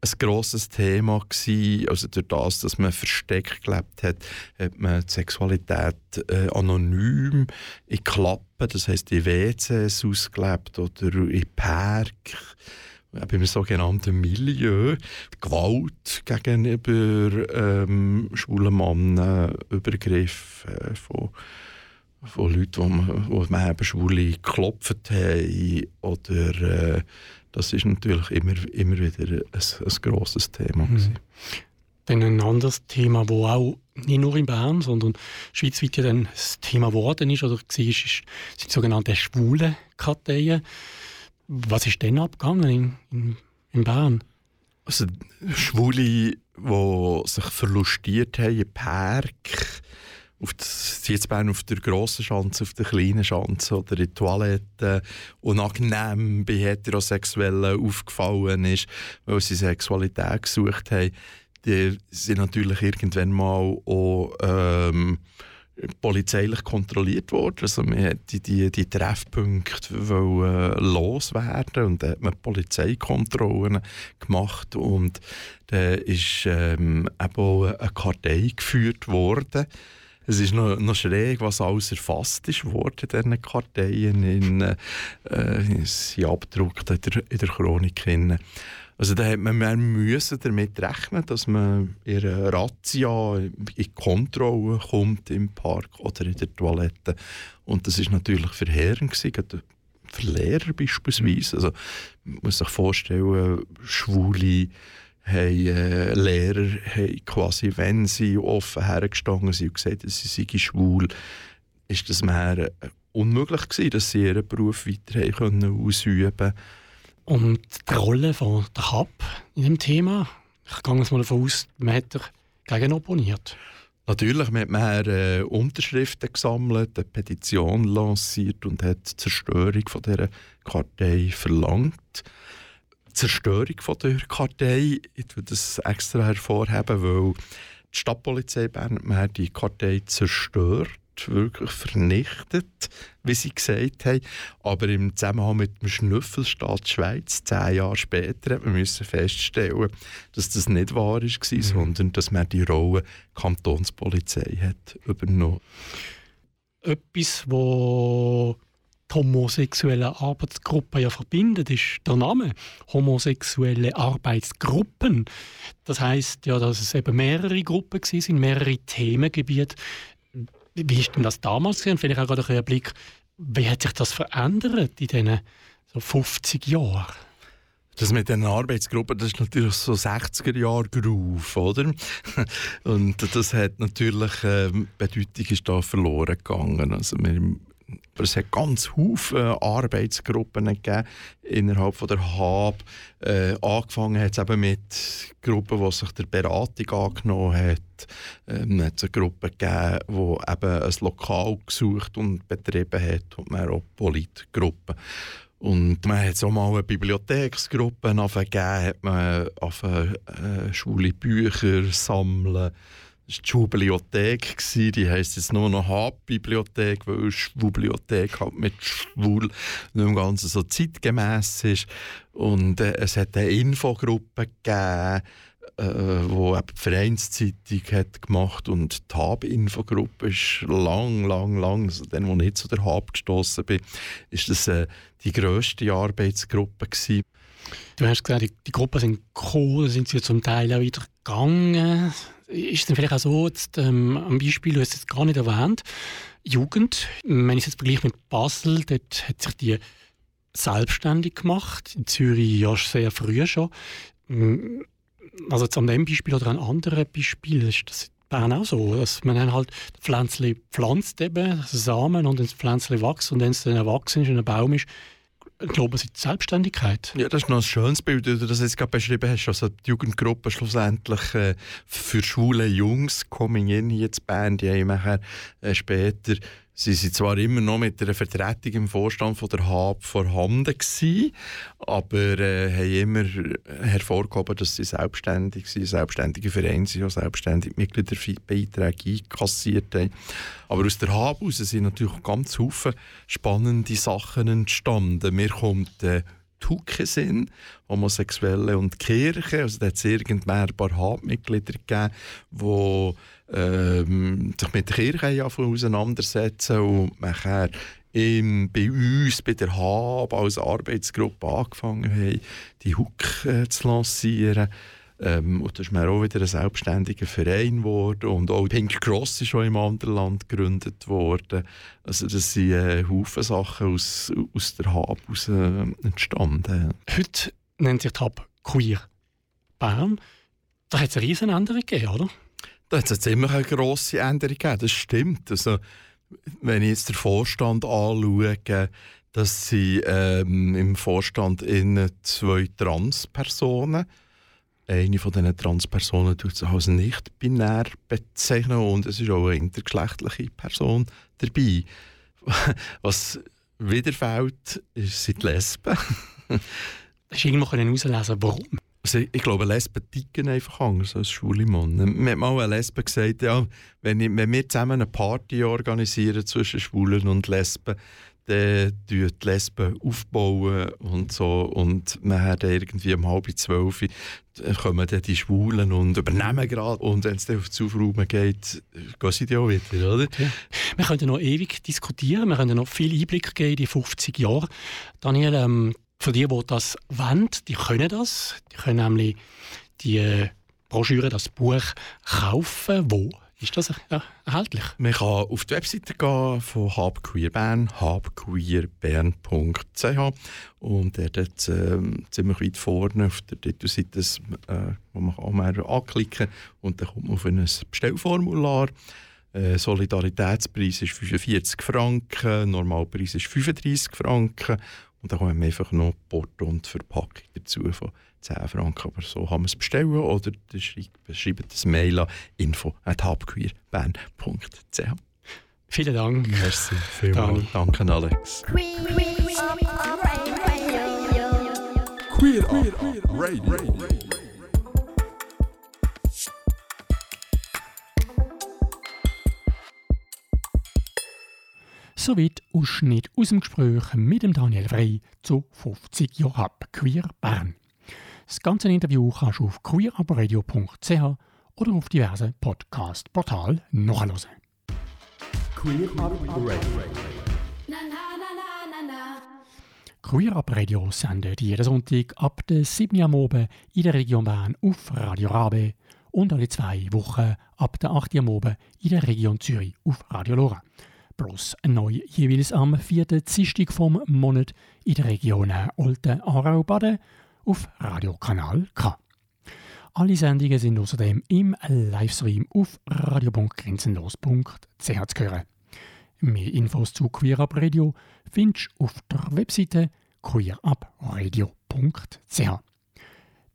ein grosses Thema gewesen. Also durch das, dass man versteckt gelebt hat, hat man die Sexualität äh, anonym in Klappen, das heisst in WCs ausgelebt oder in Park beim sogenannten Milieu, Gewalt gegenüber ähm, schwulen Männern, Übergriff äh, von, von Leuten, die man, man eben Schwule geklopft haben oder äh, das ist natürlich immer, immer wieder ein, ein grosses Thema. Mhm. Dann ein anderes Thema, das auch nicht nur in Bern, sondern schweizweit ja dann das Thema geworden ist oder war, ist, sind die sogenannten schwulen Karteien. Was ist denn abgegangen in, in, in Bern? Also Schwule, die sich verlustiert haben in Park, auf das, jetzt Bern auf der grossen Schanze, auf der kleinen Schanze oder in Toiletten unangenehm bei Heterosexuellen aufgefallen ist, weil sie Sexualität gesucht haben, die sind natürlich irgendwann mal auch ähm, polizeilich kontrolliert worden. Also man hat die, die, die Treffpunkte äh, loswerden und dann hat man Polizeikontrollen gemacht und da ist ähm, eben auch eine Kartei geführt worden es ist noch, noch schräg, was alles erfasst ist worden in diesen Karteien, in, äh, sind abgedruckt in der, in der Chronik. Hin. Also da hat man müssen damit rechnen, dass man in einer Razzia in Kontrolle kommt im Park oder in der Toilette. Und das ist natürlich verheerend gewesen, für Lehrer beispielsweise. Also man muss sich vorstellen, Schwule haben äh, Lehrer haben quasi, wenn sie offen hergestanden sind und gesagt haben, sie seien schwul, ist das mehr äh, unmöglich gewesen, dass sie ihren Beruf weiter können ausüben Und die Rolle von der HAP in dem Thema, ich gehe jetzt mal davon aus, man hat dagegen opponiert. Natürlich, man hat mehr äh, Unterschriften gesammelt, eine Petition lanciert und hat die Zerstörung von dieser Kartei verlangt. Zerstörung von der Kartei. Ich tue das extra hervorheben, weil die Stadtpolizei Bern hat die Kartei zerstört wirklich vernichtet, wie sie gesagt haben. Aber im Zusammenhang mit dem Schnüffelstaat Schweiz, zehn Jahre später, hat man müssen feststellen, dass das nicht wahr war, mhm. sondern dass man die Rolle Kantonspolizei hat übernommen. Etwas, wo die homosexuellen Arbeitsgruppen ja verbindet, ist der Name homosexuelle Arbeitsgruppen. Das heißt ja, dass es eben mehrere Gruppen sind, mehrere Themengebiete. Wie ist denn das damals gewesen? Vielleicht auch gerade ein Blick, wie hat sich das verändert in diesen so 50 Jahren? Das mit den Arbeitsgruppen, das ist natürlich so 60er Jahre Groove, oder? <laughs> Und das hat natürlich ähm, Bedeutung ist da verloren gegangen. Also wir aber es hat ganz viele Arbeitsgruppen gegeben innerhalb von der HAB. Äh, angefangen hat es eben mit Gruppen, die sich der Beratung angenommen hat. Ähm, es eine Gruppe gegeben, die eben ein Lokal gesucht und betrieben hat und mehr auch Politgruppen. Und man hat so mal eine Bibliotheksgruppe gegeben, hat man auf äh, schwule Bücher sammeln war die Schulbibliothek, die heisst jetzt nur noch Hauptbibliothek, weil Schwulbibliothek halt mit schwul nicht im Ganzen so zeitgemäß ist. Und äh, es hat eine Infogruppe gegeben, äh, wo die Vereinszeitung hat gemacht und die Hab-Infogruppe ist lang, lang, lang, also dann, wo ich zu der Hab gestoßen bin, ist das äh, die grösste Arbeitsgruppe gewesen. Du hast gesagt, die, die Gruppen sind gekommen, sind sie zum Teil auch wieder gegangen ist es dann vielleicht auch so, jetzt, ähm, am Beispiel, du hast es gar nicht erwähnt, Jugend, wenn ich es jetzt vergleiche mit Basel, dort hat sich die selbstständig gemacht, in Zürich ja sehr früh schon. Mm, also jetzt an dem Beispiel oder an anderen Beispielen ist das in Bern auch so, dass man dann halt Pflänzchen pflanzt eben, Samen und das Pflänzchen wächst und wenn es dann erwachsen ist und ein Baum ist, glauben Sie die Selbstständigkeit? Ja, das ist noch ein schönes Bild, wie du das jetzt gerade beschrieben hast. Also die Jugendgruppe schlussendlich äh, für schwule Jungs, Coming In hier zu Bern, die haben nachher äh, später Sie sind zwar immer noch mit einer Vertretung im Vorstand von der HAB vorhanden gewesen, aber äh, haben immer hervorgehoben, dass sie selbstständig sind, selbstständige Vereine sind, auch selbstständig Mitgliederbeiträge einkassiert haben. Aber aus der HAB heraus sind natürlich ganz viele spannende Sachen entstanden. Mir kommt äh, Tuke sind, Homosexuelle und Kirche. Also da hat es irgendwann ein paar Hauptmitglieder gegeben, die ähm, sich mit der Kirche auseinandersetzen und nachher im, bei uns, bei der HAB als Arbeitsgruppe angefangen haben, die HUK äh, zu lancieren. Ähm, und das ist mir auch wieder ein selbstständiger Verein geworden. Und auch Pink Cross ist schon im anderen Land gegründet worden. Also das sind äh, Haufen Sachen aus, aus der HAB aus, äh, entstanden. Heute nennt sich die HAB Queer Bern. Da hat es eine riesen Änderung gegeben, oder? Da hat es eine ziemlich grosse Änderung gegeben, das stimmt. Also, wenn ich jetzt den Vorstand anschaue, dass sie ähm, im Vorstand in zwei Transpersonen eine von diesen Transpersonen tut sich als nicht binär bezeichnen und es ist auch eine intergeschlechtliche Person dabei. <laughs> Was wieder fehlt, sind Lesben. <laughs> Hast du irgendwo herauslesen warum? Also ich glaube, Lesben ticken einfach anders als schwule Männer. Mir hat mal eine Lesbe gesagt, ja, wenn, ich, wenn wir zusammen eine Party organisieren zwischen Schwulen und Lesben, dann die Lesben aufbauen und so und nachher dann irgendwie um halb zwölf kommen dann die Schwulen und übernehmen gerade und wenn es dann auf die Aufräumen geht, gehen sie dann auch wieder, oder? Ja. Wir können noch ewig diskutieren, wir können noch viel Einblick geben in die 50 Jahre. Daniel, ähm, für die, die das wollen, die können das. Die können nämlich die äh, Broschüre, das Buch kaufen. Wo ist das erhältlich? Man kann auf die Webseite gehen von Hub Queer Bern, hubqueerbern.ch und dort hat äh, ziemlich weit vorne auf der Titelseite, äh, wo man man anklicken und dann kommt man auf ein Bestellformular. Äh, Solidaritätspreis ist 45 Franken, Normalpreis ist 35 Franken und dann kommen einfach noch Porto und Verpackung dazu von 10 Franken. Aber so kann man es bestellen oder schreibt das Mail an info.habqueerbern.ch Vielen Dank. Merci vielmals. Danke, Alex. Queer Up Radio. Soweit Ausschnitt aus dem Gespräch mit dem Daniel Frey zu 50 Jahren Queer Bern. Das ganze Interview kannst du auf queerabradio.ch oder auf diversen Podcast-Portalen nachhören. Queer Up. Queer Up Radio sendet jeden Sonntag ab der 7 Uhr am Abend in der Region Bern auf Radio Rabe und alle zwei Wochen ab der 8 Uhr am Abend in der Region Zürich auf Radio Lora. Plus neu jeweils am vierten Dienstag vom Monat in der Region Olten, Aarau, Baden auf Radiokanal K. Alle Sendungen sind außerdem im Livestream auf radio.grenzenlos.ch zu hören. Mehr Infos zu Queer Up Radio findest du auf der Webseite queerupradio.ch.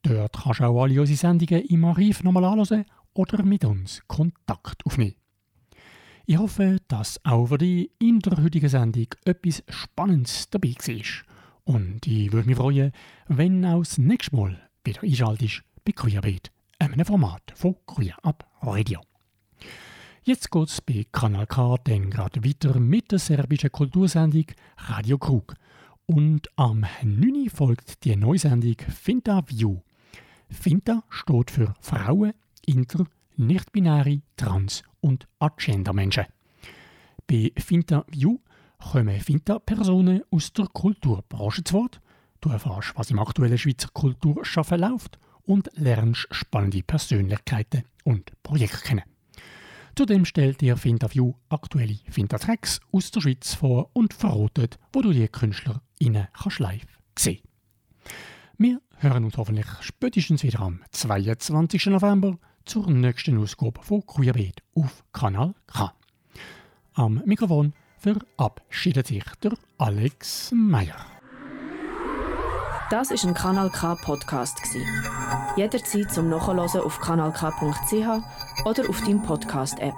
Dort kannst du auch alle unsere Sendungen im Archiv nochmal anhören oder mit uns Kontakt aufnehmen. Ich hoffe, dass auch für dich in der heutigen Sendung etwas Spannendes dabei war. Und ich würde mich freuen, wenn auch das nächste Mal wieder einschaltest bei Queerbeat, einem Format von Queer Up Radio. Jetzt geht es bei Kanal K dann gerade weiter mit der serbischen Kultursendung Radio Krug. Und am 9. folgt die neue Sendung Finta View. Finta steht für Frauen, Inter, Nicht-Binäre, Trans- und Agenda-Menschen. Bei Finta View kommen Finta-Personen aus der Kulturbranche zu Wort. Du erfährst, was im aktuellen Schweizer Kulturschaffen läuft und lernst spannende Persönlichkeiten und Projekte kennen. Zudem stellt dir Finterview aktuelle Fintertracks aus der Schweiz vor und verrotet, wo du die KünstlerInnen kannst live sehen Wir hören uns hoffentlich spätestens wieder am 22. November zur nächsten Ausgabe von Queerbeat auf Kanal K. Am Mikrofon verabschiedet sich der Alex Meyer. Das ist ein Kanal K Podcast. Jederzeit zum Nachhören auf kanalk.ch oder auf deinem Podcast App.